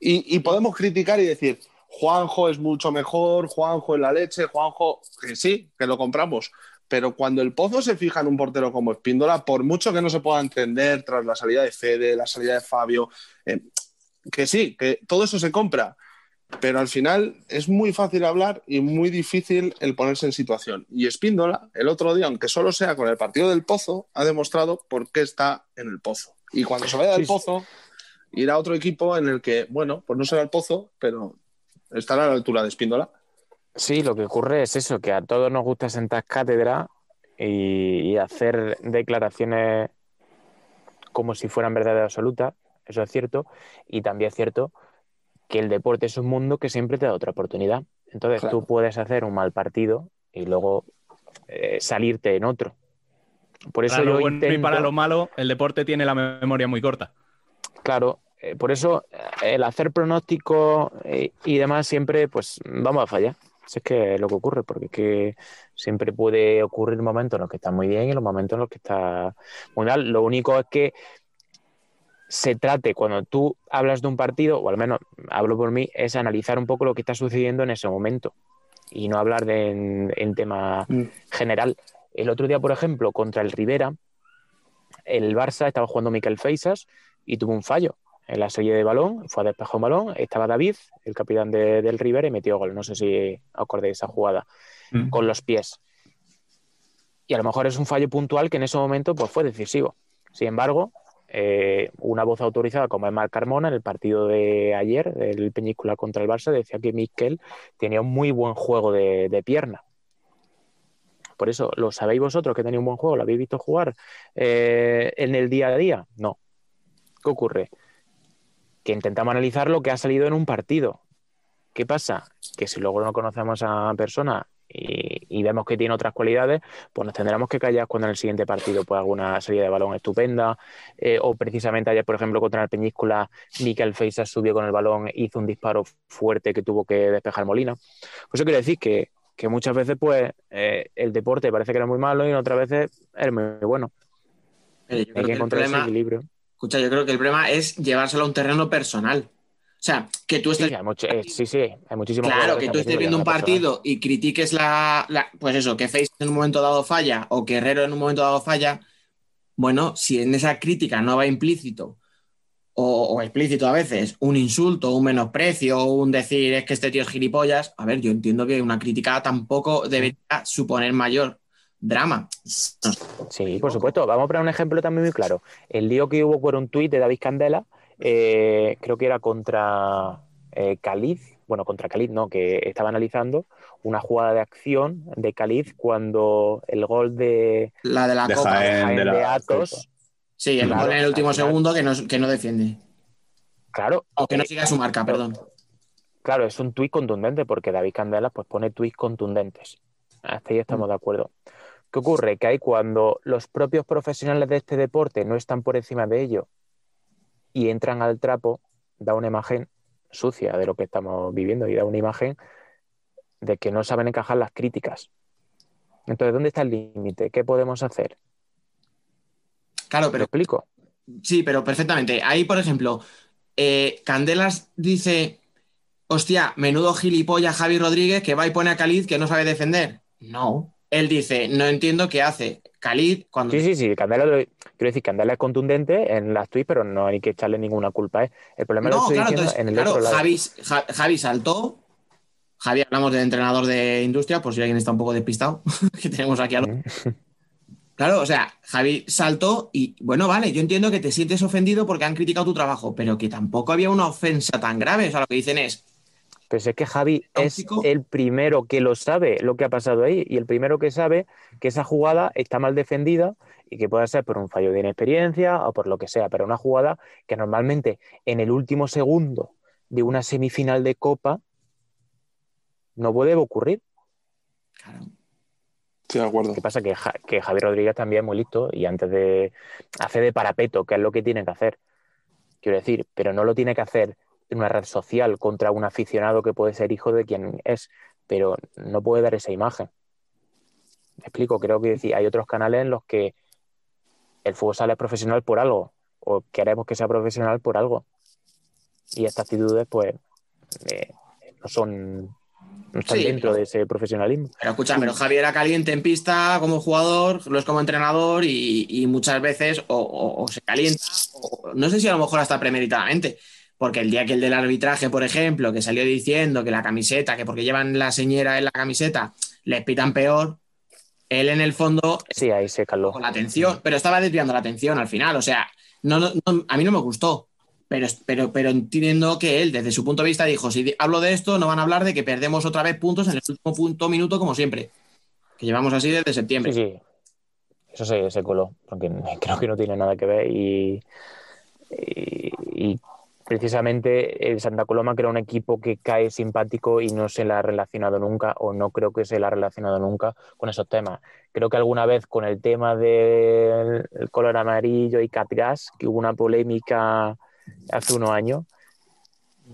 Y, y podemos criticar y decir, Juanjo es mucho mejor, Juanjo en la leche, Juanjo, que sí, que lo compramos. Pero cuando el Pozo se fija en un portero como Espíndola, por mucho que no se pueda entender tras la salida de Fede, la salida de Fabio, eh, que sí, que todo eso se compra. Pero al final es muy fácil hablar y muy difícil el ponerse en situación. Y Espíndola, el otro día, aunque solo sea con el partido del Pozo, ha demostrado por qué está en el Pozo. Y cuando se vaya del Sí. Pozo, irá a otro equipo en el que, bueno, pues no será el Pozo, pero estará a la altura de Espíndola. Sí, lo que ocurre es eso, que a todos nos gusta sentar cátedra y, y hacer declaraciones como si fueran verdad absoluta, eso es cierto, y también es cierto que el deporte es un mundo que siempre te da otra oportunidad. Entonces Claro. tú puedes hacer un mal partido y luego eh, salirte en otro. Por eso Para lo yo bueno y para lo malo, el deporte tiene la memoria muy corta. Claro, eh, por eso eh, el hacer pronósticos eh, y demás siempre, pues vamos a fallar. Eso es que es lo que ocurre, porque es que siempre puede ocurrir momentos en los que está muy bien y los momentos en los que está muy mal. Lo único es que se trate, cuando tú hablas de un partido, o al menos hablo por mí, es analizar un poco lo que está sucediendo en ese momento y no hablar de, en, en tema Mm. general. El otro día, por ejemplo, contra el Rivera, el Barça estaba jugando Miquel Feisas y tuvo un fallo en la salida de balón, fue a despejar un balón, estaba David, el capitán de- del Rivera, y metió gol. No sé si acordáis esa jugada Mm. con los pies. Y a lo mejor es un fallo puntual que en ese momento pues, fue decisivo. Sin embargo, eh, una voz autorizada como es Marc Carmona en el partido de ayer, del Peñíscola contra el Barça, decía que Miquel tenía un muy buen juego de, de pierna. Por eso, ¿lo sabéis vosotros que tenía un buen juego? ¿Lo habéis visto jugar eh, en el día a día? No. ¿Qué ocurre? Que intentamos analizar lo que ha salido en un partido. ¿Qué pasa? Que si luego no conocemos a la persona y, y vemos que tiene otras cualidades, pues nos tendremos que callar cuando en el siguiente partido pues alguna salida de balón estupenda eh, o precisamente ayer, por ejemplo, contra el Peñíscola, Miquel Feisas subió con el balón, hizo un disparo fuerte que tuvo que despejar Molina. Por eso quiero decir que, que muchas veces pues eh, el deporte parece que era muy malo y en otras veces es muy bueno. Yo Hay creo que que el encontrar ese equilibrio. Escucha, yo creo que el problema es llevárselo a un terreno personal. O sea, que tú estés Sí, hay mucho- eh, sí, sí, hay muchísimos Claro, que tú estés viendo un persona. partido y critiques la, la- Pues eso, que Face en un momento dado falla o que Herrero en un momento dado falla. Bueno, si en esa crítica no va implícito o, o explícito a veces un insulto, un menosprecio, un decir es que este tío es gilipollas, a ver, yo entiendo que una crítica tampoco debería suponer mayor drama. Sí, por supuesto. Vamos a poner un ejemplo también muy claro. El lío que hubo por un tuit de David Candela, eh, creo que era contra eh, Caliz, bueno, contra Caliz, no, que estaba analizando una jugada de acción de Caliz cuando el gol de, La de la De copa. Jaén. Jaén de la de Atos. Sí, el Claro, gol en el último final. segundo que no, que no defiende. claro, O que no siga su marca, perdón. Claro, es un tuit contundente porque David Candela pues, pone tuits contundentes. Hasta ahí estamos de acuerdo. ¿Qué ocurre? Que hay cuando los propios profesionales de este deporte no están por encima de ello y entran al trapo, da una imagen sucia de lo que estamos viviendo y da una imagen de que no saben encajar las críticas. Entonces, ¿dónde está el límite? ¿Qué podemos hacer? Claro, ¿Lo pero explico? Sí, pero perfectamente. Ahí, por ejemplo, eh, Candelas dice, hostia, menudo gilipollas Javi Rodríguez que va y pone a Caliz que no sabe defender. No. Él dice, no entiendo qué hace. Khalid, cuando. Sí, sí, sí, Candela, lo- quiero decir, Candela es contundente en las tweets, pero no hay que echarle ninguna culpa. ¿eh? El problema lo No, estoy claro, diciendo entonces, en el claro, otro lado. Javi, Ja- Javi saltó. Javi, hablamos del entrenador de industria, por si alguien está un poco despistado, que tenemos aquí a lo- Claro, o sea, Javi saltó y, bueno, vale, yo entiendo que te sientes ofendido porque han criticado tu trabajo, pero que tampoco había una ofensa tan grave. O sea, lo que dicen es, Pero si es que Javi es el primero que lo sabe, lo que ha pasado ahí, y el primero que sabe que esa jugada está mal defendida y que puede ser por un fallo de inexperiencia o por lo que sea, pero una jugada que normalmente en el último segundo de una semifinal de Copa no puede ocurrir. claro, Estoy de acuerdo. Lo que pasa es que, Ja- que Javi Rodríguez también es muy listo y antes de hacer de parapeto, que es lo que tiene que hacer, quiero decir, pero no lo tiene que hacer en una red social contra un aficionado que puede ser hijo de quien es, pero no puede dar esa imagen. Me explico, creo que decir, hay otros canales en los que el futsal es profesional por algo, o queremos que sea profesional por algo. Y estas actitudes, pues, eh, no son, no están Sí, dentro pero- de ese profesionalismo. Pero escucha, pero Javi era caliente en pista como jugador, lo es como entrenador y, y muchas veces o, o- o se calienta, o no sé si a lo mejor hasta premeditadamente, porque el día que el del arbitraje, por ejemplo, que salió diciendo que la camiseta, que porque llevan la señera en la camiseta, les pitan peor, él en el fondo Sí, ahí se caló. con la atención, pero estaba desviando la atención al final, o sea, no, no- no- a mí no me gustó. Pero, pero, pero entiendo que él, desde su punto de vista, dijo: si hablo de esto, no van a hablar de que perdemos otra vez puntos en el último punto minuto, como siempre. Que llevamos así desde septiembre. Sí, sí. Eso se, se coló, porque creo que no tiene nada que ver. Y, y, y precisamente el Santa Coloma crea un equipo que cae simpático y no se le ha relacionado nunca, o no creo que se le ha relacionado nunca con esos temas. Creo que alguna vez con el tema del el color amarillo y Catgas, que hubo una polémica hace unos años,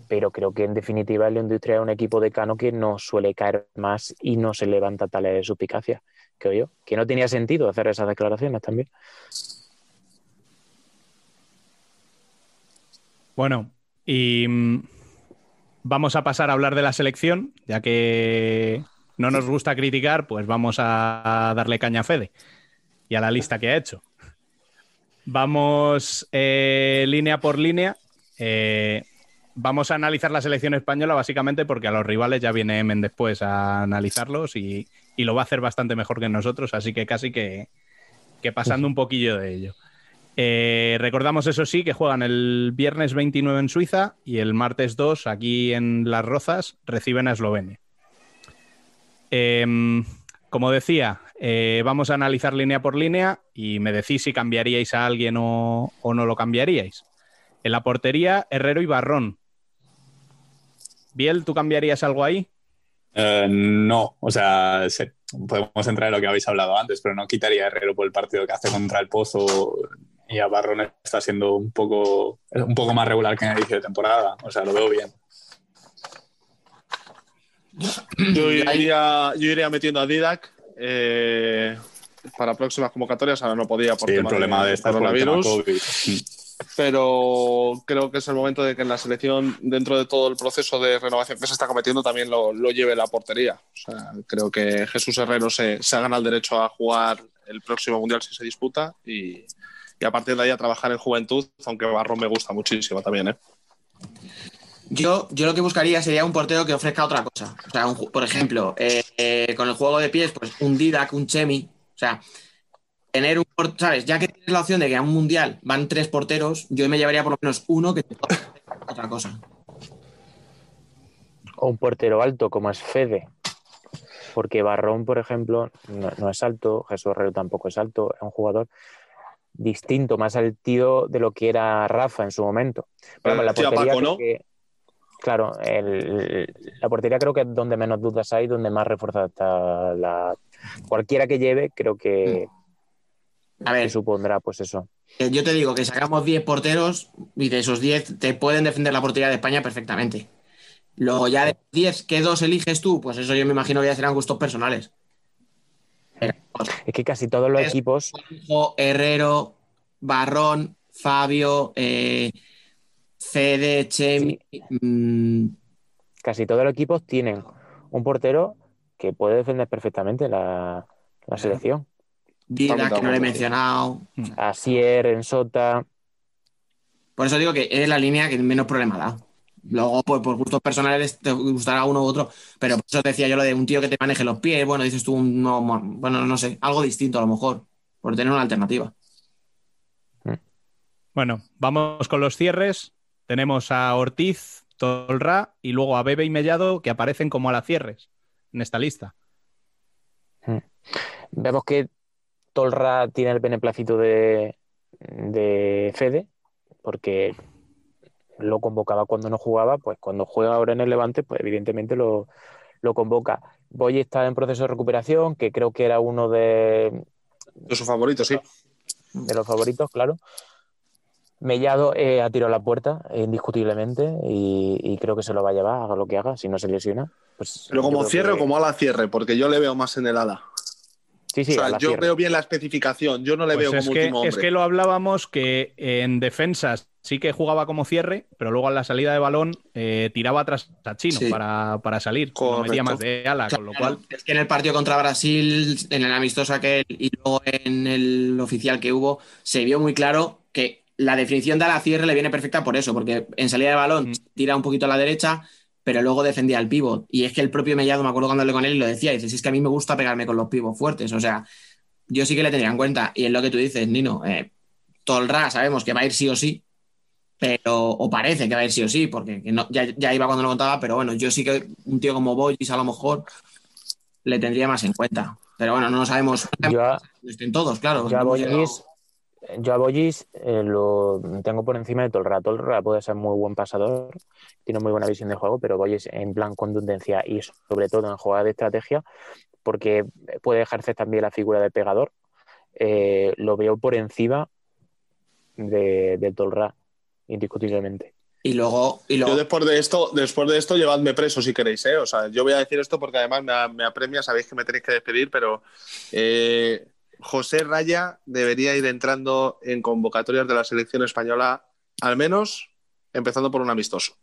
pero creo que en definitiva el Industria es un equipo de Cano que no suele caer más y no se levanta tales suspicacias, creo yo. Que no tenía sentido hacer esas declaraciones también. Bueno, y mm, vamos a pasar a hablar de la selección, ya que no nos gusta criticar, pues vamos a darle caña a Fede y a la lista que ha hecho. Vamos eh, línea por línea. Eh, vamos a analizar la selección española básicamente porque a los rivales ya viene Emen después a analizarlos y, y lo va a hacer bastante mejor que nosotros, así que casi que, que pasando un poquillo de ello. Eh, recordamos, eso sí, que juegan el viernes 29 en Suiza y el martes 2 aquí en Las Rozas reciben a Eslovenia. Em, como decía, eh, vamos a analizar línea por línea y me decís si cambiaríais a alguien o, o no lo cambiaríais. En la portería, Herrero y Barrón. Biel, ¿tú cambiarías algo ahí? Eh, no, o sea, se- podemos entrar en lo que habéis hablado antes, pero no quitaría a Herrero por el partido que hace contra el Pozo y a Barrón está siendo un poco, un poco más regular que en el inicio de temporada. O sea, lo veo bien. Yo iría, yo iría metiendo a Didac eh, para próximas convocatorias. Ahora no podía por Sí, el problema de estar por el tema coronavirus. COVID. pero creo que es el momento de que en la selección, dentro de todo el proceso de renovación que se está cometiendo, también lo, lo lleve la portería. O sea, creo que Jesús Herrero se, se ha ganado el derecho a jugar el próximo mundial si se disputa y, y a partir de ahí a trabajar en juventud, aunque Barrón me gusta muchísimo también. ¿eh? Yo, yo lo que buscaría sería un portero que ofrezca otra cosa. O sea, un por ejemplo, eh, eh, con el juego de pies, pues un Didac, un Chemi. O sea, tener un por- ¿sabes? Ya que tienes la opción de que a un mundial van tres porteros, yo me llevaría por lo menos uno que te otra cosa. O un portero alto como es Fede. Porque Barrón, por ejemplo, no, no es alto, Jesús Herrero tampoco es alto, es un jugador distinto, más altido de lo que era Rafa en su momento. Pero vamos, la portería Paco, ¿no? que- claro, el- la portería creo que es donde menos dudas hay, donde más reforzada está la... Cualquiera que lleve, creo que, A que ver, supondrá pues eso. eh, yo te digo que sacamos 10 porteros y de esos 10 te pueden defender la portería de España perfectamente. Luego ya de 10, ¿qué dos eliges tú? Pues eso yo me imagino que ya serán gustos personales. Es que casi todos los Es- equipos, Juanjo, Herrero, Barrón, Fabio, eh, Fede, Chemi. mm, casi todos los equipos tienen un portero que puede defender perfectamente la, la selección. Dida, que no le he mencionado. Asier, Ensota. Por eso digo que es la línea que menos problema da. Luego, pues por gustos personales te gustará uno u otro, pero por eso decía yo lo de un tío que te maneje los pies, bueno, dices tú, un, no, bueno, no sé, algo distinto a lo mejor, por tener una alternativa. Bueno, vamos con los cierres. Tenemos a Ortiz, Tolra y luego a Bebe y Mellado que aparecen como a la cierres en esta lista. Vemos que Tolra tiene el beneplácito de, de Fede, porque lo convocaba cuando no jugaba, pues cuando juega ahora en el Levante, pues evidentemente lo, lo convoca. Boy está en proceso de recuperación, que creo que era uno de, De su favorito, sí. de los favoritos, claro. Mellado eh, ha tirado la puerta, indiscutiblemente, y, y creo que se lo va a llevar, haga lo que haga, si no se lesiona. Pues Pero como cierre que- o como ala cierre, porque yo le veo más en el ala. Sí, sí, o sea, yo cierre. veo bien la especificación, yo no le Pues veo es, como que, último es que lo hablábamos que en defensas sí que jugaba como cierre, pero luego en la salida de balón eh, tiraba atrás a Chino Sí. para, para salir. Lo metía más de ala, con lo cual. es que en el partido contra Brasil, en el amistoso aquel y luego en el oficial que hubo, se vio muy claro que la definición de ala cierre le viene perfecta por eso, porque en salida de balón Mm. tira un poquito a la derecha, pero luego defendía el pivot. Y es que el propio Mellado, me acuerdo cuando hablé con él y lo decía, dice, "Si es que a mí me gusta pegarme con los pivots fuertes, o sea, yo sí que le tendría en cuenta. Y es lo que tú dices, Nino, eh, Tolra sabemos que va a ir sí o sí, pero, o parece que va a ir sí o sí, porque que no, ya, ya iba cuando lo contaba, pero bueno, yo sí que un tío como Boyis a lo mejor le tendría más en cuenta. Pero bueno, no lo sabemos. Yo No estén todos, claro. yo a Boyis, yo a Boyis, eh, lo tengo por encima de Tolra. Tolra puede ser muy buen pasador, tiene muy buena visión de juego, pero Boyis en plan contundencia y sobre todo en jugadas de estrategia, porque puede ejercer también la figura de pegador, eh, lo veo por encima de, de Tolra, indiscutiblemente. Y luego, y Yo luego después de esto, después de esto, llevadme preso si queréis, ¿eh? O sea, yo voy a decir esto porque además me apremia, sabéis que me tenéis que despedir, pero eh, José Raya debería ir entrando en convocatorias de la selección española, al menos empezando por un amistoso.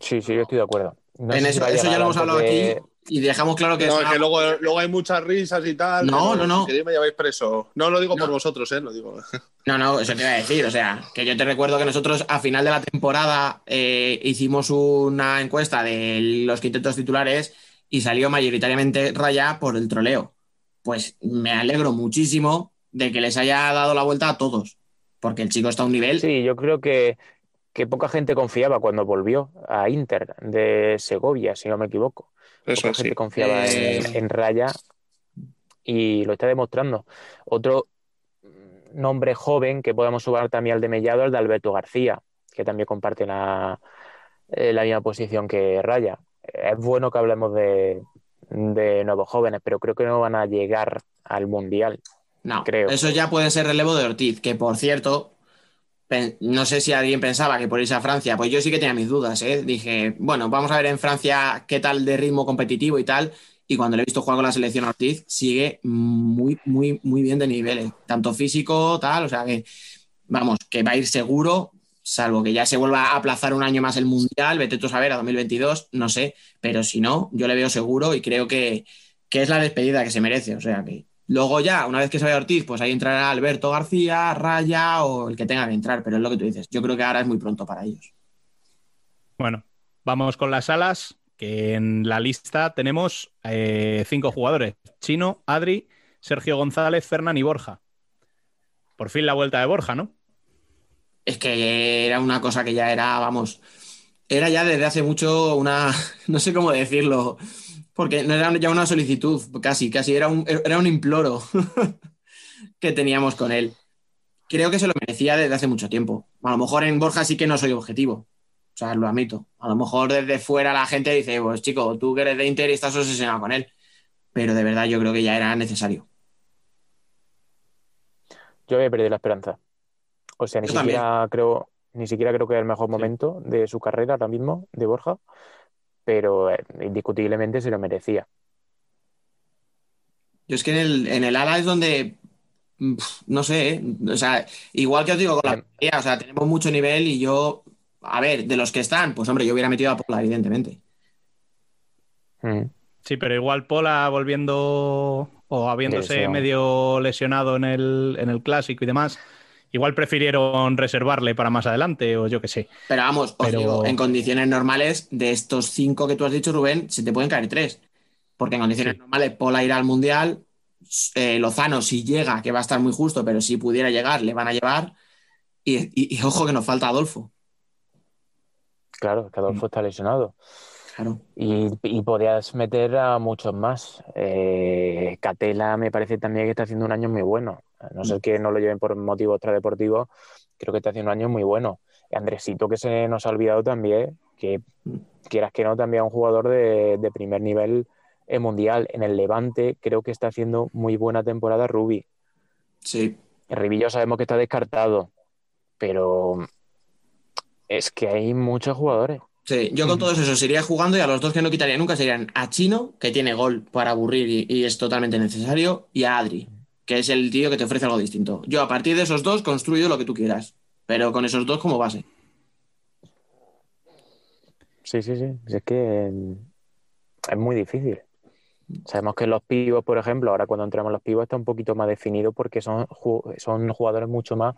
Sí, sí, yo estoy de acuerdo. No en eso, ya lo hemos hablado de- aquí y dejamos claro que, No, es es que luego, luego hay muchas risas y tal. No, no, no. Si queréis me lleváis preso. No lo digo por vosotros, ¿eh? Lo digo. No, no, eso te iba a decir. O sea, que yo te recuerdo que nosotros a final de la temporada eh, hicimos una encuesta de los quintetos titulares y salió mayoritariamente Raya por el troleo. Pues me alegro muchísimo de que les haya dado la vuelta a todos, porque el chico está a un nivel. Sí, yo creo que, que poca gente confiaba cuando volvió a Inter de Segovia, si no me equivoco. Eso Poca es, gente confiaba Eh, en, en Raya y lo está demostrando. Otro nombre joven que podemos sumar también al de Mellado, el de Alberto García, que también comparte la, eh, la misma posición que Raya. Es bueno que hablemos de, de nuevos jóvenes, pero creo que no van a llegar al Mundial. No, creo. eso ya puede ser relevo de Ortiz, que por cierto, no sé si alguien pensaba que por irse a Francia, pues yo sí que tenía mis dudas, ¿eh? Dije, bueno, vamos a ver en Francia qué tal de ritmo competitivo y tal, y cuando le he visto jugar con la selección a Ortiz, sigue muy, muy, muy bien de niveles, tanto físico, tal, o sea que, vamos, que va a ir seguro, salvo que ya se vuelva a aplazar un año más el Mundial, vete tú a saber, a 2022, no sé, pero si no, yo le veo seguro y creo que, que es la despedida que se merece, o sea que... Luego ya, una vez que se vaya Ortiz, pues ahí entrará Alberto García, Raya o el que tenga que entrar, pero es lo que tú dices. Yo creo que ahora es muy pronto para ellos. Bueno, vamos con las alas, que en la lista tenemos eh, cinco jugadores. Chino, Adri, Sergio González, Fernán y Borja. Por fin la vuelta de Borja, ¿no? Es que era una cosa que ya era, vamos, era ya desde hace mucho una, no sé cómo decirlo, porque no era ya una solicitud, casi, casi era un, era un imploro que teníamos con él. Creo que se lo merecía desde hace mucho tiempo. A lo mejor en Borja sí que no soy objetivo. O sea, lo admito. A lo mejor desde fuera la gente dice, pues chico, tú que eres de Inter y estás obsesionado con él. Pero de verdad yo creo que ya era necesario. Yo había perdido la esperanza. O sea, ni Yo siquiera creo, ni siquiera creo que es el mejor momento de su carrera ahora mismo, de Borja, pero eh, indiscutiblemente se lo merecía. Yo es que en el, en el ala es donde, no sé, ¿eh? o sea, igual que os digo con la portería, o sea, tenemos mucho nivel y yo, a ver, de los que están, pues hombre, yo hubiera metido a Pola, evidentemente. Mm. Sí, pero igual Pola volviendo o habiéndose medio lesionado en el, en el clásico y demás, igual prefirieron reservarle para más adelante o yo qué sé. Pero vamos, os Pero- digo, en condiciones normales, de estos cinco que tú has dicho, Rubén, se te pueden caer tres. Porque en condiciones Sí. normales, Pola irá al Mundial, eh, Lozano, si llega, que va a estar muy justo, pero si pudiera llegar, le van a llevar. Y, y- y ojo que nos falta Adolfo. Claro, que Adolfo está lesionado. Claro. Y, y podías meter a muchos más. Eh, Catela me parece también que está haciendo un año muy bueno. A no ser que no lo lleven por motivos extradeportivos, creo que está haciendo un año muy bueno. Andresito, que se nos ha olvidado también, que quieras que no, también un jugador de, de primer nivel mundial. En el Levante creo que está haciendo muy buena temporada Rubi. Sí. El Ribillo sabemos que está descartado, pero es que hay muchos jugadores. Sí, yo con todos esos iría jugando y a los dos que no quitaría nunca serían a Chino, que tiene gol para aburrir y, y es totalmente necesario, y a Adri, que es el tío que te ofrece algo distinto. Yo a partir de esos dos construyo lo que tú quieras, pero con esos dos como base. Sí, sí, sí. Es que mm, es muy difícil. Sabemos que los pivos, por ejemplo, ahora cuando entramos los pivos está un poquito más definido porque son, son jugadores mucho más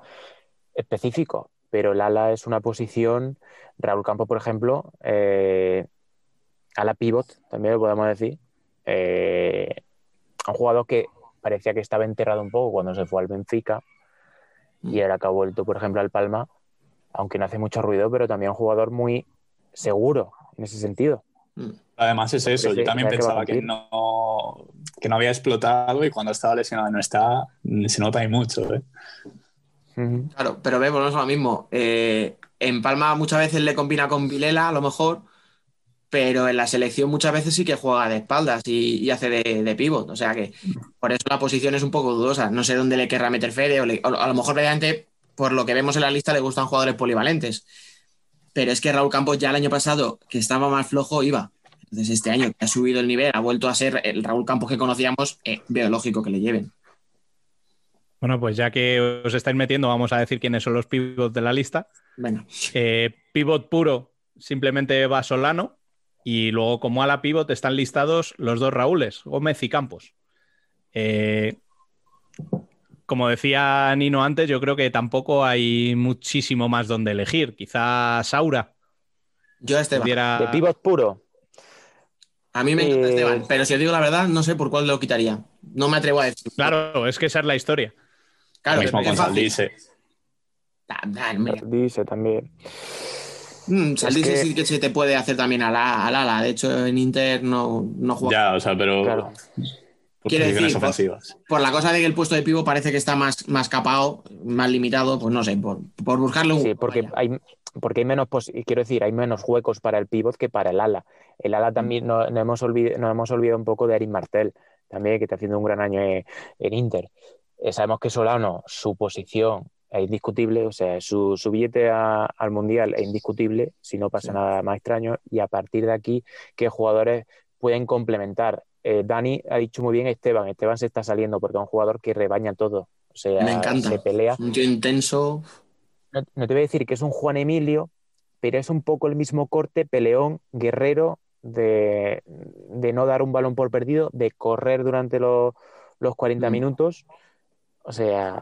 específicos. Pero el ala es una posición, Raúl Campos, por ejemplo, eh, ala pivot, también lo podemos decir. Eh, un jugador que parecía que estaba enterrado un poco cuando se fue al Benfica y ahora que ha vuelto, por ejemplo, al Palma, aunque no hace mucho ruido, pero también un jugador muy seguro en ese sentido. Además es eso, yo también pensaba que no, que no había explotado y cuando estaba lesionado no está, se nota ahí mucho. ¿eh? Claro, pero ve, volvemos lo mismo. Eh, en Palma muchas veces le combina con Vilela, a lo mejor, pero en la selección muchas veces sí que juega de espaldas y, hace de, de pivot. O sea que por eso la posición es un poco dudosa. No sé dónde le querrá meter Fede, o, le- o a lo mejor, mediante, por lo que vemos en la lista, le gustan jugadores polivalentes. Pero es que Raúl Campos ya el año pasado, que estaba más flojo, iba. Entonces este año que ha subido el nivel, ha vuelto a ser el Raúl Campos que conocíamos, eh, veo lógico que le lleven. Bueno, pues ya que os estáis metiendo, vamos a decir quiénes son los pivots de la lista. Bueno, Eh, pivot puro, simplemente va Solano. Y luego, como ala pivot, están listados los dos Raúles, Gómez y Campos. Eh, como decía Nino antes, yo creo que tampoco hay muchísimo más donde elegir. Quizá Saura. yo a Esteban. pudiera- De pivot puro. A mí me encanta Eh, Esteban, pero si os digo la verdad, no sé por cuál lo quitaría. No me atrevo a decir. Claro, es que esa es la historia. Claro, Lo mismo es con fácil. Saldice. Ah, ah, mira. Dice también. Mm, Saldice Es que- sí que se te puede hacer también al ala. De hecho, en Inter no, no juega. Ya, o sea, pero Claro. posiciones decir, por- ofensivas. Por la cosa de que el puesto de pivo parece que está más, más capado, más limitado, pues no sé, por, por buscarle un. Sí, porque vaya. hay, porque hay menos, pos- quiero decir, hay menos huecos para el pivot que para el ala. El ala también no, no hemos olvidado, nos hemos olvidado un poco de Eric Martel, también que está haciendo un gran año en, en Inter. Eh, sabemos que Solano, su posición es indiscutible, o sea, su, su billete a- al Mundial es indiscutible, si no pasa Sí. nada más extraño, y a partir de aquí, ¿qué jugadores pueden complementar? Eh, Dani ha dicho muy bien Esteban, Esteban se está saliendo porque es un jugador que rebaña todo, o sea, Me encanta. se pelea Un tío intenso. no, no te voy a decir que es un Juan Emilio, pero es un poco el mismo corte, peleón, guerrero, de, de no dar un balón por perdido, de correr durante los, los 40 Mm. minutos. O sea,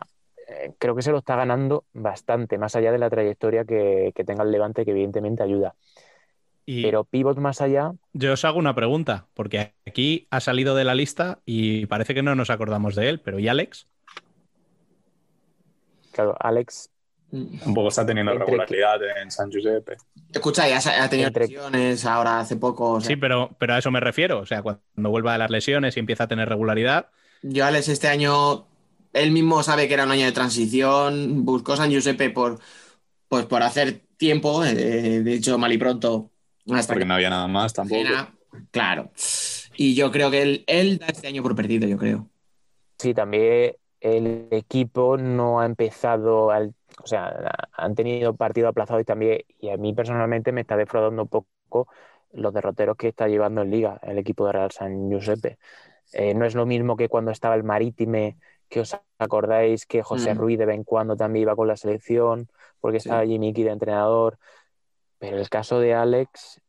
eh, creo que se lo está ganando bastante, más allá de la trayectoria que, que tenga el Levante, que evidentemente ayuda. Y Pero pivot más allá, yo os hago una pregunta, porque aquí ha salido de la lista y parece que no nos acordamos de él, pero ¿y Alex? claro, Alex, Mm. Tampoco está teniendo Entre- regularidad en San Giuseppe. Escucha, ya ha tenido Entre- lesiones ahora hace poco. o sea, Sí, pero, pero a eso me refiero. O sea, cuando vuelva de las lesiones y empieza a tener regularidad, Yo, Alex, este año, él mismo sabe que era un año de transición, buscó San Giuseppe por, pues, por hacer tiempo, eh, de hecho, mal y pronto, hasta Porque que no había nada más tampoco. Claro. Y yo creo que él, él da este año por perdido, yo creo. sí, también el equipo no ha empezado al, o sea, han tenido partido aplazado y también, y a mí personalmente me está defraudando un poco los derroteros que está llevando en Liga el equipo de Real San Giuseppe. Eh, no es lo mismo que cuando estaba el Marítime, que os acordáis que José Mm. Ruiz de vez en cuando también iba con la selección, porque Sí. estaba Jimmy Key de entrenador. Pero el caso de Alex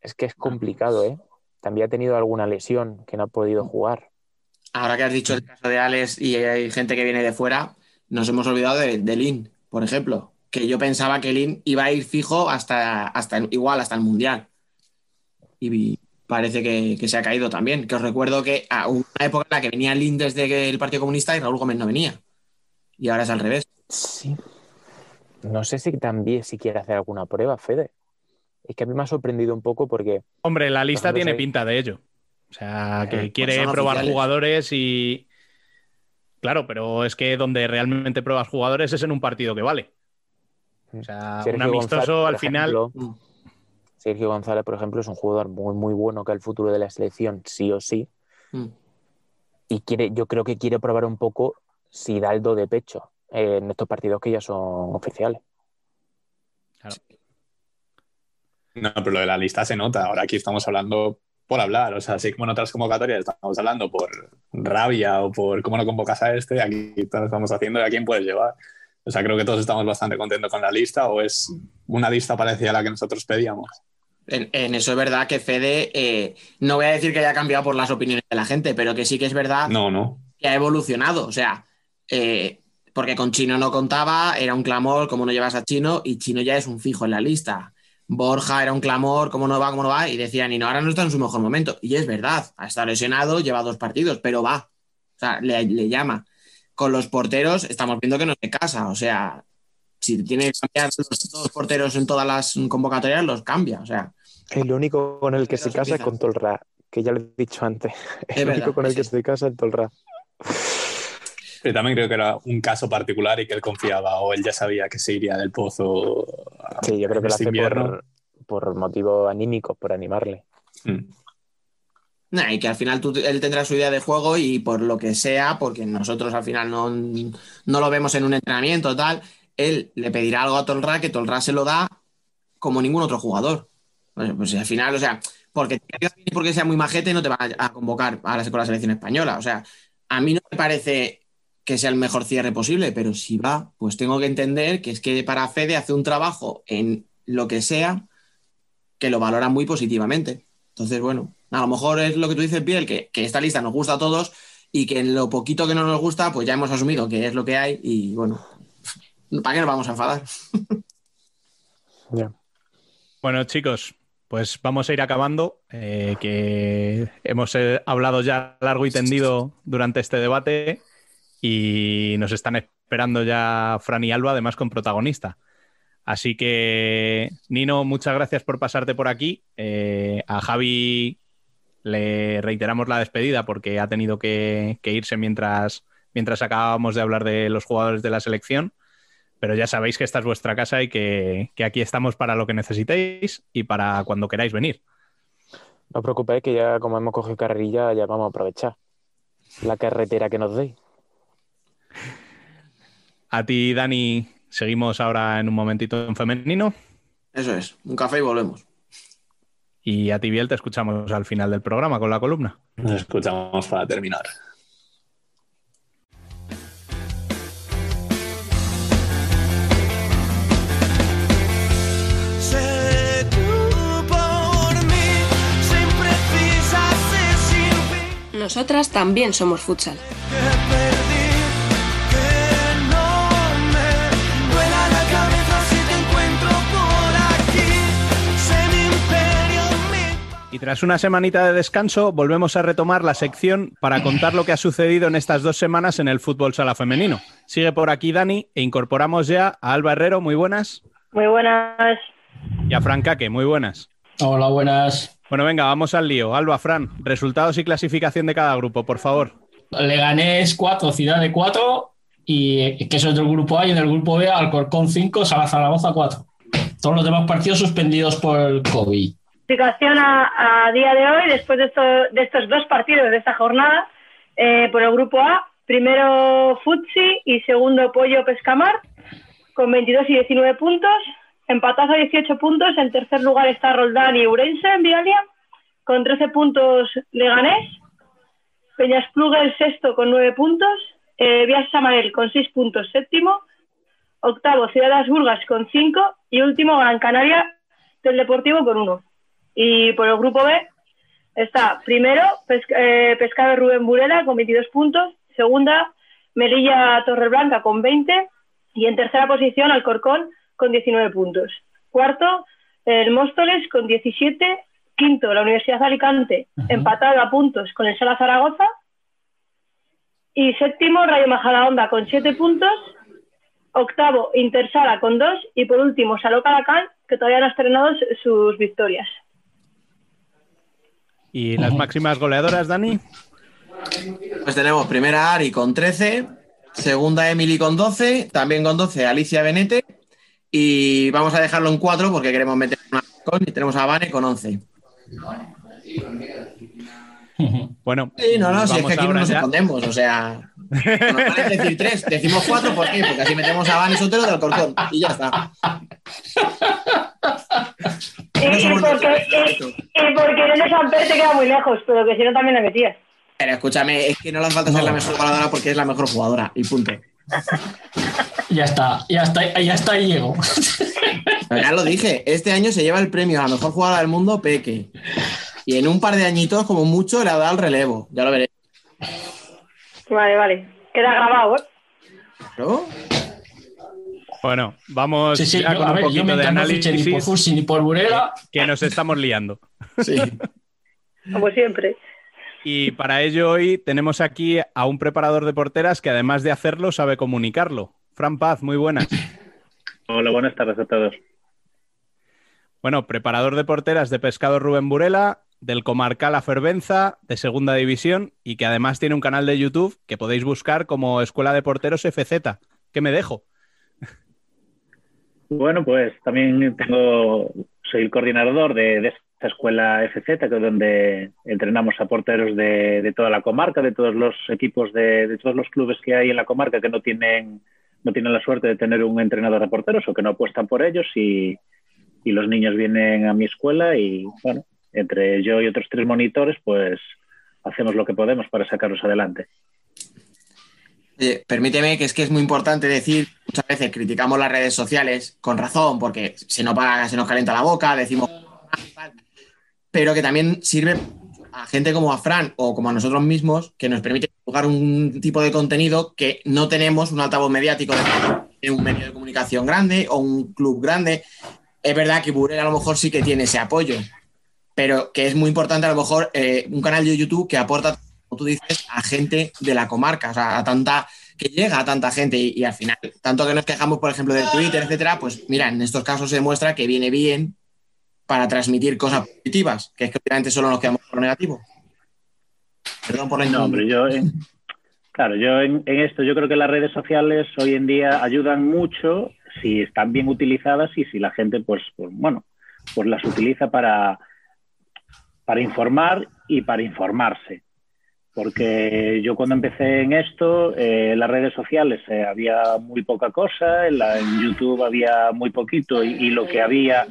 es que es complicado, ¿eh? también ha tenido alguna lesión que no ha podido jugar. Ahora que has dicho el caso de Alex y hay gente que viene de fuera, nos hemos olvidado de, de Lin, por ejemplo, que yo pensaba que Lin iba a ir fijo hasta, hasta el- igual hasta el Mundial. Y parece que, que se ha caído también. Que os recuerdo que a una época en la que venía Lin desde el Partido Comunista y Raúl Gómez no venía. Y ahora es al revés. Sí. No sé si también si quiere hacer alguna prueba, Fede. Es que a mí me ha sorprendido un poco porque Hombre, la lista tiene pinta de ello. O sea, que Eh, pues quiere probar oficiales. jugadores y. Claro, pero es que donde realmente pruebas jugadores es en un partido que vale. O sea, un amistoso González, al final. ejemplo. Sergio González, por ejemplo, es un jugador muy, muy bueno que el futuro de la selección sí o sí. Mm. Y quiere, yo creo que quiere probar un poco si da el do de pecho eh, en estos partidos que ya son oficiales. No, pero lo de la lista se nota. Ahora aquí estamos hablando por hablar. O sea, así como en otras convocatorias estamos hablando por rabia o por cómo no convocas a este, aquí todos estamos haciendo de a quién puedes llevar. O sea, creo que todos estamos bastante contentos con la lista o es una lista parecida a la que nosotros pedíamos. En, en eso es verdad que Fede, eh, no voy a decir que haya cambiado por las opiniones de la gente, pero que sí que es verdad No, no. que ha evolucionado. O sea, eh, porque con Chino no contaba, era un clamor, cómo no llevas a Chino, y Chino ya es un fijo en la lista. Borja era un clamor, cómo no va, cómo no va, y decían, y no, ahora no está en su mejor momento. Y es verdad, ha estado lesionado, lleva dos partidos, pero va. O sea, le, le llama. Con los porteros estamos viendo que no se casa. O sea, si tiene que cambiar los dos porteros en todas las convocatorias, los cambia. O sea, El único con el que se casa es con Tolra, que ya lo he dicho antes. Es El verdad, único con el sí, que sí. se casa es Tolra. Pero también creo que era un caso particular y que él confiaba o él ya sabía que se iría del pozo. a- Sí, yo creo que lo este hace invierno. por, por motivos anímicos, por animarle. Mm. Nah, y que al final tú- él tendrá su idea de juego y por lo que sea, porque nosotros al final no, no lo vemos en un entrenamiento tal, él le pedirá algo a Tolra que Tolra se lo da como ningún otro jugador. Pues, pues al final, o sea, porque, porque sea muy majete no te va a, convocar a la, con la selección española. O sea, a mí no me parece que sea el mejor cierre posible, pero si va, pues tengo que entender que es que para Fede hace un trabajo en lo que sea que lo valora muy positivamente. Entonces, bueno, a lo mejor es lo que tú dices, Piel, que esta lista nos gusta a todos y que en lo poquito que no nos gusta, pues ya hemos asumido que es lo que hay y bueno, ¿para qué nos vamos a enfadar? Bueno, chicos, pues vamos a ir acabando, eh, que hemos eh, hablado ya largo y tendido durante este debate y nos están esperando ya Fran y Alba, además con protagonista. Así que, Nino, muchas gracias por pasarte por aquí. Eh, a Javi le reiteramos la despedida porque ha tenido que, que irse mientras, mientras acabábamos de hablar de los jugadores de la selección. Pero ya sabéis que esta es vuestra casa y que, que aquí estamos para lo que necesitéis y para cuando queráis venir. No os preocupéis que ya como hemos cogido carrerilla ya vamos a aprovechar la carretera que nos deis. A ti, Dani, seguimos ahora en un momentito en femenino. Eso es, un café y volvemos. Y a ti, Biel, te escuchamos al final del programa con la columna. Nos escuchamos para terminar. Sé mi imperio, mi Y tras una semanita de descanso, volvemos a retomar la sección para contar lo que ha sucedido en estas dos semanas en el fútbol sala femenino. Sigue por aquí Dani e incorporamos ya a Alba Herrero, muy buenas, Muy buenas. y a Fran Caque, muy buenas. Hola, buenas. Bueno, venga, vamos al lío. Alba, Fran, resultados y clasificación de cada grupo, por favor. Leganés 4, Ciudad de 4 y que eso es del grupo A y en el grupo B Alcorcón 5, Sala Zaragoza 4. Todos los demás partidos suspendidos por el COVID. Clasificación a, a día de hoy, después de, esto- de estos dos partidos de esta jornada, eh, por el grupo A, primero Futsi y segundo Pollo Pescamar, con 22 y 19 puntos. Empatados a 18 puntos. En tercer lugar está Roldán y Urense en Vialia, con 13 puntos Leganés. Peñas el sexto con 9 puntos. Eh, Vías Samarel con 6 puntos séptimo. Octavo Ciudad de las Burgas con 5 y último Gran Canaria del Deportivo con 1. Y por el grupo B, está primero eh, Pescado Rubén Burela con 22 puntos, segunda Melilla Torreblanca con 20 y en tercera posición Alcorcón con 19 puntos. Cuarto, el Móstoles con 17, quinto la Universidad de Alicante empatado a puntos con el Sala Zaragoza y séptimo Rayo Majadahonda con 7 puntos, octavo Intersala con 2 y por último Saló Calacán que todavía no ha estrenado su- sus victorias. ¿Y las máximas goleadoras, Dani? Pues tenemos primera Ari con 13, segunda Emily con 12, también con 12 Alicia Benete y vamos a dejarlo en 4 porque queremos meter una con y tenemos a Vane con 11. Bueno, Sí, no, no, si es que aquí no nos ya. escondemos, o sea, nos parece decir 3, decimos 4, ¿por qué? Porque así metemos a Vane Sotero del Alcorcón y ya está. Y, y porque, y, y porque Irene Samper te queda muy lejos, pero que si no también la metías. Pero escúchame, es que no le hace falta ser la mejor jugadora porque es la mejor jugadora y punto. Ya está, ya está, ya está ahí llego. Ya lo dije, este año se lleva el premio a la mejor jugadora del mundo Peque. Y en un par de añitos, como mucho, le ha dado el relevo. Ya lo veré. Vale, vale. Queda grabado, ¿eh? ¿No? Bueno, vamos Sí, sí, ya yo- con a un ver, yo poquito me de fiché ni por análisis Fursi ni por Burela. que nos estamos liando. Sí. Como siempre. Y para ello hoy tenemos aquí a un preparador de porteras que además de hacerlo sabe comunicarlo. Fran Paz, muy buenas. Hola, buenas tardes a todos. Bueno, preparador de porteras de Pescado Rubén Burela, del Comarcal a Fervenza, de Segunda División, y que además tiene un canal de YouTube que podéis buscar como Escuela de Porteros FZ. ¿Qué me dejo? Bueno, pues también tengo, soy el coordinador de, de esta escuela FZ, que es donde entrenamos a porteros de, toda la comarca, de todos los equipos, de, todos los clubes que hay en la comarca que no tienen, no tienen la suerte de tener un entrenador de porteros o que no apuestan por ellos y, y los niños vienen a mi escuela y, bueno, entre yo y otros tres monitores, pues hacemos lo que podemos para sacarlos adelante. Permíteme que es que es muy importante decir, muchas veces criticamos las redes sociales con razón, porque se nos, va- se nos calienta la boca, decimos, pero que también sirve a gente como a Fran o como a nosotros mismos, que nos permite jugar un tipo de contenido que no tenemos un altavoz mediático de un medio de comunicación grande o un club grande. Es verdad que Burel a lo mejor sí que tiene ese apoyo, pero que es muy importante a lo mejor eh, un canal de YouTube que aporta, como tú dices, a gente de la comarca, o sea, a tanta que llega a tanta gente y, y al final, tanto que nos quejamos, por ejemplo, del Twitter, etcétera, pues mira, en estos casos se demuestra que viene bien para transmitir cosas positivas, que es que obviamente solo nos quedamos con lo negativo. Perdón por la No, pero yo, en- claro, yo en, esto, yo creo que las redes sociales hoy en día ayudan mucho si están bien utilizadas y si la gente, pues, pues bueno, pues las utiliza para, para informar y para informarse. Porque yo cuando empecé en esto, eh, las redes sociales eh, había muy poca cosa, en, la- en YouTube había muy poquito y lo que había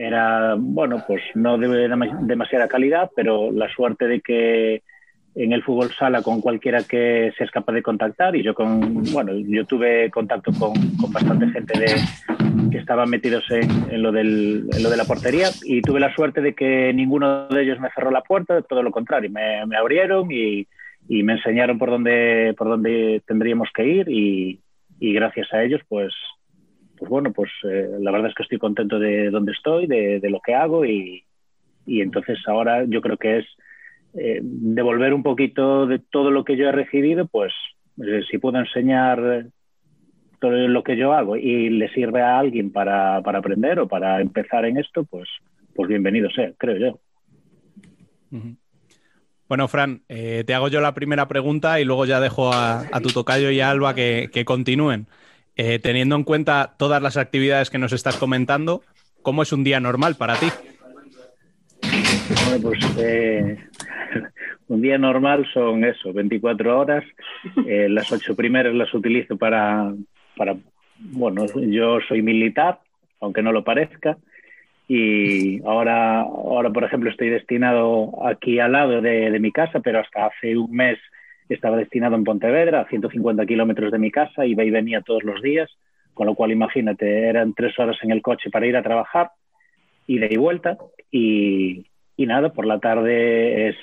era, bueno, pues no de dema- demasiada calidad, pero la suerte de que en el fútbol sala con cualquiera que seas capaz de contactar y yo con, bueno, yo tuve contacto con, con bastante gente de, que estaban metidos en, en lo del, en lo de la portería y tuve la suerte de que ninguno de ellos me cerró la puerta, todo lo contrario, me, me abrieron y, y me enseñaron por dónde, por dónde tendríamos que ir y, y gracias a ellos pues, pues bueno, pues eh, la verdad es que estoy contento de dónde estoy, de, lo que hago y, entonces ahora yo creo que es eh, devolver un poquito de todo lo que yo he recibido, pues eh, si puedo enseñar todo lo que yo hago y le sirve a alguien para, para aprender o para empezar en esto, pues, pues bienvenido sea, creo yo. Bueno, Fran, eh, te hago yo la primera pregunta y luego ya dejo a, a tu tocayo y a Alba que, que continúen. Eh, teniendo en cuenta todas las actividades que nos estás comentando, ¿cómo es un día normal para ti? Pues eh, un día normal son eso, 24 horas. Eh, las ocho primeras las utilizo para, para, bueno, yo soy militar, aunque no lo parezca. Y ahora, ahora, por ejemplo, estoy destinado aquí al lado de mi casa, pero hasta hace un mes estaba destinado en Pontevedra, a 150 kilómetros de mi casa, iba y venía todos los días, con lo cual imagínate, eran tres horas en el coche para ir a trabajar, ida y vuelta, y, nada, por la tarde es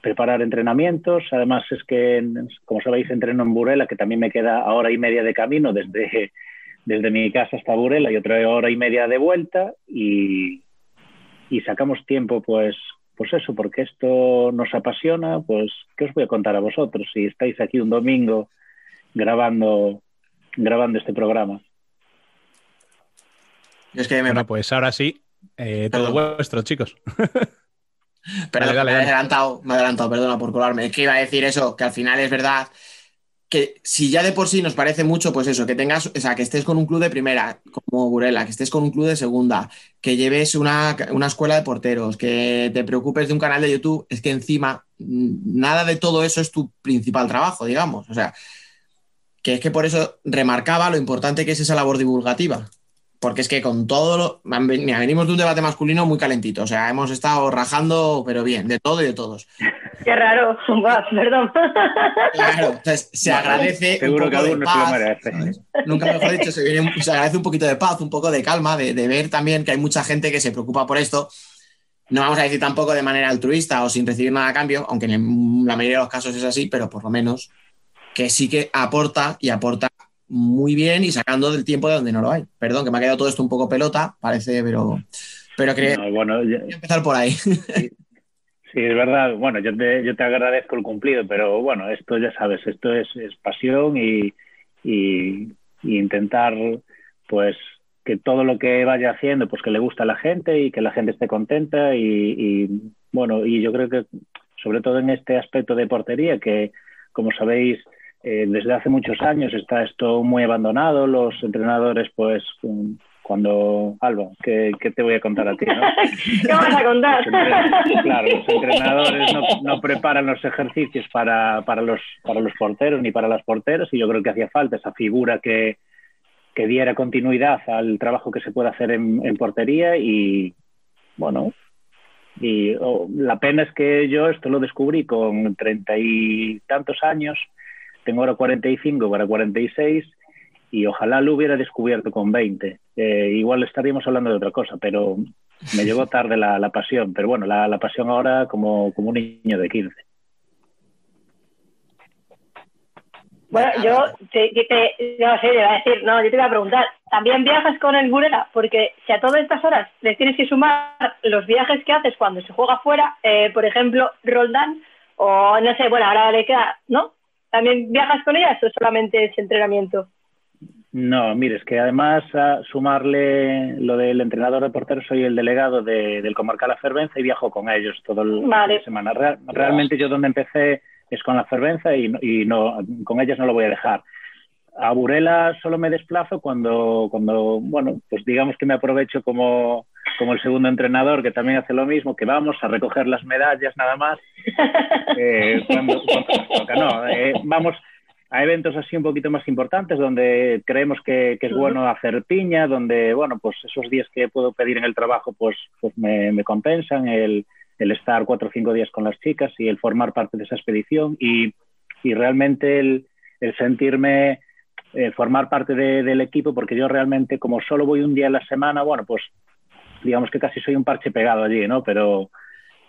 preparar entrenamientos. Además es que, como sabéis, entreno en Burela, que también me queda hora y media de camino desde, desde mi casa hasta Burela y otra hora y media de vuelta y, y sacamos tiempo, pues, pues eso, porque esto nos apasiona, pues, ¿qué os voy a contar a vosotros si estáis aquí un domingo grabando, grabando este programa? Es que me Bueno, pues ahora sí, eh, todo vuestro, chicos. Pero Dale, dale, me he adelantado, me he adelantado, perdona por colarme. Es que iba a decir eso, que al final es verdad que si ya de por sí nos parece mucho, pues eso, que tengas, o sea, que estés con un club de primera, como Burela, que estés con un club de segunda, que lleves una, una escuela de porteros, que te preocupes de un canal de YouTube, es que encima mm, nada de todo eso es tu principal trabajo, digamos. O sea, que es que por eso remarcaba lo importante que es esa labor divulgativa. Porque es que con todo lo. Venimos de un debate masculino muy calentito. O sea, hemos estado rajando, pero bien, de todo y de todos. Qué raro. Perdón. Claro, entonces se agradece un Seguro poco que de alguno se lo paz. merece. Nunca mejor dicho, se, viene- se agradece un poquito de paz, un poco de calma, de, de ver también que hay mucha gente que se preocupa por esto. No vamos a decir tampoco de manera altruista o sin recibir nada a cambio, aunque en la mayoría de los casos es así, pero por lo menos que sí que aporta y aporta muy bien y sacando del tiempo de donde no lo hay. Perdón, que me ha quedado todo esto un poco pelota, parece, pero, pero creo No, bueno, ya- voy a empezar por ahí. Sí, es verdad. Bueno, yo te, yo te agradezco el cumplido, pero bueno, esto ya sabes, esto es, es pasión y, y- intentar, pues, que todo lo que vaya haciendo, pues que le guste a la gente y que la gente esté contenta y, y, bueno, y yo creo que sobre todo en este aspecto de portería, que como sabéis, eh, desde hace muchos años está esto muy abandonado, los entrenadores, pues, cuando, Alba, ¿qué, qué te voy a contar a ti? ¿no? ¿Qué vas a contar? Claro, los entrenadores no, no preparan los ejercicios para, para, los, para los porteros ni para las porteras y yo creo que hacía falta esa figura que, que diera continuidad al trabajo que se puede hacer en, en portería y bueno, y oh, la pena es que yo esto lo descubrí con treinta y tantos años, tengo ahora 45 para 46 y ojalá lo hubiera descubierto con 20. Eh, igual estaríamos hablando de otra cosa, pero me llegó tarde la, la pasión. Pero bueno, la, la pasión ahora como, como un niño de 15. Bueno, yo te, que te, no sé, te iba a decir, no, yo te iba a preguntar, ¿también viajas con el Burela? Porque si a todas estas horas le tienes que sumar los viajes que haces cuando se juega fuera, eh, por ejemplo, Roldán, o no sé, bueno, ahora le queda, ¿no? ¿También viajas con ellas o solamente es entrenamiento? No, mire, es que además a sumarle lo del entrenador de porteros, soy el delegado de- del Comarcal La Fervenza y viajo con ellos todo el Vale. fin de semana. Real- realmente yo donde empecé es con La Fervenza y, no- y no, con ellas no lo voy a dejar. A Burela solo me desplazo cuando, cuando, bueno, pues digamos que me aprovecho como, como el segundo entrenador que también hace lo mismo, que vamos a recoger las medallas nada más. Eh, cuando, cuando nos toca. No, eh, vamos a eventos así un poquito más importantes donde creemos que, que es Ujú. bueno hacer piña, donde, bueno, pues esos días que puedo pedir en el trabajo, pues, pues me, me compensan el, el estar cuatro o cinco días con las chicas y el formar parte de esa expedición y, y realmente el, el sentirme eh, formar parte de- del equipo, porque yo realmente, como solo voy un día a la semana, bueno, pues digamos que casi soy un parche pegado allí, ¿no? Pero,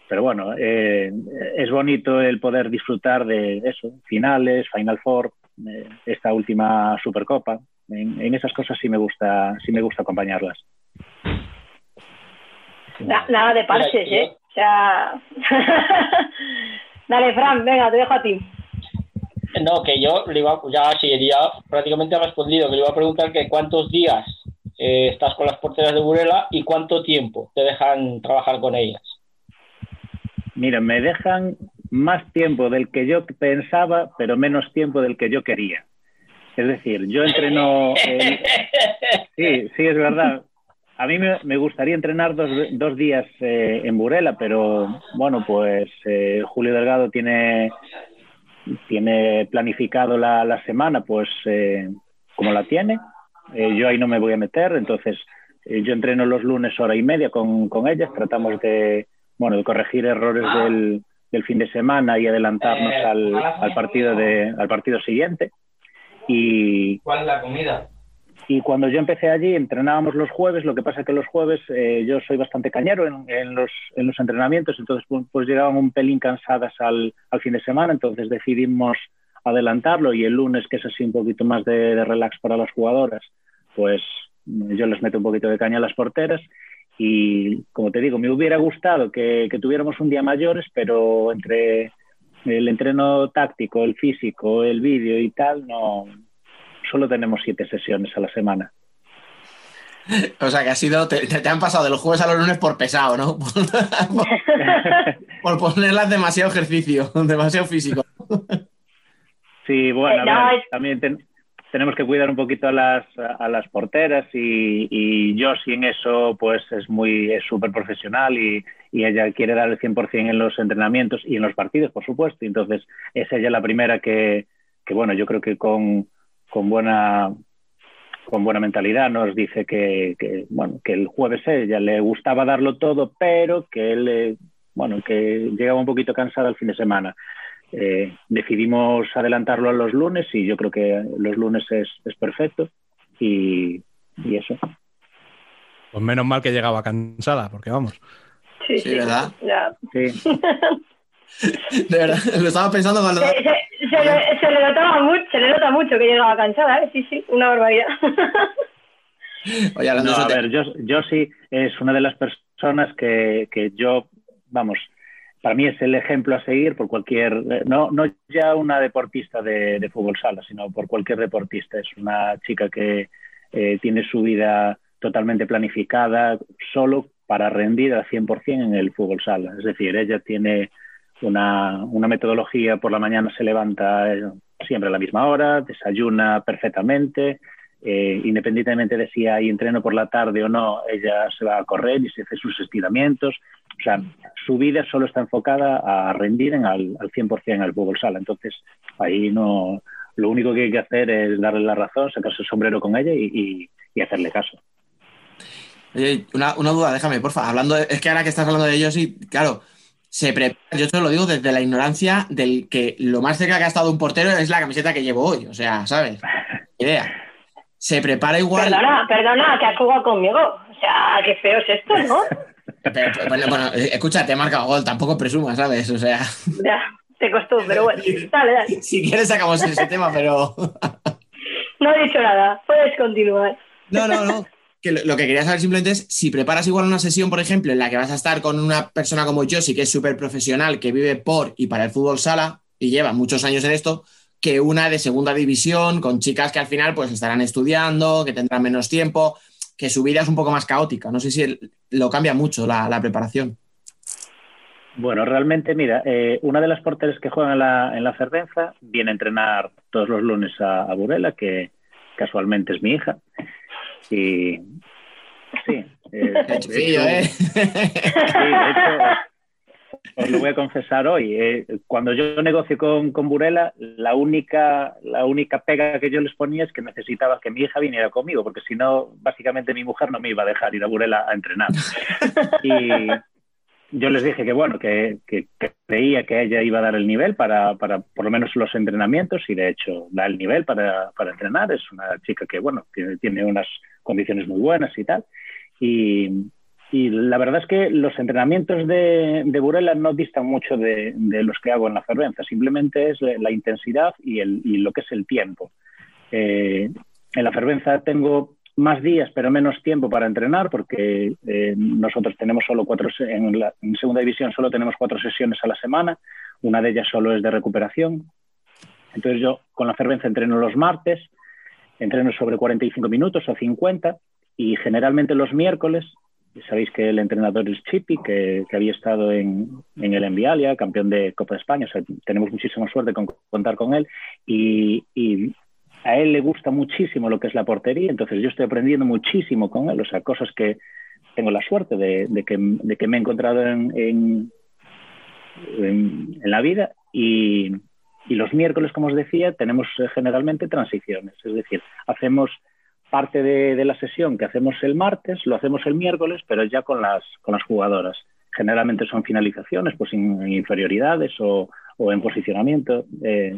pero bueno, eh, es bonito el poder disfrutar de eso, finales, Final Four, eh, esta última Supercopa. En, en esas cosas sí me gusta, sí me gusta acompañarlas. Na- nada de parches, ¿eh? O sea... Dale, Fran, venga, te dejo a ti. No, que yo le iba, ya sí, ya prácticamente ha respondido, que le iba a preguntar que cuántos días eh, estás con las porteras de Burela y cuánto tiempo te dejan trabajar con ellas. Mira, me dejan más tiempo del que yo pensaba, pero menos tiempo del que yo quería. Es decir, yo entreno... el- Sí, sí, es verdad. A mí me, me gustaría entrenar dos, dos días eh, en Burela, pero bueno, pues eh, Julio Delgado tiene, tiene planificado la, la semana, pues eh, como la tiene. Eh, yo ahí no me voy a meter, entonces eh, yo entreno los lunes hora y media con, con ellas, tratamos de, bueno, de corregir errores del, del fin de semana y adelantarnos al, al partido, de, al partido siguiente. Y, ¿Cuál es la comida? Y cuando yo empecé allí, entrenábamos los jueves, lo que pasa que los jueves eh, yo soy bastante cañero en, en los, en los entrenamientos, entonces pues, pues llegaban un pelín cansadas al, al fin de semana, entonces decidimos adelantarlo y el lunes, que es así un poquito más de, de relax para las jugadoras, pues yo les meto un poquito de caña a las porteras y como te digo, me hubiera gustado que, que tuviéramos un día mayores, pero entre el entreno táctico, el físico, el vídeo y tal, no solo tenemos siete sesiones a la semana. O sea que ha sido, te, te han pasado de los jueves a los lunes por pesado, ¿no? Por, por ponerlas demasiado ejercicio, demasiado físico. Sí, bueno, Eh, no, a ver, es- también ten- tenemos que cuidar un poquito a las, a las porteras y, y Josie en eso pues es muy es súper profesional y, ella quiere dar el 100% en los entrenamientos y en los partidos, por supuesto. Entonces es ella la primera que, bueno, yo creo que con, con buena con buena mentalidad nos dice que, que, bueno que el jueves ella le gustaba darlo todo pero que él bueno que llegaba un poquito cansada el fin de semana eh, decidimos adelantarlo a los lunes y yo creo que los lunes es, es perfecto y, y eso Pues menos mal que llegaba cansada, porque vamos. Sí, Sí, ¿verdad? Ya. sí De verdad, lo estaba pensando cuando... Se, se- se le, se le notaba mucho, se le nota mucho que llegaba cansada, ¿eh? Sí, sí, una barbaridad. Oye, No, a ver, yo, yo sí es una de las personas que, que yo, vamos, para mí es el ejemplo a seguir por cualquier, eh, no, no ya una deportista de, fútbol sala, sino por cualquier deportista. Es una chica que eh, tiene su vida totalmente planificada solo para rendir al 100% en el fútbol sala. Es decir, ella tiene una, una metodología, por la mañana se levanta eh, siempre a la misma hora, desayuna perfectamente, eh, independientemente de si hay entreno por la tarde o no, ella se va a correr y se hace sus estiramientos. O sea, su vida solo está enfocada a rendir en al, al 100% en el fútbol sala. Entonces, ahí no, lo único que hay que hacer es darle la razón, sacarse el sombrero con ella y, y- y hacerle caso. Una, duda, déjame, porfa. Hablando es que ahora que estás hablando de ellos, sí, claro, se prepara, yo te lo digo desde la ignorancia del que lo más cerca que ha estado un portero es la camiseta que llevo hoy. O sea, ¿sabes? Idea. Se prepara igual. Perdona, perdona, que has jugado conmigo. O sea, qué feo es esto, ¿no? Pero, pero, bueno, bueno, eh, escucha, te he marcado gol, tampoco presumas, ¿sabes? O sea, Ya, te costó, pero bueno. Dale, dale. si quieres sacamos ese tema, pero. No he dicho nada, puedes continuar. No, no, no. Que lo, lo que quería saber simplemente es si preparas igual una sesión, por ejemplo, en la que vas a estar con una persona como yo, sí que es súper profesional, que vive por y para el fútbol sala y lleva muchos años en esto, que una de segunda división, con chicas que al final pues estarán estudiando, que tendrán menos tiempo, que su vida es un poco más caótica. No sé si lo cambia mucho la, la preparación. Bueno, realmente, mira, eh, una de las porteras que juegan en la, en la Cervenza viene a entrenar todos los lunes a, a Burela, que casualmente es mi hija. Y sí. eh, de Chufillo, hecho- ¿eh? Sí, de hecho, os lo voy a confesar hoy. eh, cuando yo negocio con, con Burela, la única, la única pega que yo les ponía es que necesitaba que mi hija viniera conmigo, porque si no, básicamente mi mujer no me iba a dejar ir a Burela a entrenar. Y yo les dije que, bueno, que, que- que creía que ella iba a dar el nivel para, para por lo menos los entrenamientos y de hecho da el nivel para, para entrenar. Es una chica que, bueno, tiene, tiene unas condiciones muy buenas y tal. Y, y la verdad es que los entrenamientos de, de Burela no distan mucho de, de los que hago en la Fervenza, simplemente es la, intensidad y, el, y lo que es el tiempo. Eh, en la Fervenza tengo más días pero menos tiempo para entrenar porque eh, nosotros tenemos solo cuatro, en, la, en segunda división solo tenemos cuatro sesiones a la semana, una de ellas solo es de recuperación. Entonces yo con la Fervenza entreno los martes, entreno sobre 45 minutos o 50 y generalmente los miércoles Sabéis que el entrenador es Chipi, que, había estado en, el Envialia, campeón de Copa de España. Tenemos muchísima suerte con contar con él. Y, a él le gusta muchísimo lo que es la portería, entonces yo estoy aprendiendo muchísimo con él, o sea, cosas que tengo la suerte de, que, me he encontrado en, la vida. Y, y, los miércoles, como os decía, tenemos generalmente transiciones, es decir, hacemos parte de, de, la sesión que hacemos el martes, lo hacemos el miércoles, pero ya con las, con las jugadoras. Generalmente son finalizaciones, pues en, inferioridades o, o en posicionamiento. Eh,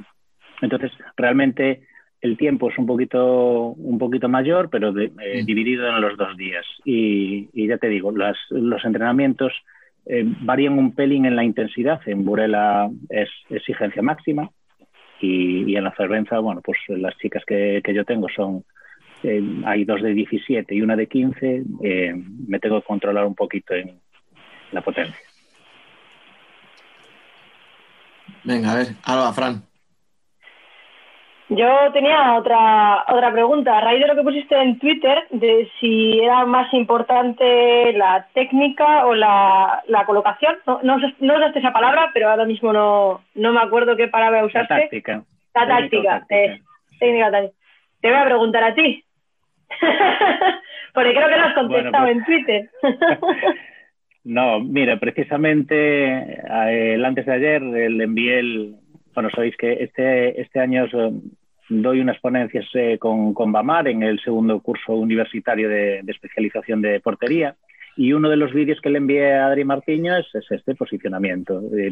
entonces, realmente el tiempo es un poquito, un poquito mayor, pero de- eh, dividido en los dos días. Y, y ya te digo, las- los entrenamientos eh, varían un pelín en la intensidad. En Burela es exigencia máxima y, y en la Cervenza, bueno, pues las chicas que, que yo tengo son, eh, hay dos de 17 y una de 15, eh, me tengo que controlar un poquito en la potencia. Venga, a ver, Alba, Fran. Yo tenía otra, otra pregunta. A raíz de lo que pusiste en Twitter, de si era más importante la técnica o la, la colocación. No, no, no usaste esa palabra, pero ahora mismo no, no me acuerdo qué palabra La usaste. táctica. La táctica. táctica. eh, técnica táctica. Te voy a preguntar a ti. Porque creo que lo has contestado Bueno, pues- en Twitter. No, mira, precisamente eh, el antes de ayer le envié el. Bueno, sabéis que este, este año eh, doy unas ponencias eh, con, con Bamar en el segundo curso universitario de, de especialización de portería. Y uno de los vídeos que le envié a Adri Martiño es, es este posicionamiento. Eh,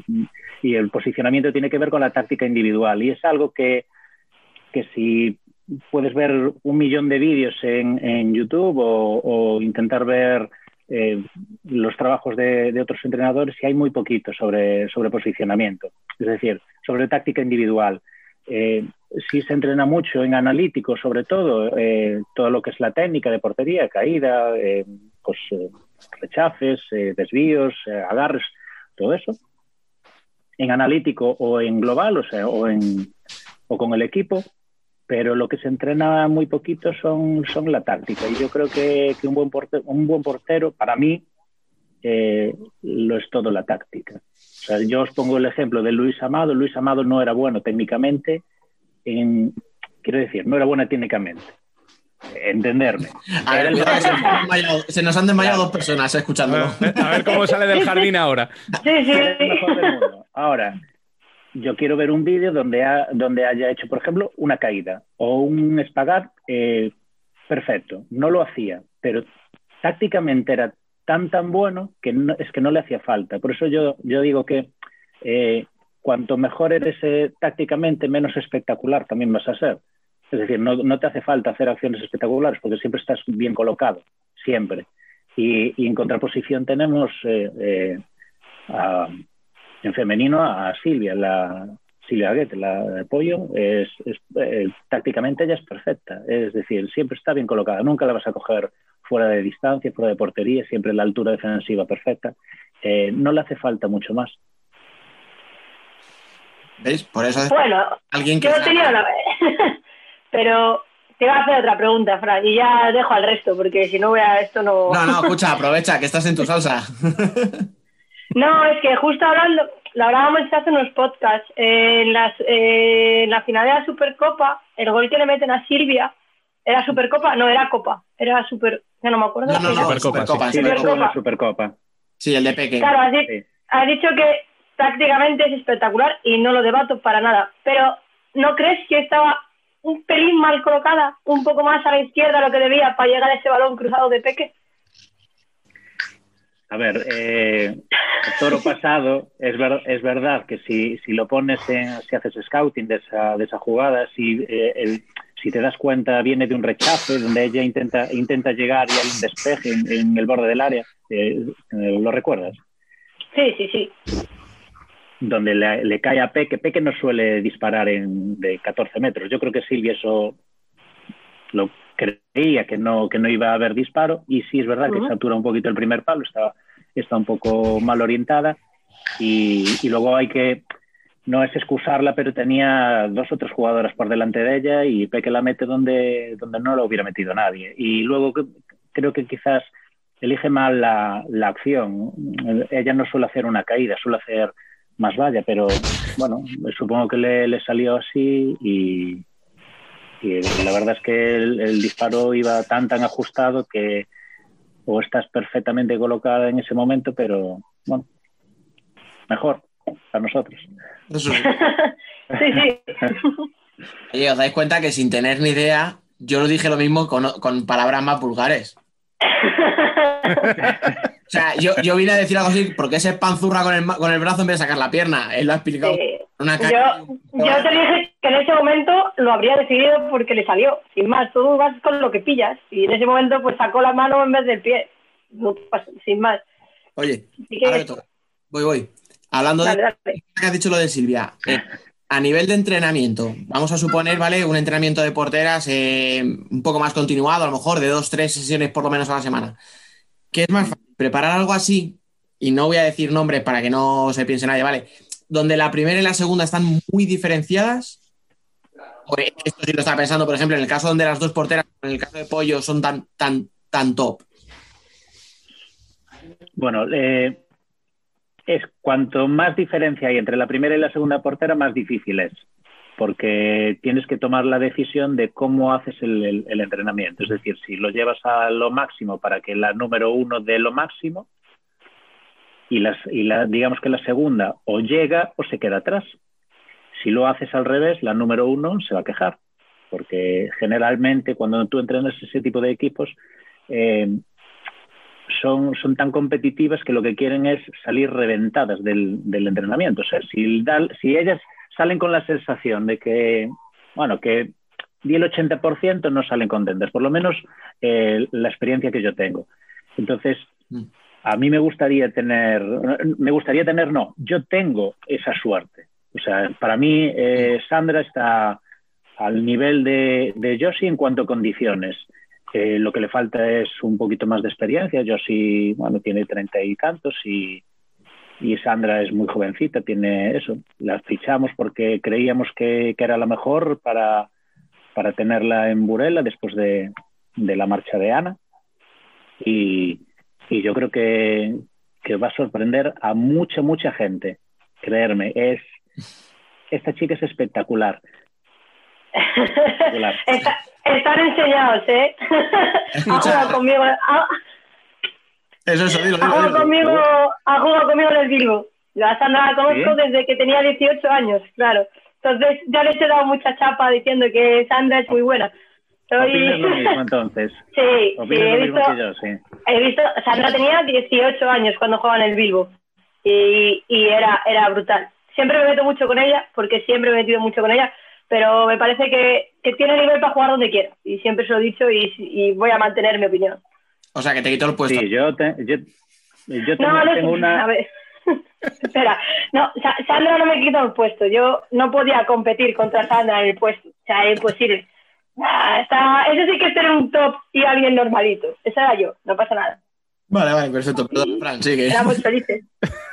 y el posicionamiento tiene que ver con la táctica individual. Y es algo que, que si puedes ver un millón de vídeos en, YouTube o, intentar ver eh, los trabajos de, otros entrenadores y hay muy poquito sobre, sobre posicionamiento, es decir, sobre táctica individual. Eh, sí se entrena mucho en analítico, sobre todo, eh, todo lo que es la técnica de portería, caída, eh, pues, eh, rechazes, eh, desvíos, agarres, todo eso. En analítico o en global, o sea, o, en, o con el equipo, pero lo que se entrena muy poquito son, son la táctica. Y yo creo que, que un, buen portero, un buen portero, para mí, eh, lo es todo la táctica. O sea, yo os pongo el ejemplo de Luis Amado. Luis Amado no era bueno técnicamente, en, quiero decir, no era bueno técnicamente. Entenderme. A ver, el- se, nos han desmayado- se nos han desmayado dos personas escuchándolo. A ver cómo sale del jardín ahora. Sí, sí. Ahora, yo quiero ver un vídeo donde, ha- donde haya hecho, por ejemplo, una caída o un espagat eh, perfecto. No lo hacía, pero tácticamente era tan, tan bueno que no- es que no le hacía falta. Por eso yo, yo digo que eh, cuanto mejor eres eh, tácticamente, menos espectacular también vas a ser. Es decir, no, no te hace falta hacer acciones espectaculares porque siempre estás bien colocado, siempre. Y, en contraposición tenemos en femenino a Silvia, la Silvia Aguete, la de pollo, es, es- eh, tácticamente ella es perfecta, es decir, siempre está bien colocada, nunca la vas a coger fuera de distancia, fuera de portería, siempre la altura defensiva perfecta, Eh, no le hace falta mucho más. ¿Veis? Por eso es Bueno, alguien que. yo tenía una... Pero te voy a hacer otra pregunta, Fran, y ya dejo al resto, porque si no voy a esto no... No, no, escucha, aprovecha que estás en tu salsa. No, es que justo hablando, lo hablábamos hace unos podcasts, eh, en, las, eh, en la final de la Supercopa, el gol que le meten a Silvia, ¿era Supercopa? No, era Copa, era Super, ya no me acuerdo. No, no, no, Era- Supercopa, Sí, Supercopa. Supercopa. Sí, el de Peque. Claro, has, Sí. has dicho que tácticamente es espectacular y no lo debato para nada, pero ¿no crees que estaba un pelín mal colocada, un poco más a la izquierda lo que debía para llegar a ese balón cruzado de Peque? A ver, eh, el toro pasado es, ver- es verdad que si, si lo pones en, si haces scouting de esa, de esa jugada, si, eh, el- si te das cuenta viene de un rechace donde ella intenta, intenta llegar y hay un despeje en, en el borde del área, eh, eh, ¿lo recuerdas? Sí, sí, sí. Donde le, le cae a Peque, Peque no suele disparar en, de 14 metros. Yo creo que Silvia eso lo creía que no, que no iba a haber disparo y sí es verdad que Ujú. satura un poquito el primer palo, está, está un poco mal orientada y, y luego hay que, no es excusarla, pero tenía dos o tres jugadoras por delante de ella y Peque la mete donde, donde no la hubiera metido nadie. Y luego que- creo que quizás elige mal la, la acción. Ella no suele hacer una caída, suele hacer más valla, pero bueno, supongo que le, le salió así y, y la verdad es que el, el disparo iba tan tan ajustado que o estás perfectamente colocada en ese momento, pero bueno, mejor para nosotros. Eso sí. Sí, sí. Oye, os dais cuenta que sin tener ni idea, yo lo dije lo mismo con, con palabras más vulgares. O sea, yo, yo vine a decir algo así, porque ese panzurra con el, ma- con el brazo en vez de sacar la pierna. Él lo ha explicado Sí. Una Yo, yo te dije que en ese momento lo habría decidido porque le salió. Sin más, tú vas con lo que pillas. Y en ese momento, pues sacó la mano en vez del pie. No sin más. Oye, que-. Voy, voy. Hablando Dale, de dale. que has dicho lo de Silvia, eh, a nivel de entrenamiento, vamos a suponer, ¿vale? Un entrenamiento de porteras eh, un poco más continuado, a lo mejor de dos, tres sesiones por lo menos a la semana. ¿Qué es más fácil? ¿Preparar algo así? Y no voy a decir nombres para que no se piense nadie, ¿vale? Donde la primera y la segunda están muy diferenciadas. O esto sí lo estaba pensando, por ejemplo, en el caso donde las dos porteras, en el caso de Pollo, son tan, tan, tan top. Bueno, eh, es cuanto más diferencia hay entre la primera y la segunda portera, más difícil es, porque tienes que tomar la decisión de cómo haces el- el entrenamiento. Es decir, si lo llevas a lo máximo para que la número uno dé lo máximo y, las, y la, digamos que la segunda o llega o se queda atrás. Si lo haces al revés, la número uno se va a quejar, porque generalmente cuando tú entrenas ese tipo de equipos, eh, son, son tan competitivas que lo que quieren es salir reventadas del, del entrenamiento. O sea, si, da- si ellas salen con la sensación de que, bueno, que di el 80% no salen contentas, por lo menos eh, la experiencia que yo tengo. Entonces, a mí me gustaría tener, me gustaría tener, no, yo tengo esa suerte. O sea, para mí eh, Sandra está al nivel de, de en cuanto a condiciones. Eh, lo que le falta es un poquito más de experiencia. Josie, bueno, tiene treinta y tantos y, y Sandra es muy jovencita, tiene eso. La fichamos porque creíamos que, que era la mejor para, para tenerla en Burela después de, de la marcha de Ana. Y, y yo creo que, que va a sorprender a mucha, mucha gente. Creerme, es esta chica es espectacular. Espectacular. Está- están enseñados, ¿eh? ha jugado conmigo. Ha, Eso, eso, dilo, ha jugado conmigo, ha jugado conmigo en el Bilbo. Yo a Sandra la conozco ¿Sí? desde que tenía 18 años, claro. Entonces, ya les he dado mucha chapa diciendo que Sandra es muy buena. Opinas lo mismo entonces. Sí, sí, he lo mismo visto, que yo, sí. he visto, Sandra tenía 18 años cuando jugaba en el Bilbo y, y era, era brutal. Siempre me meto mucho con ella, porque siempre me he metido mucho con ella, pero me parece que, que tiene nivel para jugar donde quiera y siempre se lo he dicho y, y voy a mantener mi opinión. O sea, que te quito el puesto. Sí, yo, te- yo, yo tengo, No, no, tengo a una... ver. Espera, no, Sa- Sandra no me quitó el puesto. Yo no podía competir contra Sandra en el puesto. O sea, es imposible. Ah, está, eso sí que es tener un top y alguien normalito. Esa era yo, no pasa nada. Vale, vale, perfecto. Perdón, Fran, sigue. Éramos felices.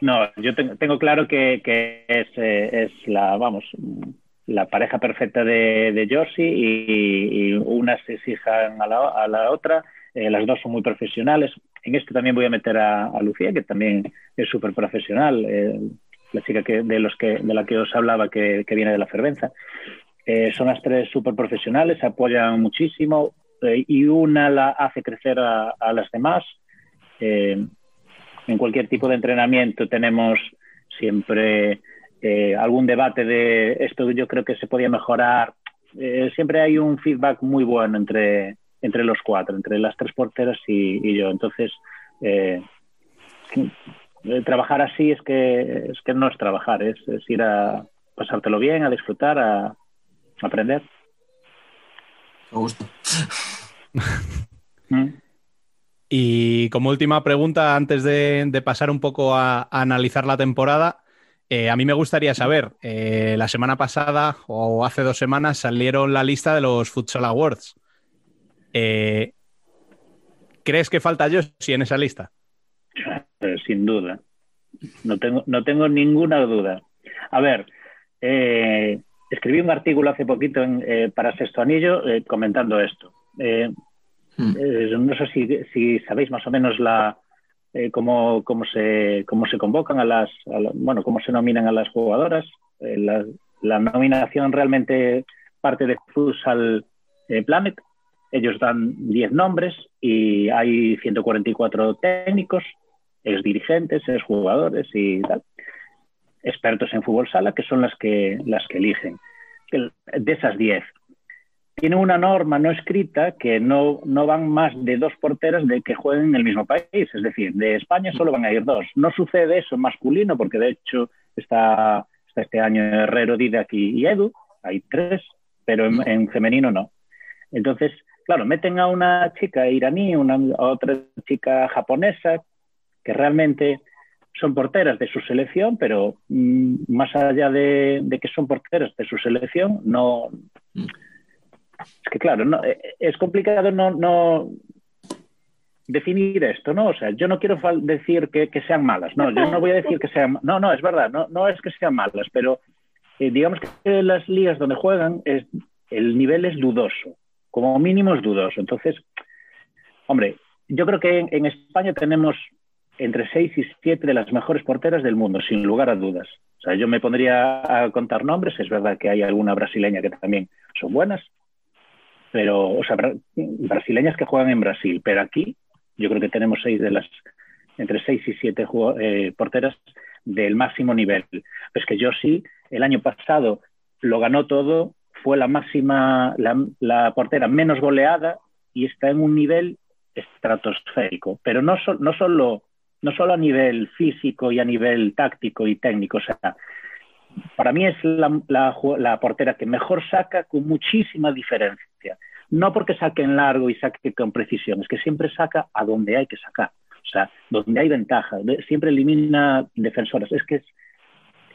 No, yo tengo, tengo claro que, que es, eh, es la, vamos, la pareja perfecta de, de Josie y, y unas se exijan a la, a la otra. Eh, las dos son muy profesionales. En esto también voy a meter a, a Lucía, que también es súper profesional, eh, la chica que, de, los que, de la que os hablaba que, que viene de la Fervenza. Eh, son las tres súper profesionales, se apoyan muchísimo eh, y una la hace crecer a, a las demás. Eh, en cualquier tipo de entrenamiento tenemos siempre eh, algún debate de esto yo creo que se podía mejorar. Eh, siempre hay un feedback muy bueno entre, entre los cuatro, entre las tres porteras y, y yo. Entonces, eh, trabajar así es que, es que no es trabajar, es, es ir a pasártelo bien, a disfrutar, a aprender. Me gusta. Mm. Y como última pregunta, antes de, de pasar un poco a, a analizar la temporada, eh, a mí me gustaría saber, eh, la semana pasada o hace dos semanas salieron la lista de los Futsal Awards. Eh, ¿Crees que falta Josie en esa lista? Sin duda. No tengo, no tengo ninguna duda. A ver, eh, escribí un artículo hace poquito en, eh, para Sexto Anillo eh, comentando esto. Eh, eh, no sé si, si sabéis más o menos la eh, cómo, cómo, se, cómo se convocan a las, a la- bueno, cómo se nominan a las jugadoras. La, la nominación realmente parte de Futsal Planet. Ellos dan 10 nombres y hay 144 técnicos, ex dirigentes, ex jugadores y tal, expertos en fútbol sala, que son las que, las que eligen. El- De esas 10, tiene una norma no escrita que no, no van más de dos porteras de que jueguen en el mismo país. Es decir, de España solo van a ir dos. No sucede eso en masculino, porque de hecho está, está este año Herrero, Didac y, Edu, hay tres, pero en, en femenino no. Entonces, claro, meten a una chica iraní, una, a otra chica japonesa, que realmente son porteras de su selección, pero mm, más allá de, de que son porteras de su selección, no. Es que, claro, no, eh, es complicado no, no definir esto, ¿no? O sea, yo no quiero decir que, que sean malas, no, yo no voy a decir que sean. No, no, es verdad, no, no es que sean malas, pero eh, digamos que las ligas donde juegan es, el nivel es dudoso, como mínimo es dudoso. Entonces, hombre, yo creo que en, en España tenemos entre seis y siete de las mejores porteras del mundo, sin lugar a dudas. O sea, yo me pondría a contar nombres, es verdad que hay alguna brasileña que también son buenas, pero, o sea, bra- brasileñas que juegan en Brasil, pero aquí yo creo que tenemos seis de las, entre seis y siete eh, porteras del máximo nivel. Es que yo sí, el año pasado lo ganó todo, fue la máxima, la, la portera menos goleada y está en un nivel estratosférico, pero no, so- no, solo, no solo a nivel físico y a nivel táctico y técnico, o sea, para mí es la, la la portera que mejor saca con muchísima diferencia. No porque saque en largo y saque con precisión, es que siempre saca a donde hay que sacar. O sea, donde hay ventaja, siempre elimina defensoras. Es que es-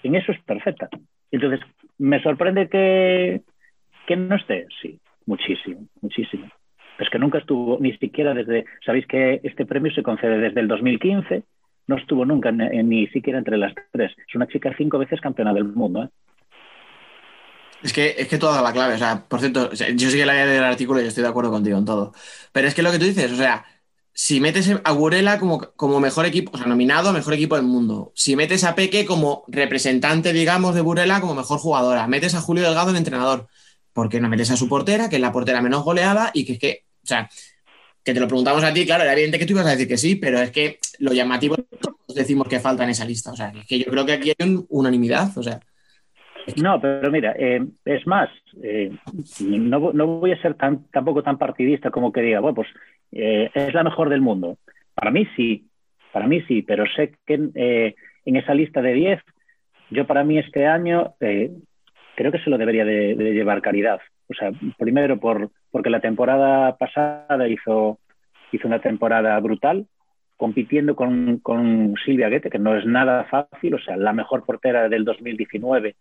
en eso es perfecta. Entonces, me sorprende que, que no esté, sí, muchísimo, muchísimo. Es que nunca estuvo, ni siquiera desde, sabéis que este premio se concede desde el 2015, no estuvo nunca en- ni siquiera entre las tres. Es una chica cinco veces campeona del mundo. ¿eh? Es que, es que toda la clave, o sea, por cierto, yo sí que la idea del artículo y estoy de acuerdo contigo en todo. Pero es que lo que tú dices, o sea, si metes a Gurela como, como mejor equipo, o sea, nominado a mejor equipo del mundo, si metes a Peque como representante, digamos, de Burela como mejor jugadora, metes a Julio Delgado el entrenador, ¿por qué no metes a su portera, que es la portera menos goleada y que es que, o sea, que te lo preguntamos a ti, claro, era evidente que tú ibas a decir que sí, pero es que lo llamativo todos decimos que falta en esa lista, o sea, es que yo creo que aquí hay un- unanimidad, o sea. No, pero mira, eh, es más, eh, no, no voy a ser tan, tampoco tan partidista como que diga, bueno, pues eh, es la mejor del mundo. Para mí sí, para mí sí, pero sé que en esa lista de 10, yo para mí este año creo que se lo debería de, de llevar Caridad. O sea, primero por, porque la temporada pasada hizo, hizo una temporada brutal, compitiendo con, con Silvia Guete, que no es nada fácil, o sea, la mejor portera del 2019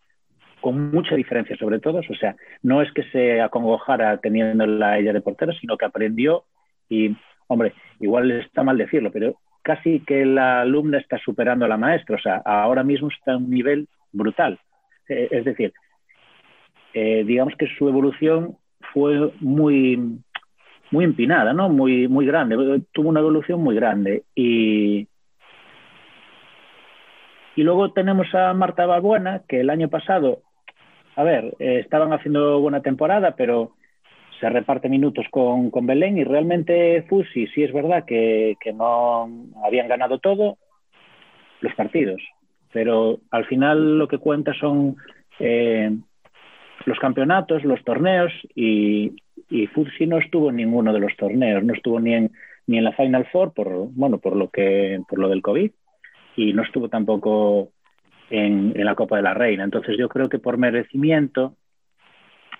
con mucha diferencia sobre todos. O sea, no es que se acongojara teniéndola ella de portera, sino que aprendió y, hombre, igual está mal decirlo, pero casi que la alumna está superando a la maestra. O sea, ahora mismo está a un nivel brutal. Eh, es decir, eh, digamos que su evolución fue muy, muy empinada, ¿no? Muy, muy grande. Tuvo una evolución muy grande. Y, y luego tenemos a Marta Balbuena, que el año pasado, a ver, eh, estaban haciendo buena temporada, pero se reparte minutos con, con Belén y realmente Fusi, sí es verdad que, que no habían ganado todo los partidos, pero al final lo que cuenta son eh, los campeonatos, los torneos y, y Fusi no estuvo en ninguno de los torneos, no estuvo ni en, ni en la Final Four por, bueno, por, lo que, por lo del COVID y no estuvo tampoco en, la Copa de la Reina. Entonces yo creo que por merecimiento,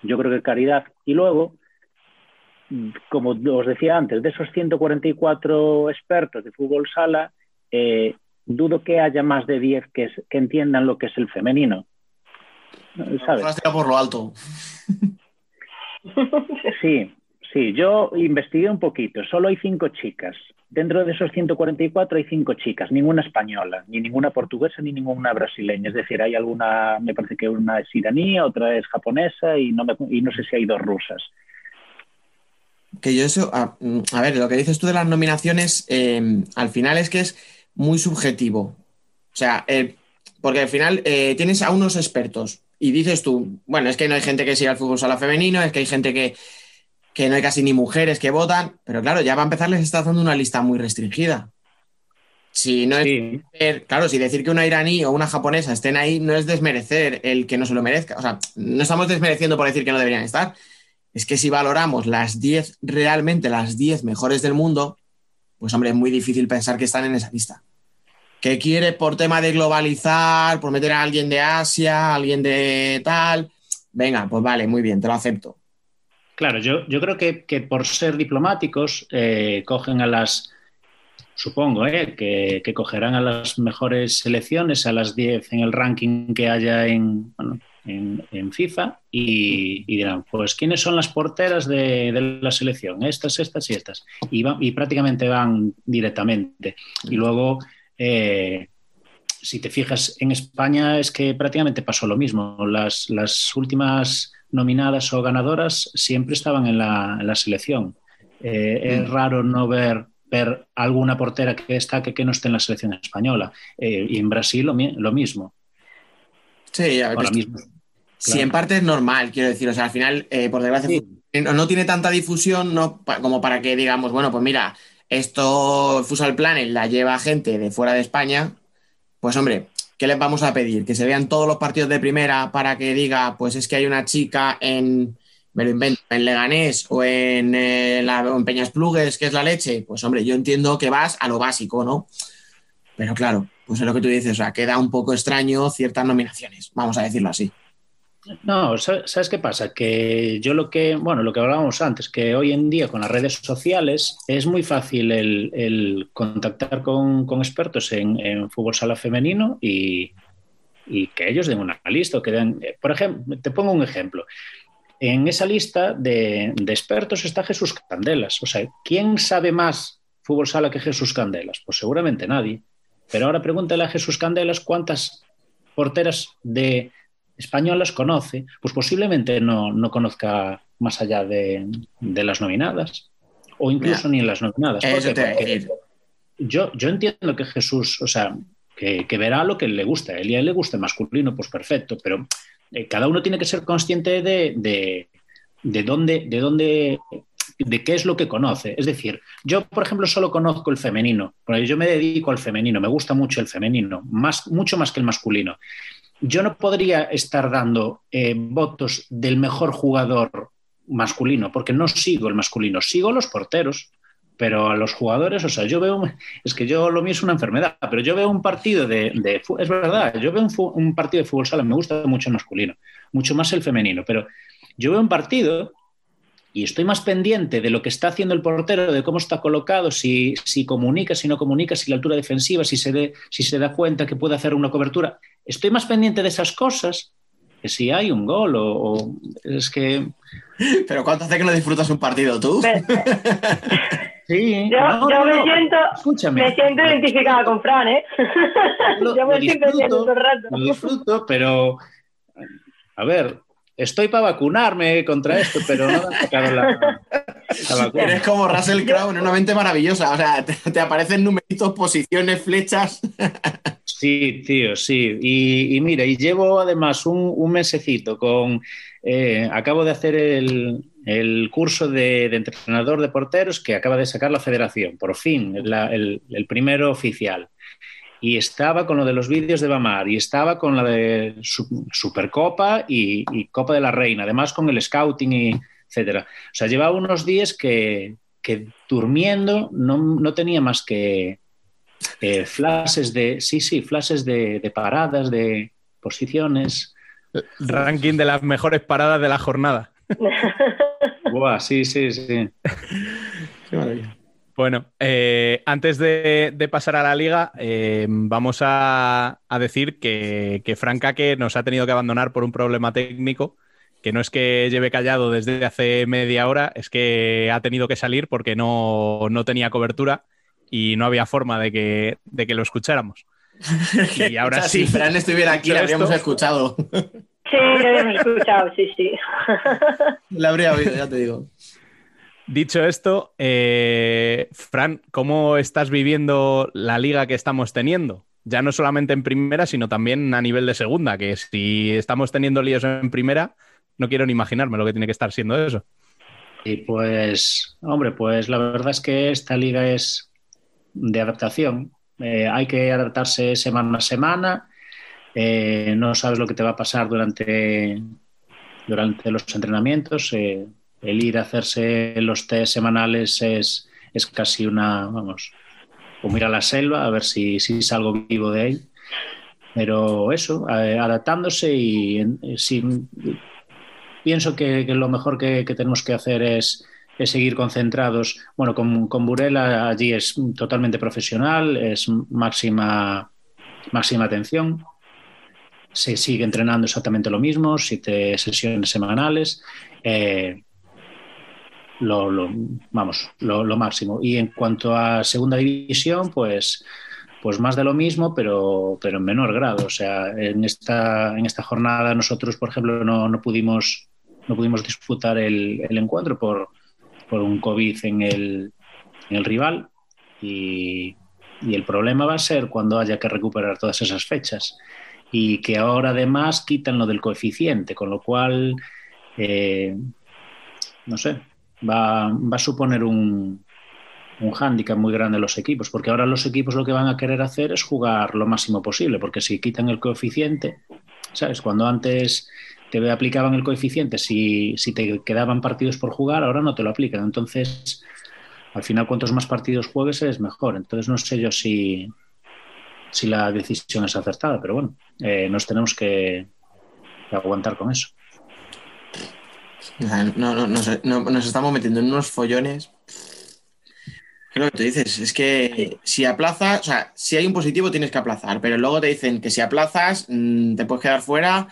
yo creo que caridad. Y luego, como os decía antes, de esos 144 expertos de fútbol sala, eh, dudo que haya más de 10 que, que, entiendan lo que es el femenino. ¿Sabes? por lo alto. Sí, sí, yo investigué un poquito, solo hay cinco chicas. Dentro de esos 144 hay cinco chicas, ninguna española, ni ninguna portuguesa, ni ninguna brasileña. Es decir, hay alguna, me parece que una es iraní, otra es japonesa y no, me, y no sé si hay dos rusas. Que yo eso, a, a ver, lo que dices tú de las nominaciones, eh, al final es que es muy subjetivo. O sea, eh, porque al final eh, tienes a unos expertos y dices tú, bueno, es que no hay gente que siga el fútbol sala femenino, es que hay gente que, que no hay casi ni mujeres que votan, pero claro, ya va a empezar les está dando una lista muy restringida. Si no es, sí. claro, si decir que una iraní o una japonesa estén ahí no es desmerecer el que no se lo merezca. O sea, no estamos desmereciendo por decir que no deberían estar. es que si valoramos las 10, realmente las 10 mejores del mundo, pues hombre, es muy difícil pensar que están en esa lista. ¿Qué quiere por tema de globalizar, por meter a alguien de Asia, alguien de tal? Venga, pues vale, muy bien, te lo acepto. Claro, yo, yo creo que, que por ser diplomáticos eh, cogen a las, supongo, eh, que, que cogerán a las mejores selecciones, a las 10 en el ranking que haya en, bueno, en, FIFA y, dirán, pues, ¿quiénes son las porteras de, de la selección? Estas, estas y estas. Y, va- y prácticamente van directamente. Y luego, eh, si te fijas en España, es que prácticamente pasó lo mismo. Las, las últimas nominadas o ganadoras siempre estaban en la, en la selección. Eh, Es raro no ver, ver alguna portera que destaque que no esté en la selección española. Eh, y en Brasil lo, mi- lo mismo. Sí, a ver, Ahora pues, mismo. Sí, Claro. en parte es normal, quiero decir. O sea, al final, eh, por desgracia, no, no tiene tanta difusión no, como para que digamos, bueno, pues mira, esto Fusal Planet la lleva gente de fuera de España. Pues hombre, ¿qué les vamos a pedir? Que se vean todos los partidos de primera para que diga, pues es que hay una chica en, me lo invento, en Leganés o en, eh, en Peñas Plugues, que es la leche. Pues hombre, yo entiendo que vas a lo básico, ¿no? Pero claro, pues es lo que tú dices, o sea, queda un poco extraño ciertas nominaciones, vamos a decirlo así. No, sa- ¿sabes qué pasa? Que yo lo que, bueno, lo que hablábamos antes, que hoy en día con las redes sociales es muy fácil el, el contactar con, con expertos en, en fútbol sala femenino y, y que ellos den una lista o que den, eh, por ejemplo, te pongo un ejemplo. En esa lista de, de expertos está Jesús Candelas. O sea, ¿quién sabe más fútbol sala que Jesús Candelas? Pues seguramente nadie. Pero ahora pregúntale a Jesús Candelas cuántas porteras de españolas conoce, pues posiblemente no, no conozca más allá de, de las nominadas, o incluso Mira, ni en las nominadas. ¿Por eso te Porque yo, yo entiendo que Jesús, o sea, que, que verá lo que le gusta. Él y a él le gusta el masculino, pues perfecto, pero eh, cada uno tiene que ser consciente de, de, de dónde, de dónde, de qué es lo que conoce. Es decir, yo, por ejemplo, solo conozco el femenino, porque yo me dedico al femenino, me gusta mucho el femenino, más, mucho más que el masculino. Yo no podría estar dando eh, votos del mejor jugador masculino, porque no sigo el masculino, sigo los porteros, pero a los jugadores, o sea, yo veo, es que yo lo mío es una enfermedad, pero yo veo un partido de, de es verdad, yo veo un, un partido de fútbol sala, me gusta mucho el masculino, mucho más el femenino, pero yo veo un partido y estoy más pendiente de lo que está haciendo el portero, de cómo está colocado, si, si comunica, si no comunica, si la altura defensiva, si se, de- si se da cuenta que puede hacer una cobertura. Estoy más pendiente de esas cosas que si hay un gol o, o- es que... Pero ¿cuánto hace que no disfrutas un partido tú? Sí, Yo, no, yo no, me, no. siento, Escúchame. me siento identificada con Fran, ¿eh? Lo- yo me lo estoy pendiente disfruto, todo el rato. Lo disfruto, pero a ver, estoy para vacunarme contra esto, pero no me han sacado la, la vacuna. Eres como Russell Crowe en una mente maravillosa. O sea, te, te aparecen numeritos, posiciones, flechas. Sí, tío, sí. Y, y mira, y llevo además un, un mesecito con. eh, acabo de hacer el, el curso de, de entrenador de porteros que acaba de sacar la federación, por fin, la- el, el primero oficial. Y estaba con lo de los vídeos de Bamar, y estaba con la de Su- Supercopa y, y Copa de la Reina, además con el scouting y etcétera. O sea, llevaba unos días que, que durmiendo no, no tenía más que eh, flashes de, sí, sí, flashes de, de paradas, de posiciones. Ranking de las mejores paradas de la jornada. Buah, sí, sí, sí. Bueno, eh, antes de, de pasar a la liga, eh, vamos a, a decir que, que Frank Ake nos ha tenido que abandonar por un problema técnico, que no es que lleve callado desde hace media hora, es que ha tenido que salir porque no, no tenía cobertura y no había forma de que, de que lo escucháramos. Y ahora O sea, sí. Si Fran estuviera aquí, la habríamos esto- escuchado. Sí, lo hemos escuchado, sí, sí. La habría oído, ya te digo. Dicho esto, eh, Fran, ¿cómo estás viviendo la liga que estamos teniendo? Ya no solamente en primera, sino también a nivel de segunda, que si estamos teniendo líos en primera, no quiero ni imaginarme lo que tiene que estar siendo eso. Y pues, hombre, pues la verdad es que esta liga es de adaptación. Eh, hay que adaptarse semana a semana. Eh, no sabes lo que te va a pasar durante, durante los entrenamientos. Eh, el ir a hacerse los test semanales es, es casi una, vamos, como ir a la selva a ver si, si salgo vivo de ahí. Pero eso, adaptándose y sin- pienso que, que lo mejor que, que tenemos que hacer es, es seguir concentrados. Bueno, con, con Burela allí es totalmente profesional, es máxima, máxima atención. Se sigue entrenando exactamente lo mismo, siete sesiones semanales. eh, lo, lo- vamos, lo, máximo. Y en cuanto a segunda división, pues, pues más de lo mismo, pero, pero en menor grado. O sea, en esta, en esta jornada nosotros, por ejemplo, no, no pudimos, no pudimos disputar el, el encuentro por, por un COVID en el, en el rival. Y, y el problema va a ser cuando haya que recuperar todas esas fechas. Y que ahora además quitan lo del coeficiente, con lo cual, eh, no sé, va, va a suponer un, un hándicap muy grande a los equipos, porque ahora los equipos lo que van a querer hacer es jugar lo máximo posible, porque si quitan el coeficiente, ¿sabes? Cuando antes te aplicaban el coeficiente, si, si te quedaban partidos por jugar, ahora no te lo aplican. Entonces, al final, cuantos más partidos juegues es mejor. Entonces, no sé yo si, si la decisión es acertada, pero bueno, eh, nos tenemos que, que aguantar con eso. No, nos estamos metiendo en unos follones. ¿Qué es lo que tú dices? Es que si aplazas, o sea, si hay un positivo tienes que aplazar, pero luego te dicen que si aplazas mm, te puedes quedar fuera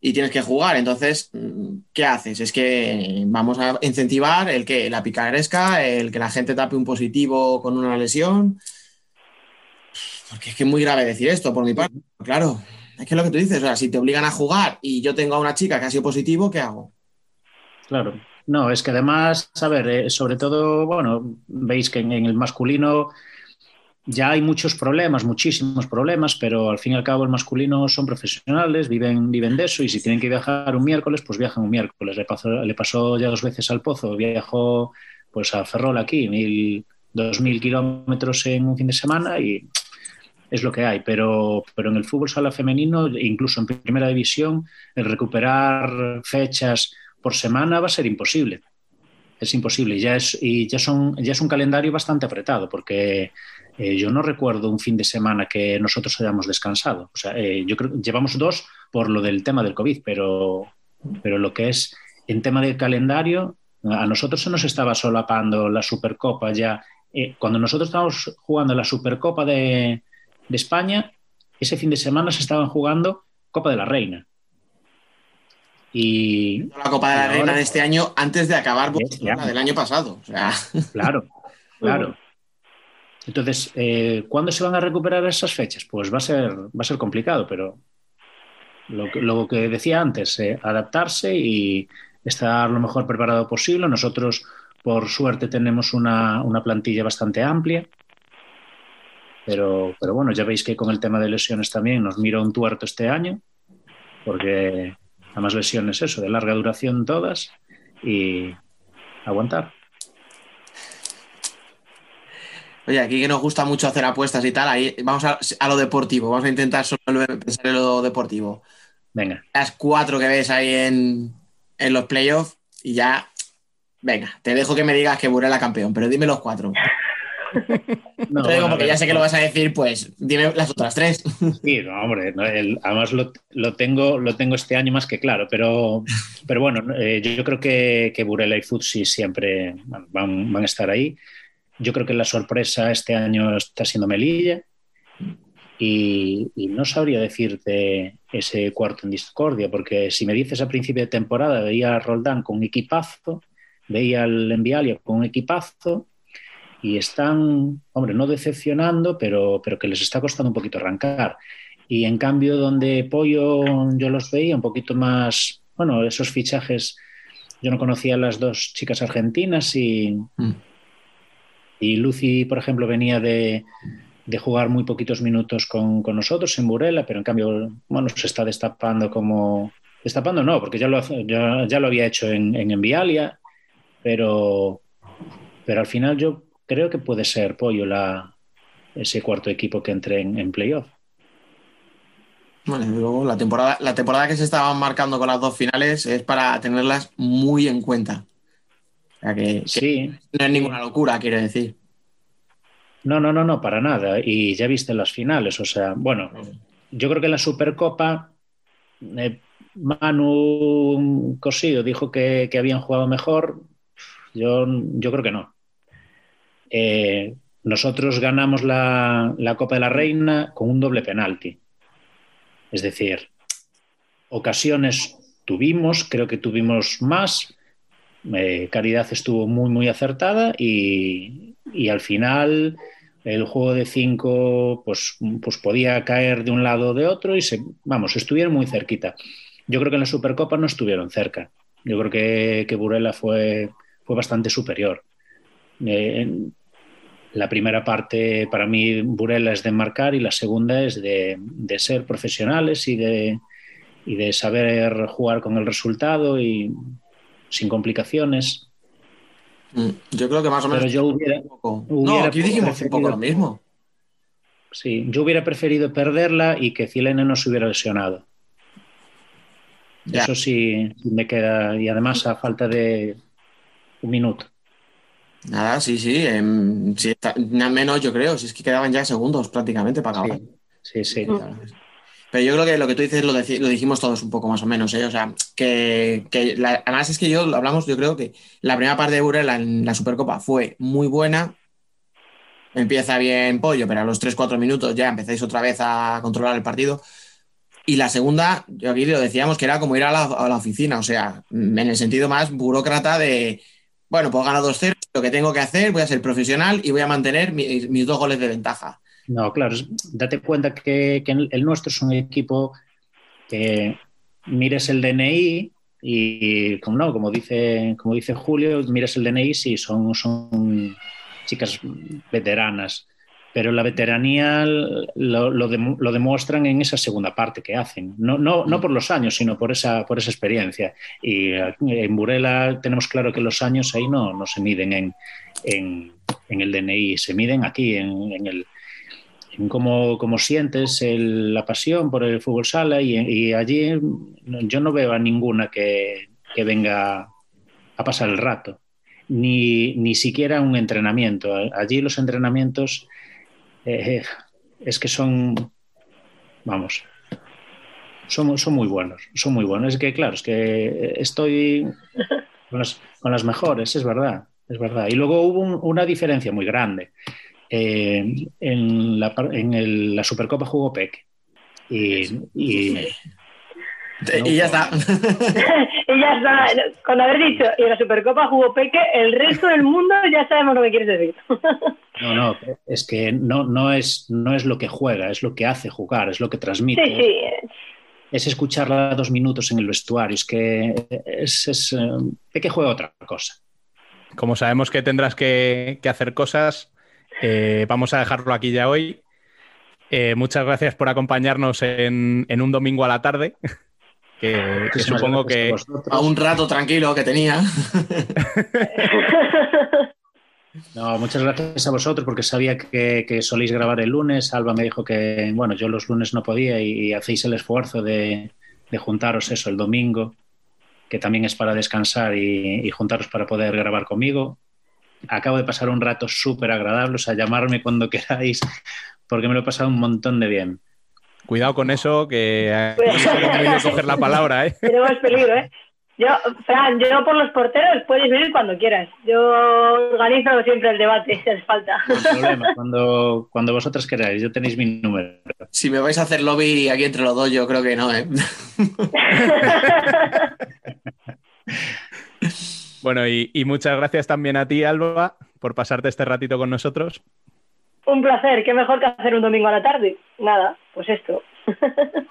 y tienes que jugar. Entonces, mm, ¿qué haces? Es que vamos a incentivar el que la picaresca, el que la gente tape un positivo con una lesión. Porque es que es muy grave decir esto por mi parte. Claro, es que es lo que tú dices, o sea, si te obligan a jugar y yo tengo a una chica que ha sido positivo, ¿qué hago? Claro. No, es que además, a ver, eh, sobre todo, bueno, veis que en, el masculino ya hay muchos problemas, muchísimos problemas, pero al fin y al cabo el masculino son profesionales, viven, viven de eso y si tienen que viajar un miércoles, pues viajan un miércoles. Le pasó, le pasó ya dos veces al Pozo, viajó pues a Ferrol aquí, mil, dos mil kilómetros en un fin de semana y es lo que hay, pero, pero en el fútbol sala femenino, incluso en primera división, el recuperar fechas por semana va a ser imposible. Es imposible. Y ya es, y ya son, ya es un calendario bastante apretado, porque eh, yo no recuerdo un fin de semana que nosotros hayamos descansado. O sea, eh, yo creo llevamos dos por lo del tema del COVID, pero, pero lo que es en tema del calendario, a nosotros se nos estaba solapando la Supercopa ya. Eh, cuando nosotros estábamos jugando la Supercopa de, de España, ese fin de semana se estaban jugando Copa de la Reina. Y La Copa de la Reina de este año antes de acabar la del año pasado. O sea, Claro, claro. Entonces, eh, ¿cuándo se van a recuperar esas fechas? Pues va a ser, va a ser complicado, pero lo que, lo que decía antes, eh, adaptarse y estar lo mejor preparado posible. Nosotros, por suerte, tenemos una, una plantilla bastante amplia, pero, pero bueno, ya veis que con el tema de lesiones también nos mira un tuerto este año, porque además lesiones eso, de larga duración todas, y aguantar. oye, aquí que nos gusta mucho hacer apuestas y tal, ahí vamos a, a lo deportivo. Vamos a intentar solo pensar en lo deportivo. Venga. Las cuatro que ves ahí en, en los playoffs y ya. Venga, te dejo que me digas que Burela campeón, pero dime los cuatro. No, digo bueno, porque ver, ya sé que lo vas a decir, pues dime las otras tres. Sí, no, hombre, no, el- además lo, lo tengo, lo tengo este año más que claro, pero, pero bueno, eh, yo, yo creo que, que Burela y Futsi siempre van, van a estar ahí. Yo creo que la sorpresa este año está siendo Melilla y, y no sabría decirte ese cuarto en discordia, porque si me dices a principio de temporada veía a Roldán con un equipazo, veía al Envialia con un equipazo y están, hombre, no decepcionando, pero, pero que les está costando un poquito arrancar. Y en cambio, donde Pollo yo los veía un poquito más, bueno, esos fichajes, yo no conocía a las dos chicas argentinas y, y Lucy, por ejemplo, venía de, de jugar muy poquitos minutos con, con nosotros en Burela, pero en cambio, bueno, se está destapando como... Destapando no, porque ya lo, ya, ya lo había hecho en, en Envialia, pero, pero al final yo creo que puede ser Pollo la, ese cuarto equipo que entre en, en playoff. Bueno, desde luego, la temporada, la temporada que se estaban marcando con las dos finales es para tenerlas muy en cuenta. O sea que, que Sí. no es ninguna locura, quiero decir. No, no, no, no, para nada. Y ya viste las finales. O sea, bueno, yo creo que en la Supercopa eh, Manu Cosío dijo que, que habían jugado mejor. Yo, yo creo que no. Eh, nosotros ganamos la, la Copa de la Reina con un doble penalti. Es decir, ocasiones tuvimos, creo que tuvimos más. Eh, Caridad estuvo muy, muy acertada y, y al final el juego de cinco pues, pues podía caer de un lado o de otro y se, vamos, estuvieron muy cerquita. Yo creo que en la Supercopa no estuvieron cerca. Yo creo que, que Burela fue, fue bastante superior. Eh, la primera parte para mí Burela es de marcar y la segunda es de, de ser profesionales y de, y de saber jugar con el resultado y sin complicaciones. Mm, Yo creo que más o menos. Pero yo hubiera, un poco- hubiera No, aquí dijimos un poco lo mismo. Sí, yo hubiera preferido perderla y que Cilene no se hubiera lesionado. Ya. Eso sí me queda, y además a falta de un minuto. Nada, sí, sí. em, sí está- menos, yo creo. Si es que quedaban ya segundos prácticamente para acabar. Sí, sí. Pero yo creo que lo que tú dices lo, deci- lo dijimos todos un poco más o menos, ¿eh? O sea, que, que la- además es que yo lo hablamos, yo creo que la primera parte de Burela en la Supercopa fue muy buena. Empieza bien Pollo, pero a los 3-4 minutos ya empezáis otra vez a controlar el partido. Y la segunda, yo aquí lo decíamos que era como ir a la, a la oficina, o sea, en el sentido más burócrata de, bueno, pues gano 2-0, lo que tengo que hacer, voy a ser profesional y voy a mantener mi- mis dos goles de ventaja. No, claro, date cuenta que, el nuestro es un equipo que mires el DNI y, como no, como dice, como dice Julio, mires el DNI, sí, son, son chicas veteranas, pero la veteranía lo, lo lo demuestran en esa segunda parte que hacen, no, no, no por los años, sino por esa, por esa experiencia. Y eh, en Burela tenemos claro que los años ahí no, no se miden en, en, en el DNI, se miden aquí, en, en el, en cómo, cómo sientes el- la pasión por el fútbol sala y, y allí yo no veo a ninguna que, que venga a pasar el rato, ni, ni siquiera un entrenamiento. Allí los entrenamientos eh, es que son, vamos, son, son muy buenos, son muy buenos. Es que claro, es que estoy con las, con las mejores, es verdad, es verdad. Y luego hubo un- una diferencia muy grande. Eh, en, la, par- en el- la Supercopa jugó Peque. Y, y- y ya está. y ya está. Con haber dicho, y en la Supercopa jugó Peque, el resto del mundo ya sabemos lo que quieres decir. no, no, es que no, no, es, no es lo que juega, es lo que hace jugar, es lo que transmite. Sí, sí. Es escucharla dos minutos en el vestuario, es que es, es, eh, Peque juega otra cosa. Como sabemos que tendrás que, que hacer cosas, eh, vamos a dejarlo aquí ya hoy. Eh, muchas gracias por acompañarnos en, en un domingo a la tarde. Que, supongo que. a un rato tranquilo que tenía. No, muchas gracias a vosotros porque sabía que, que soléis grabar el lunes. Alba me dijo que, bueno, yo los lunes no podía y, y hacéis el esfuerzo de, de juntaros eso el domingo, que también es para descansar y, y juntaros para poder grabar conmigo. Acabo de pasar un rato súper agradable, o sea, llamarme cuando queráis porque me lo he pasado un montón de bien. Cuidado con eso, que aquí he querido coger la palabra, ¿eh? Tenemos peligro, ¿eh? Yo, Fran, yo por los porteros puedes venir cuando quieras. Yo organizo siempre el debate, si hace falta. No hay problema, cuando, cuando vosotras queráis, yo tenéis mi número. Si me vais a hacer lobby aquí entre los dos, yo creo que no, ¿eh? Bueno, y, y muchas gracias también a ti, Alba, por pasarte este ratito con nosotros. Un placer, qué mejor que hacer un domingo a la tarde. Nada, pues esto.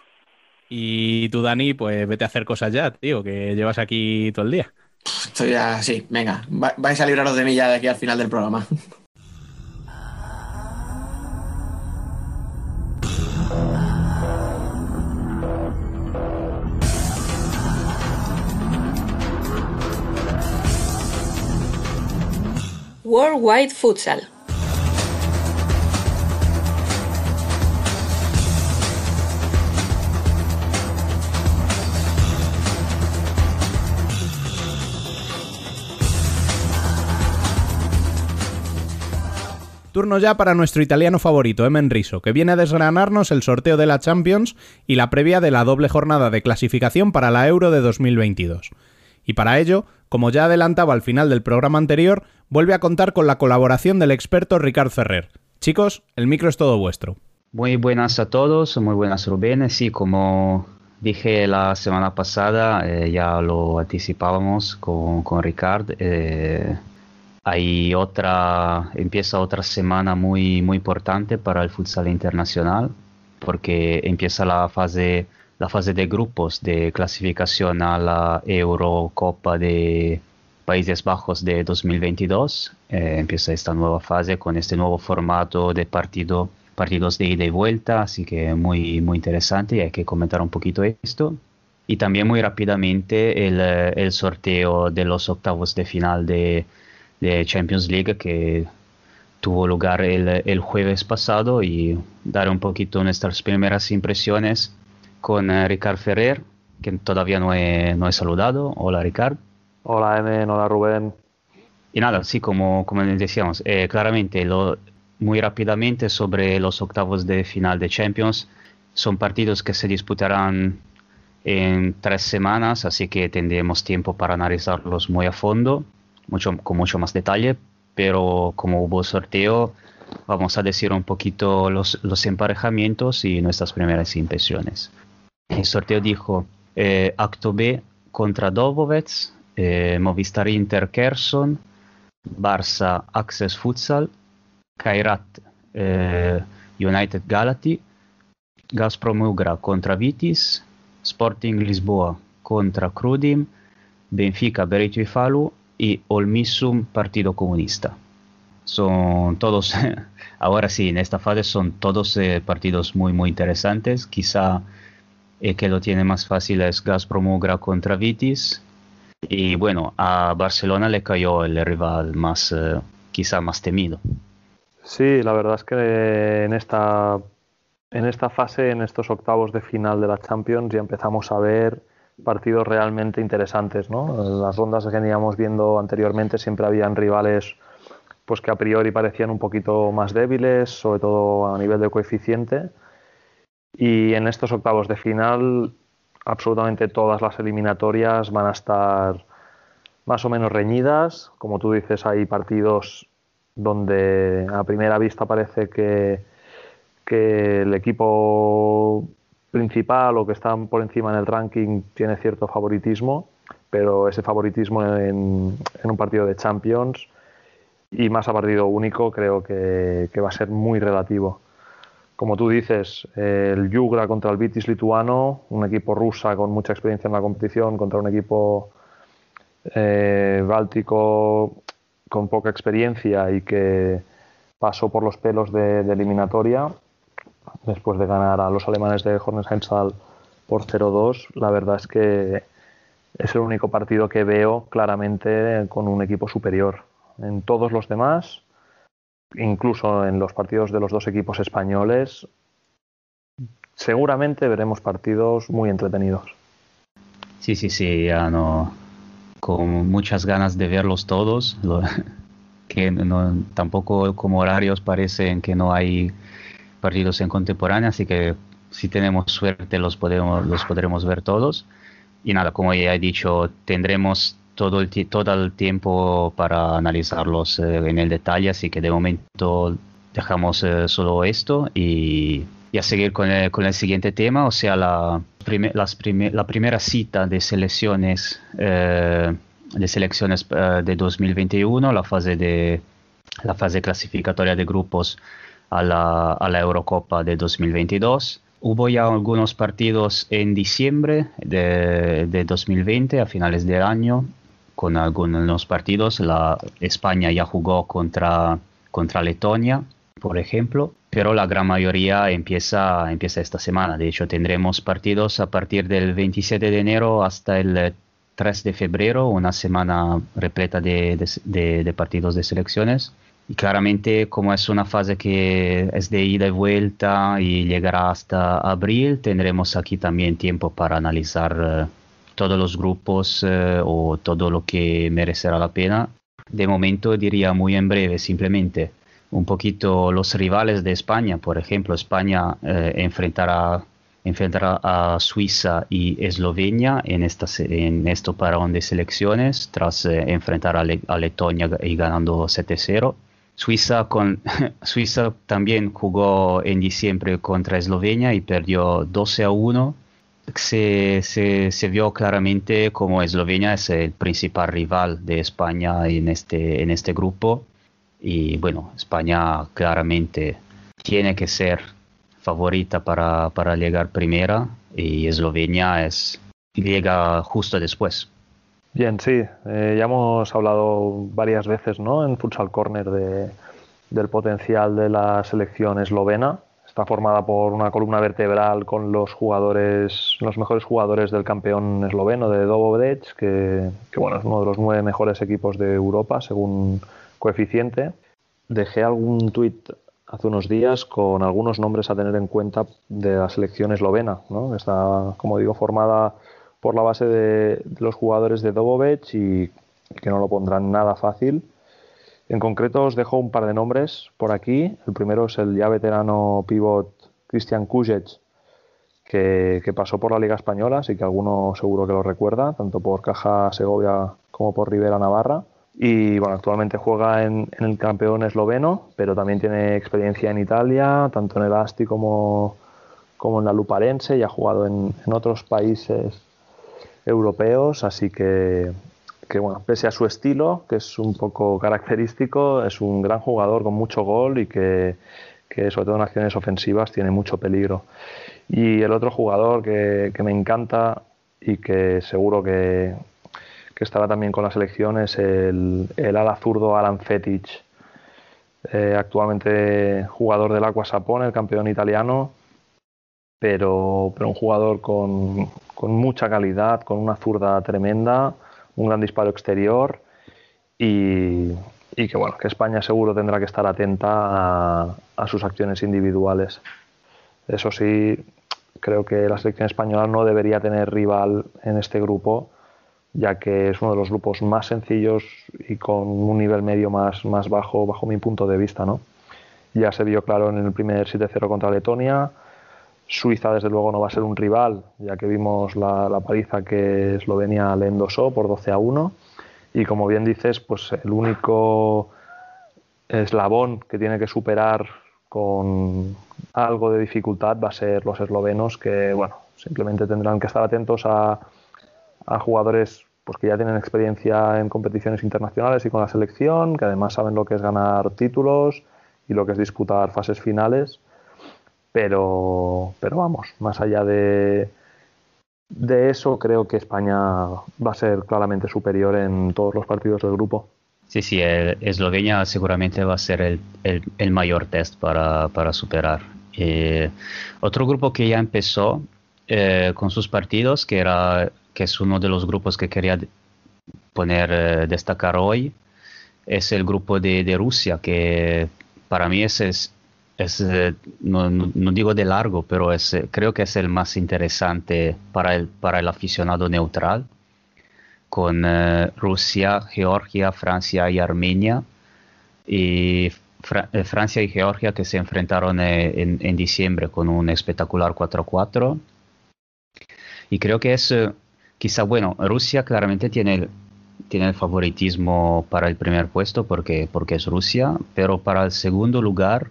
Y tú, Dani, pues vete a hacer cosas ya, tío, que llevas aquí todo el día. Estoy así, venga, va- vais a libraros de mí ya de aquí al final del programa. Worldwide Futsal. Turno ya para nuestro italiano favorito, Emen Riso, que viene a desgranarnos el sorteo de la Champions y la previa de la doble jornada de clasificación para la Euro de 2022. Y para ello, como ya adelantaba al final del programa anterior, vuelve a contar con la colaboración del experto Ricard Ferrer. Chicos, el micro es todo vuestro. Muy buenas a todos, muy buenas Rubén. Sí, como dije la semana pasada, eh, ya lo anticipábamos con, con Ricard. eh, hay otra, empieza otra semana muy, muy importante para el futsal internacional porque empieza la fase, la fase de grupos de clasificación a la Eurocopa de Países Bajos de 2022. Eh, empieza esta nueva fase con este nuevo formato de partido, partidos de ida y vuelta, así que muy, muy interesante y hay que comentar un poquito esto. Y también muy rápidamente el, eh, el sorteo de los octavos de final de, de Champions League que tuvo lugar el, el jueves pasado y dar un poquito nuestras primeras impresiones con eh, Ricard Ferrer, que todavía no he, no he saludado. Hola Ricard. Hola Emen, hola Rubén. Y nada, sí, como, como decíamos, eh, claramente, lo, muy rápidamente sobre los octavos de final de Champions, son partidos que se disputarán en tres semanas, así que tendremos tiempo para analizarlos muy a fondo, mucho, con mucho más detalle, pero como hubo sorteo, vamos a decir un poquito los, los emparejamientos y nuestras primeras impresiones. El sorteo dijo eh, Acto B contra Dobovec, eh, Movistar Inter Kherson, Barça Access Futsal, Kairat eh, United Galati, Gazprom Ugra contra Vitis, Sporting Lisboa contra Crudim, Benfica Beretio Falu y Olmissum Partido Comunista. Son todos, ahora sí, en esta fase son todos eh, partidos muy muy interesantes. Quizá el que lo tiene más fácil es Gazprom Ugra contra Vitis. Y bueno, a Barcelona le cayó el rival más, eh, quizá más temido. Sí, la verdad es que en esta, en esta fase, en estos octavos de final de la Champions, ya empezamos a ver partidos realmente interesantes. ¿no? En las rondas que veníamos viendo anteriormente siempre habían rivales pues que a priori parecían un poquito más débiles, sobre todo a nivel de coeficiente. Y en estos octavos de final, absolutamente todas las eliminatorias van a estar más o menos reñidas. Como tú dices, hay partidos donde a primera vista parece que, que el equipo principal o que está por encima en el ranking tiene cierto favoritismo, pero ese favoritismo en, en un partido de Champions y más a partido único creo que, va a ser muy relativo. Como tú dices, el Yugra contra el Vitis lituano, un equipo rusa con mucha experiencia en la competición contra un equipo eh, báltico con poca experiencia y que pasó por los pelos de eliminatoria después de ganar a los alemanes de Hornesheinsal por 0-2. La verdad es que es el único partido que veo claramente con un equipo superior. En todos los demás, incluso en los partidos de los dos equipos españoles, seguramente veremos partidos muy entretenidos. Sí, sí, sí. Con muchas ganas de verlos todos. Que tampoco como horarios parecen que no hay partidos en contemporánea, así que si tenemos suerte los, podemos, los podremos ver todos. Y nada, como ya he dicho, tendremos todo el, todo el tiempo para analizarlos eh, en el detalle, así que de momento dejamos eh, solo esto y, y, a seguir con el, con el siguiente tema, o sea, la, prime, las prime, la primera cita de selecciones, eh, de, selecciones de 2021, la fase, de, la fase clasificatoria de grupos a la, a la Eurocopa de 2022. Hubo ya algunos partidos en diciembre de, de 2020, a finales del año, con algunos partidos. La España ya jugó contra, contra Letonia, por ejemplo, pero la gran mayoría empieza, empieza esta semana. De hecho, tendremos partidos a partir del 27 de enero hasta el 3 de febrero, una semana repleta de, de, de partidos de selecciones. Y claramente, como es una fase que es de ida y vuelta y llegará hasta abril, tendremos aquí también tiempo para analizar uh, todos los grupos uh, o todo lo que merecerá la pena. De momento diría muy en breve, simplemente un poquito los rivales de España. Por ejemplo, España eh, enfrentará, enfrentará a Suiza y Eslovenia en, esta, en este parón de selecciones tras eh, enfrentar a, Le- a Letonia y ganando 7-0. Suiza, también jugó en diciembre contra Eslovenia y perdió 12 a 1. Se, vio claramente como Eslovenia es el principal rival de España en este, en este grupo. Y bueno, España claramente tiene que ser favorita para, para llegar primera y Eslovenia es, llega justo después. Bien, sí, eh, ya hemos hablado varias veces ¿no? en Futsal Corner de- del potencial de la selección eslovena. Está formada por una columna vertebral con los jugadores, los mejores jugadores del campeón esloveno de Dobodec, que, que, bueno, es uno de los nueve mejores equipos de Europa según coeficiente. Dejé algún tuit hace unos días con algunos nombres a tener en cuenta de la selección eslovena. ¿no? Está, como digo, formada por la base de, los jugadores de Dobovec y que no lo pondrán nada fácil. En concreto os dejo un par de nombres por aquí. El primero es el ya veterano pivot Christian Kujic, que, pasó por la Liga Española, así que alguno seguro que lo recuerda, tanto por Caja Segovia como por Rivera Navarra. Y bueno, actualmente juega en, el campeón esloveno, pero también tiene experiencia en Italia, tanto en el Asti como, como en la Luparense y ha jugado en otros países europeos, así que, que, bueno, pese a su estilo, que es un poco característico, es un gran jugador con mucho gol y que, que sobre todo en acciones ofensivas tiene mucho peligro. Y el otro jugador que, que me encanta y que seguro que, que estará también con la selección es el, el ala zurdo Alan Fetic, eh, actualmente jugador del Aqua Sapone, el campeón italiano, pero, pero un jugador con, con mucha calidad, con una zurda tremenda, un gran disparo exterior y, y que bueno, que España seguro tendrá que estar atenta a, sus acciones individuales. Eso sí, creo que la selección española no debería tener rival en este grupo, ya que es uno de los grupos más sencillos y con un nivel medio más, más bajo, bajo mi punto de vista. ¿no? Ya se vio claro en el primer 7-0 contra Letonia. Suiza, desde luego, no va a ser un rival, ya que vimos la, la paliza que Eslovenia le endosó por 12 a 1. Y como bien dices, pues el único eslabón que tiene que superar con algo de dificultad va a ser los eslovenos, que bueno, simplemente tendrán que estar atentos a, a jugadores pues, que ya tienen experiencia en competiciones internacionales y con la selección, que además saben lo que es ganar títulos y lo que es disputar fases finales. Pero, pero vamos, más allá de, de eso, creo que España va a ser claramente superior en todos los partidos del grupo. Sí, sí, Eslovenia seguramente va a ser el, el- mayor test para, para superar. Eh, otro grupo que ya empezó eh, con sus partidos, que, era, que es uno de los grupos que quería poner, eh, destacar hoy, es el grupo de, de Rusia, que para mí es, eh, no, digo de largo, pero eh, creo que es el más interesante para el, para el aficionado neutral con eh, Rusia, Georgia, Francia y Armenia. Y Fra- Francia y Georgia que se enfrentaron en, en diciembre con un espectacular 4-4. Y creo que es, eh, quizá, bueno, Rusia claramente tiene el, tiene favoritismo para el primer puesto porque, porque es Rusia, pero para el segundo lugar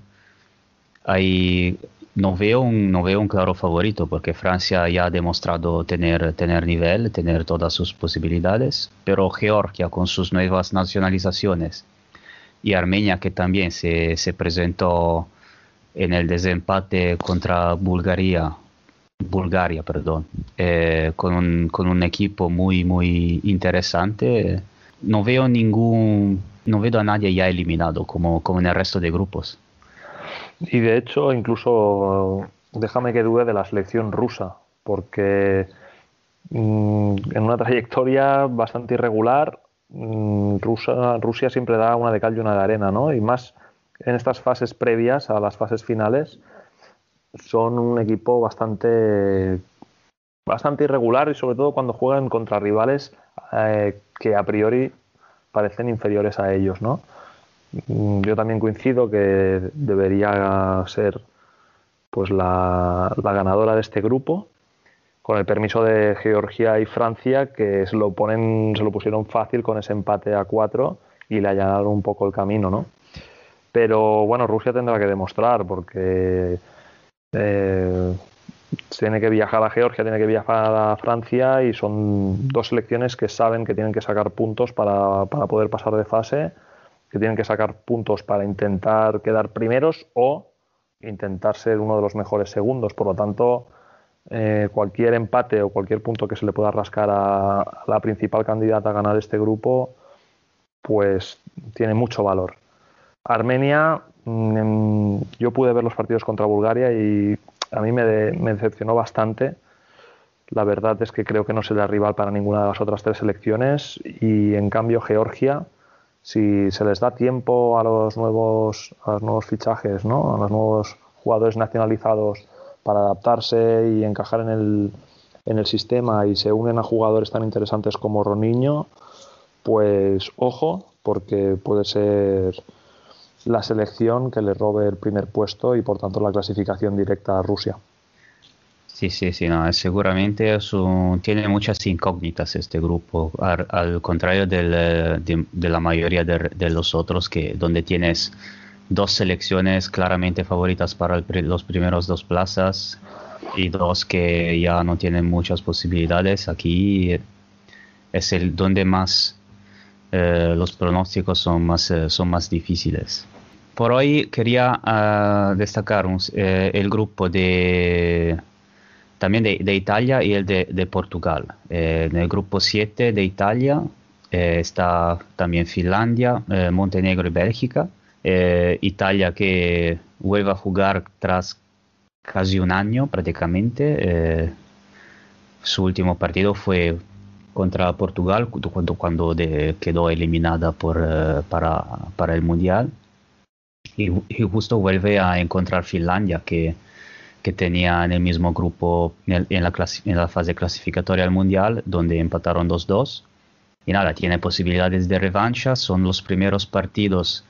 no, veo un, no veo un claro favorito porque Francia ya ha demostrado tener, tener nivel, tener todas sus posibilidades, pero Georgia con sus nuevas nacionalizaciones y Armenia que también se, se presentó en el desempate contra Bulgaria, Bulgaria, perdón, eh, con, un, con un equipo muy, muy interesante. No veo ningún, no veo a nadie ya eliminado como, como en el resto de grupos. Y de hecho, incluso déjame que dude de la selección rusa, porque mm, en una trayectoria bastante irregular, mm, Rusia, siempre da una de cal y una de arena, ¿no? Y más en estas fases previas a las fases finales, son un equipo bastante, bastante irregular y sobre todo cuando juegan contra rivales eh, que a priori parecen inferiores a ellos, ¿no? Mm, Yo también coincido que debería ser pues la, ganadora de este grupo, con el permiso de Georgia y Francia, que se lo ponen, se lo pusieron fácil con ese empate a cuatro y le allanaron un poco el camino, ¿no? Pero bueno, Rusia tendrá que demostrar, porque eh, tiene que viajar a Georgia, tiene que viajar a Francia y son dos selecciones que saben que tienen que sacar puntos para, para poder pasar de fase, que tienen que sacar puntos para intentar quedar primeros o intentar ser uno de los mejores segundos. Por lo tanto, eh, cualquier empate o cualquier punto que se le pueda rascar a, la principal candidata a ganar este grupo, pues tiene mucho valor. Armenia, mm, yo pude ver los partidos contra Bulgaria y a mí me, me decepcionó bastante. La verdad es que creo que no será rival para ninguna de las otras tres selecciones y en cambio Georgia, si se les da tiempo a los nuevos, a los nuevos fichajes, ¿no? a los nuevos jugadores nacionalizados para adaptarse y encajar en el, en el sistema y se unen a jugadores tan interesantes como Roniño, pues ojo, porque puede ser la selección que le robe el primer puesto y por tanto la clasificación directa a Rusia. Sí, sí, sí, no, seguramente tiene muchas incógnitas este grupo, al, contrario eh, de, la mayoría de, los otros, que donde tienes dos selecciones claramente favoritas para los primeros dos plazas y dos que ya no tienen muchas posibilidades. Aquí es el donde más eh, los pronósticos son más, eh, son más difíciles. Por hoy quería ah, destacar eh, el grupo de también de, de Italia y el de, de Portugal. Eh, en el grupo 7 de Italia eh, está también Finlandia, eh, Montenegro y Bélgica. Eh, Italia que vuelve a jugar tras casi un año prácticamente. Eh, su último partido fue contra Portugal cu- cuando, cuando de- quedó eliminada por, eh, para, para el Mundial. Y, y justo vuelve a encontrar Finlandia que que tenía en el mismo grupo en, el- en la, en la fase clasificatoria al Mundial, donde empataron 2-2. Y nada, tiene posibilidades de revancha, son los primeros partidos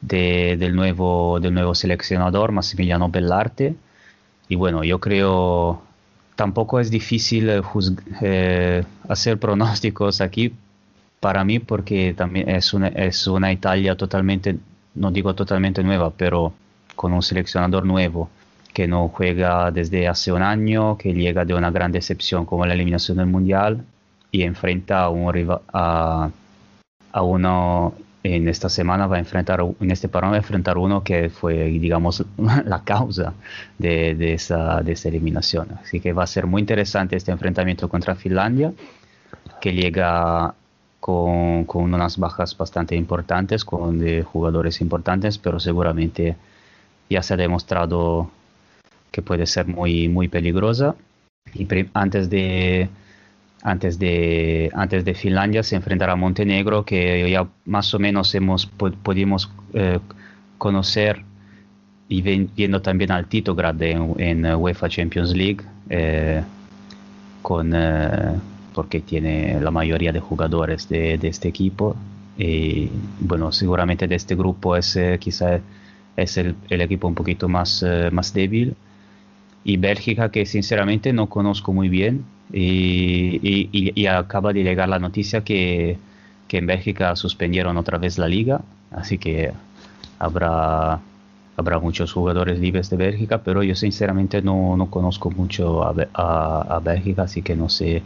de- del, nuevo, del nuevo seleccionador, Massimiliano Bellarte. Y bueno, yo creo, tampoco es difícil eh, eh, hacer pronósticos aquí para mí, porque también es una, es una Italia totalmente, no digo totalmente nueva, pero con un seleccionador nuevo que no juega desde hace un año, que llega de una gran decepción como la eliminación del Mundial y enfrenta a, un riva- a, a uno en esta semana va a enfrentar, en este parón va a enfrentar uno que fue, digamos, la causa de, de esa, de esa eliminación. Así que va a ser muy interesante este enfrentamiento contra Finlandia, que llega con, con unas bajas bastante importantes, con eh, jugadores importantes, pero seguramente ya se ha demostrado que puede ser muy, muy peligrosa. Y antes de, antes, de, antes de Finlandia se enfrentará a Montenegro, que ya más o menos hemos pudimos eh, conocer y viendo también al Titograd en, en UEFA Champions League, eh, con, eh, porque tiene la mayoría de jugadores de, de este equipo. Y bueno, seguramente de este grupo es eh, quizá es el, el equipo un poquito más, eh, más débil. Y Bélgica, que sinceramente no conozco muy bien. Y, acaba de llegar la noticia que, que en Bélgica suspendieron otra vez la liga. Así que habrá, habrá muchos jugadores libres de Bélgica, pero yo sinceramente no, no conozco mucho a, a- Bélgica, así que no sé,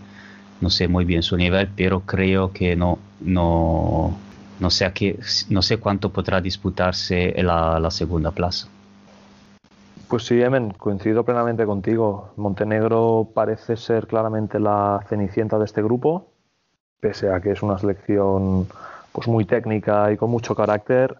no sé muy bien su nivel, pero creo que no, no, no sé, a no sé cuánto podrá disputarse la segunda plaza. Pues sí, Emen, coincido plenamente contigo. Montenegro parece ser claramente la cenicienta de este grupo, pese a que es una selección pues muy técnica y con mucho carácter.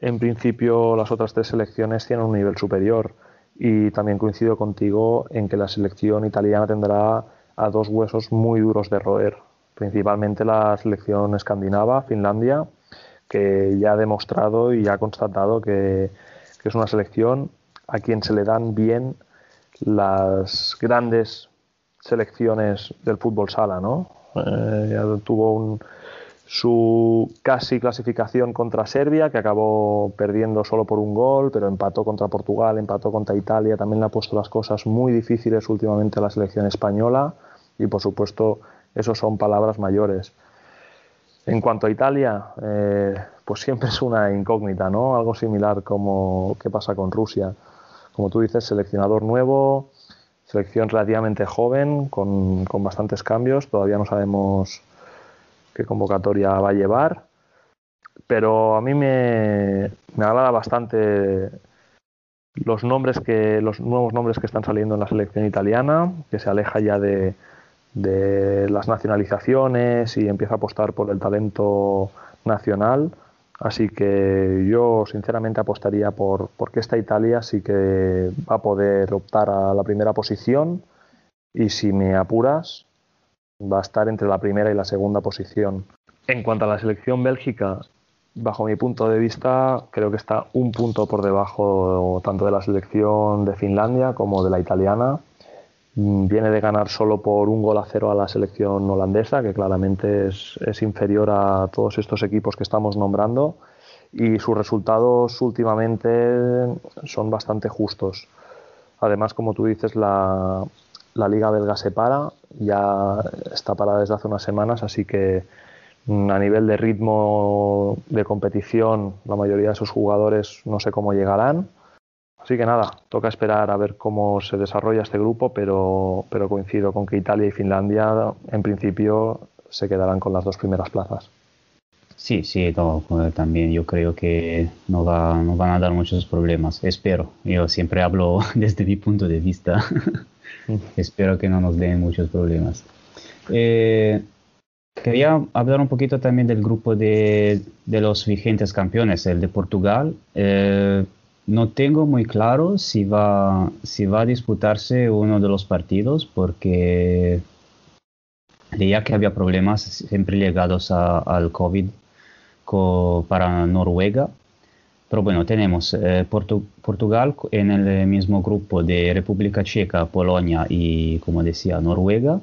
En principio, las otras tres selecciones tienen un nivel superior. Y también coincido contigo en que la selección italiana tendrá a dos huesos muy duros de roer, principalmente la selección escandinava, Finlandia, que ya ha demostrado y ha constatado que es una selección a quien se le dan bien las grandes selecciones del fútbol sala, ¿no? Eh, tuvo un, su casi clasificación contra Serbia, que acabó perdiendo solo por un gol, pero empató contra Portugal, empató contra Italia, también le ha puesto las cosas muy difíciles últimamente a la selección española y por supuesto eso son palabras mayores. En cuanto a Italia, eh, pues siempre es una incógnita, ¿no? Algo similar como qué pasa con Rusia. Como tú dices, seleccionador nuevo, selección relativamente joven, con, con bastantes cambios, todavía no sabemos qué convocatoria va a llevar, pero a mí me, me agrada bastante los nombres que los nuevos nombres que están saliendo en la selección italiana, que se aleja ya de, de las nacionalizaciones y empieza a apostar por el talento nacional. Así que yo sinceramente apostaría por porque esta Italia sí que va a poder optar a la primera posición y si me apuras va a estar entre la primera y la segunda posición. En cuanto a la selección Bélgica, bajo mi punto de vista, creo que está un punto por debajo tanto de la selección de Finlandia como de la italiana. Mm, Viene de ganar solo por un gol a cero a la selección holandesa, que claramente es, es inferior a todos estos equipos que estamos nombrando. Y sus resultados últimamente son bastante justos. Además, como tú dices, la, la liga belga se para, ya está parada desde hace unas semanas, así que mm, a nivel de ritmo de competición, la mayoría de esos jugadores no sé cómo llegarán. Así que nada, toca esperar a ver cómo se desarrolla este grupo, pero, pero coincido con que Italia y Finlandia en principio se quedarán con las dos primeras plazas. Sí, sí, no, también yo creo que no, va, no van a dar muchos problemas. Espero. Yo siempre hablo desde mi punto de vista. Espero que no nos den muchos problemas. Eh, quería hablar un poquito también del grupo de, de los vigentes campeones, el de Portugal. Eh, no tengo muy claro si va, si va a disputarse uno de los partidos porque leía que había problemas siempre ligados a- al COVID co- para Noruega. Pero bueno, tenemos eh, Portu- Portugal en el mismo grupo de República Checa, Polonia y, como decía, Noruega.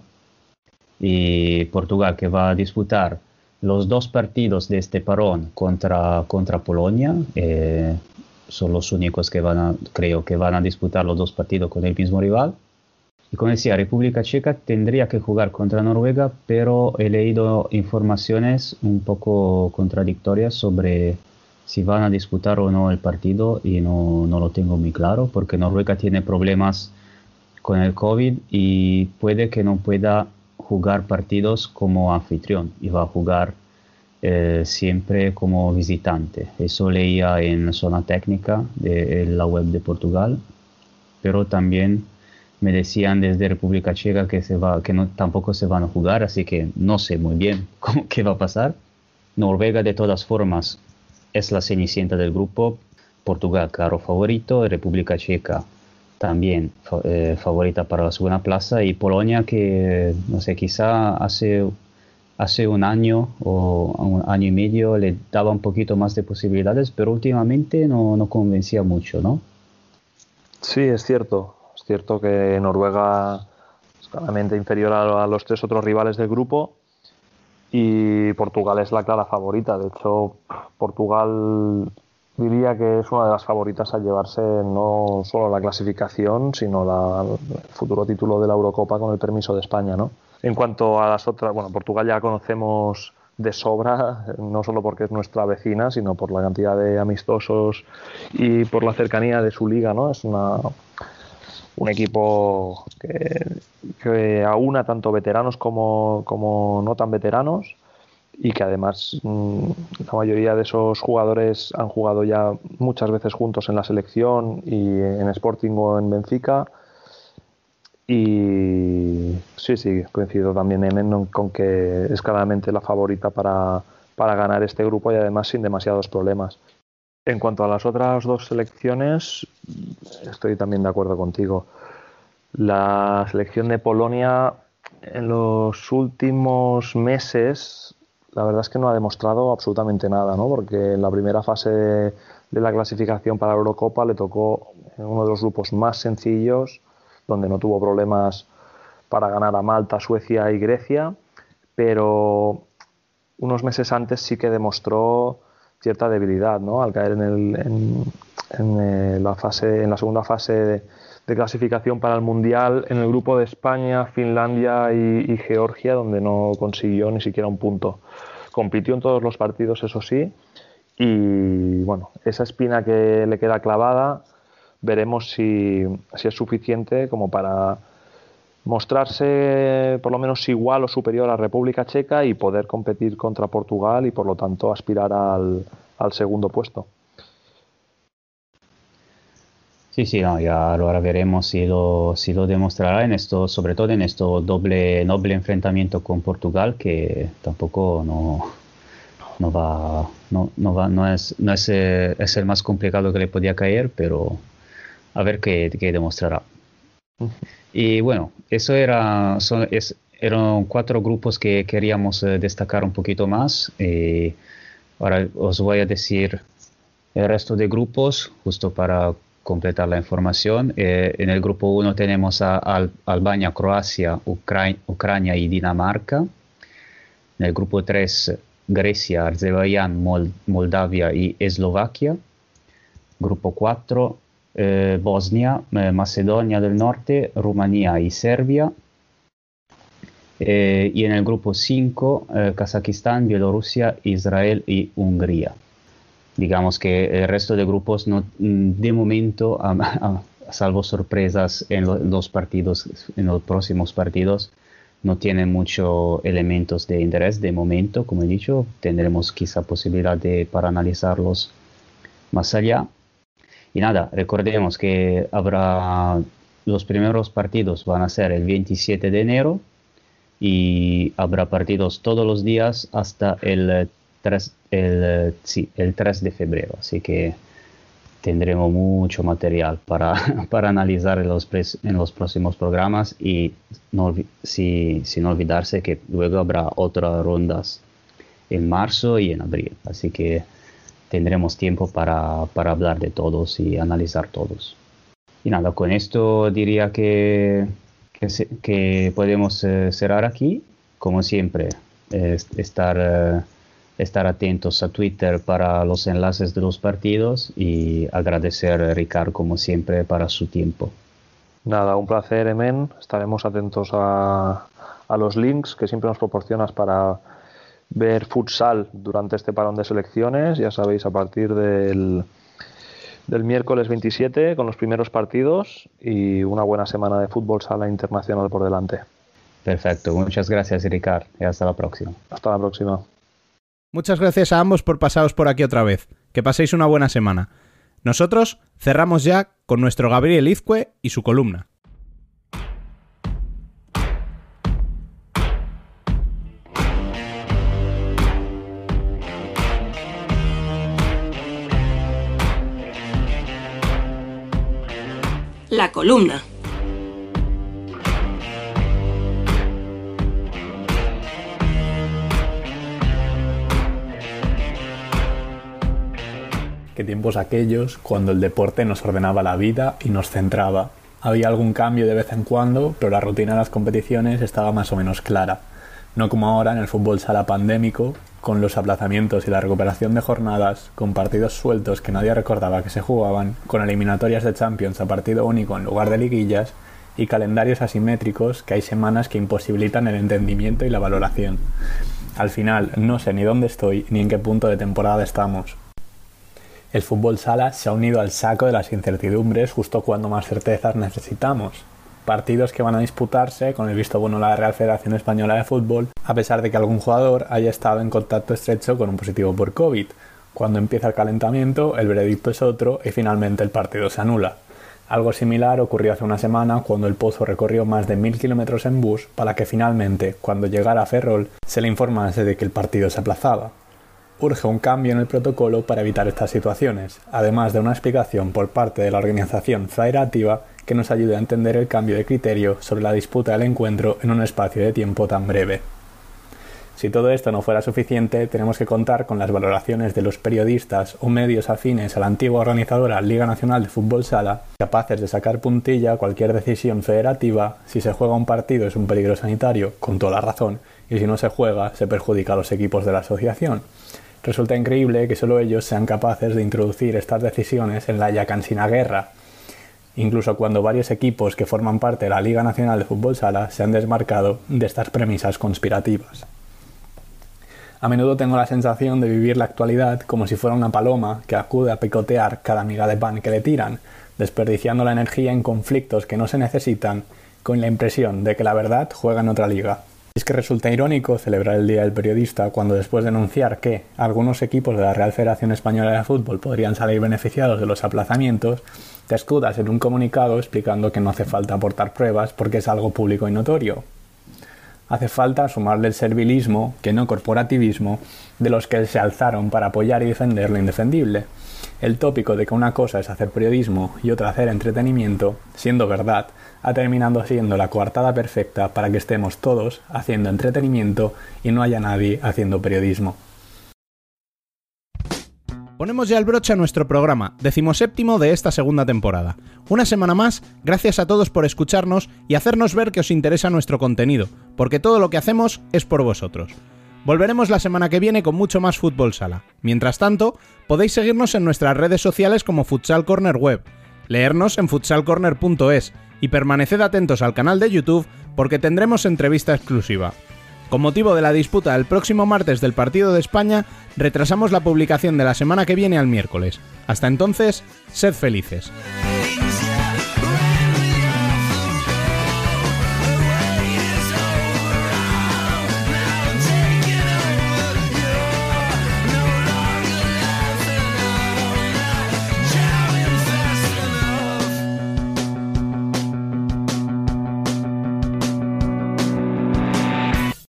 Y Portugal que va a disputar los dos partidos de este parón contra, contra Polonia. eh, son los únicos que van a, creo que van a disputar los dos partidos con el mismo rival. Y como decía, República Checa tendría que jugar contra Noruega, pero he leído informaciones un poco contradictorias sobre si van a disputar o no el partido y no, no lo tengo muy claro, porque Noruega tiene problemas con el COVID y puede que no pueda jugar partidos como anfitrión y va a jugar eh, siempre como visitante. Eso leía en zona técnica de en la web de Portugal, pero también me decían desde República Checa que, se va, que no, tampoco se van a jugar, así que no sé muy bien cómo, qué va a pasar. Noruega de todas formas es la cenicienta del grupo, Portugal claro favorito, República Checa también eh, favorita para la segunda plaza y Polonia que no sé quizá hace hace un año o un año y medio le daba un poquito más de posibilidades pero últimamente no, no convencía mucho ¿no? Sí, es cierto. Es cierto que Noruega es claramente inferior a, los tres otros rivales del grupo y Portugal es la clara favorita. De hecho, Portugal diría que es una de las favoritas a llevarse no solo la clasificación, sino la- el futuro título de la Eurocopa con el permiso de España, ¿no? En cuanto a las otras, bueno, Portugal ya conocemos de sobra, no solo porque es nuestra vecina, sino por la cantidad de amistosos y por la cercanía de su liga, ¿no? Es una, un equipo que, que aúna tanto veteranos como, como no tan veteranos y que además mm, la mayoría de esos jugadores han jugado ya muchas veces juntos en la selección y en Sporting o en Benfica. Y sí, sí, coincido también en- con que es claramente la favorita para, para ganar este grupo y además sin demasiados problemas. En cuanto a las otras dos selecciones, estoy también de acuerdo contigo. La selección de Polonia en los últimos meses, la verdad es que no ha demostrado absolutamente nada, ¿no? Porque en la primera fase de, la clasificación para la Eurocopa le tocó uno de los grupos más sencillos, donde no tuvo problemas para ganar a Malta, Suecia y Grecia, pero unos meses antes sí que demostró cierta debilidad, ¿no? Al caer en, el, en, eh, la fase, en la segunda fase de, de clasificación para el Mundial en el grupo de España, Finlandia y, y Georgia, donde no consiguió ni siquiera un punto. Compitió en todos los partidos, eso sí, y bueno, esa espina que le queda clavada, veremos si, si es suficiente como para mostrarse por lo menos igual o superior a República Checa y poder competir contra Portugal y por lo tanto aspirar al, al segundo puesto. Sí, sí, no, ya ahora veremos si lo, si lo demostrará en esto, sobre todo en esto doble, doble enfrentamiento con Portugal, que tampoco no, no va, no, no va, no es, no es, eh, es el más complicado que le podía caer, pero a ver qué, qué demostrará. Y bueno, eso era, son, es, eran cuatro grupos que queríamos eh, destacar un poquito más. Eh, ahora os voy a decir el resto de grupos, justo para completar la información. Eh, en el grupo 1 tenemos a, Al- Albania, Croacia, Ucra- Ucrania y Dinamarca. En el grupo 3, Grecia, Azerbaiyán, Mol- Moldavia y Eslovaquia. Grupo 4, eh, Bosnia, eh, Macedonia del Norte, Rumanía y Serbia. Eh, y en el grupo 5, eh, Kazajistán, Bielorrusia, Israel y Hungría. Digamos que el resto de grupos, no, mm, de momento, salvo sorpresas en lo- los partidos, en los próximos partidos, no tienen muchos elementos de interés de momento, como he dicho. Tendremos quizá posibilidad de, para analizarlos más allá. Y nada, recordemos que habrá los primeros partidos van a ser el 27 de enero y habrá partidos todos los días hasta el eh, 3, el, sí, el 3 de febrero. Así que tendremos mucho material para, para analizar en los, pres- en los próximos programas y no, si- sin olvidarse que luego habrá otras rondas en marzo y en abril. Así que tendremos tiempo para, para hablar de todos y analizar todos. Y nada, con esto diría que, que, podemos eh, cerrar aquí. Como siempre, eh, est- estar, estar atentos a Twitter para los enlaces de los partidos y agradecer a Ricard, como siempre, para su tiempo. Nada, un placer, Emen. Estaremos atentos a, a los links que siempre nos proporcionas para ver futsal durante este parón de selecciones. Ya sabéis, a partir del, del miércoles 27 con los primeros partidos y una buena semana de fútbol sala internacional por delante. Perfecto, muchas gracias, Ricard, y hasta la próxima. Hasta la próxima. Muchas gracias a ambos por pasaros por aquí otra vez. Que paséis una buena semana. Nosotros cerramos ya con nuestro Gabriel Izcue y su columna. La columna. Qué tiempos aquellos cuando el deporte nos ordenaba la vida y nos centraba. Había algún cambio de vez en cuando, pero la rutina de las competiciones estaba más o menos clara. No como ahora en el fútbol sala pandémico, con los aplazamientos y la recuperación de jornadas, con partidos sueltos que nadie recordaba que se jugaban, con eliminatorias de Champions a partido único en lugar de liguillas, y calendarios asimétricos que hay semanas que imposibilitan el entendimiento y la valoración. Al final, no sé ni dónde estoy ni en qué punto de temporada estamos. El fútbol sala se ha unido al saco de las incertidumbres justo cuando más certezas necesitamos. Partidos que van a disputarse con el visto bueno de la Real Federación Española de Fútbol, a pesar de que algún jugador haya estado en contacto estrecho con un positivo por COVID. Cuando empieza el calentamiento, el veredicto es otro y finalmente el partido se anula. Algo similar ocurrió hace una semana cuando el Pozo recorrió más de mil kilómetros en bus para que finalmente, cuando llegara a Ferrol, se le informase de que el partido se aplazaba. Urge un cambio en el protocolo para evitar estas situaciones, además de una explicación por parte de la organización federativa que nos ayude a entender el cambio de criterio sobre la disputa del encuentro en un espacio de tiempo tan breve. Si todo esto no fuera suficiente, tenemos que contar con las valoraciones de los periodistas o medios afines a la antigua organizadora Liga Nacional de Fútbol Sala, capaces de sacar puntilla a cualquier decisión federativa si se juega un partido es un peligro sanitario, con toda la razón, y si no se juega se perjudica a los equipos de la asociación. Resulta increíble que solo ellos sean capaces de introducir estas decisiones en la ya cansina guerra, incluso cuando varios equipos que forman parte de la Liga Nacional de Fútbol Sala se han desmarcado de estas premisas conspirativas. A menudo tengo la sensación de vivir la actualidad como si fuera una paloma que acude a picotear cada miga de pan que le tiran, desperdiciando la energía en conflictos que no se necesitan, con la impresión de que la verdad juega en otra liga. Es que resulta irónico celebrar el Día del Periodista cuando después de anunciar que algunos equipos de la Real Federación Española de Fútbol podrían salir beneficiados de los aplazamientos, escudas en un comunicado explicando que no hace falta aportar pruebas porque es algo público y notorio. Hace falta sumarle el servilismo, que no corporativismo, de los que se alzaron para apoyar y defender lo indefendible. El tópico de que una cosa es hacer periodismo y otra hacer entretenimiento, siendo verdad, ha terminado siendo la coartada perfecta para que estemos todos haciendo entretenimiento y no haya nadie haciendo periodismo. Ponemos ya el broche a nuestro programa, decimoséptimo de esta segunda temporada. Una semana más, gracias a todos por escucharnos y hacernos ver que os interesa nuestro contenido, porque todo lo que hacemos es por vosotros. Volveremos la semana que viene con mucho más fútbol sala. Mientras tanto, podéis seguirnos en nuestras redes sociales como Futsal Corner Web, leernos en futsalcorner.es y permaneced atentos al canal de YouTube porque tendremos entrevista exclusiva. Con motivo de la disputa del próximo martes del partido de España, retrasamos la publicación de la semana que viene al miércoles. Hasta entonces, sed felices.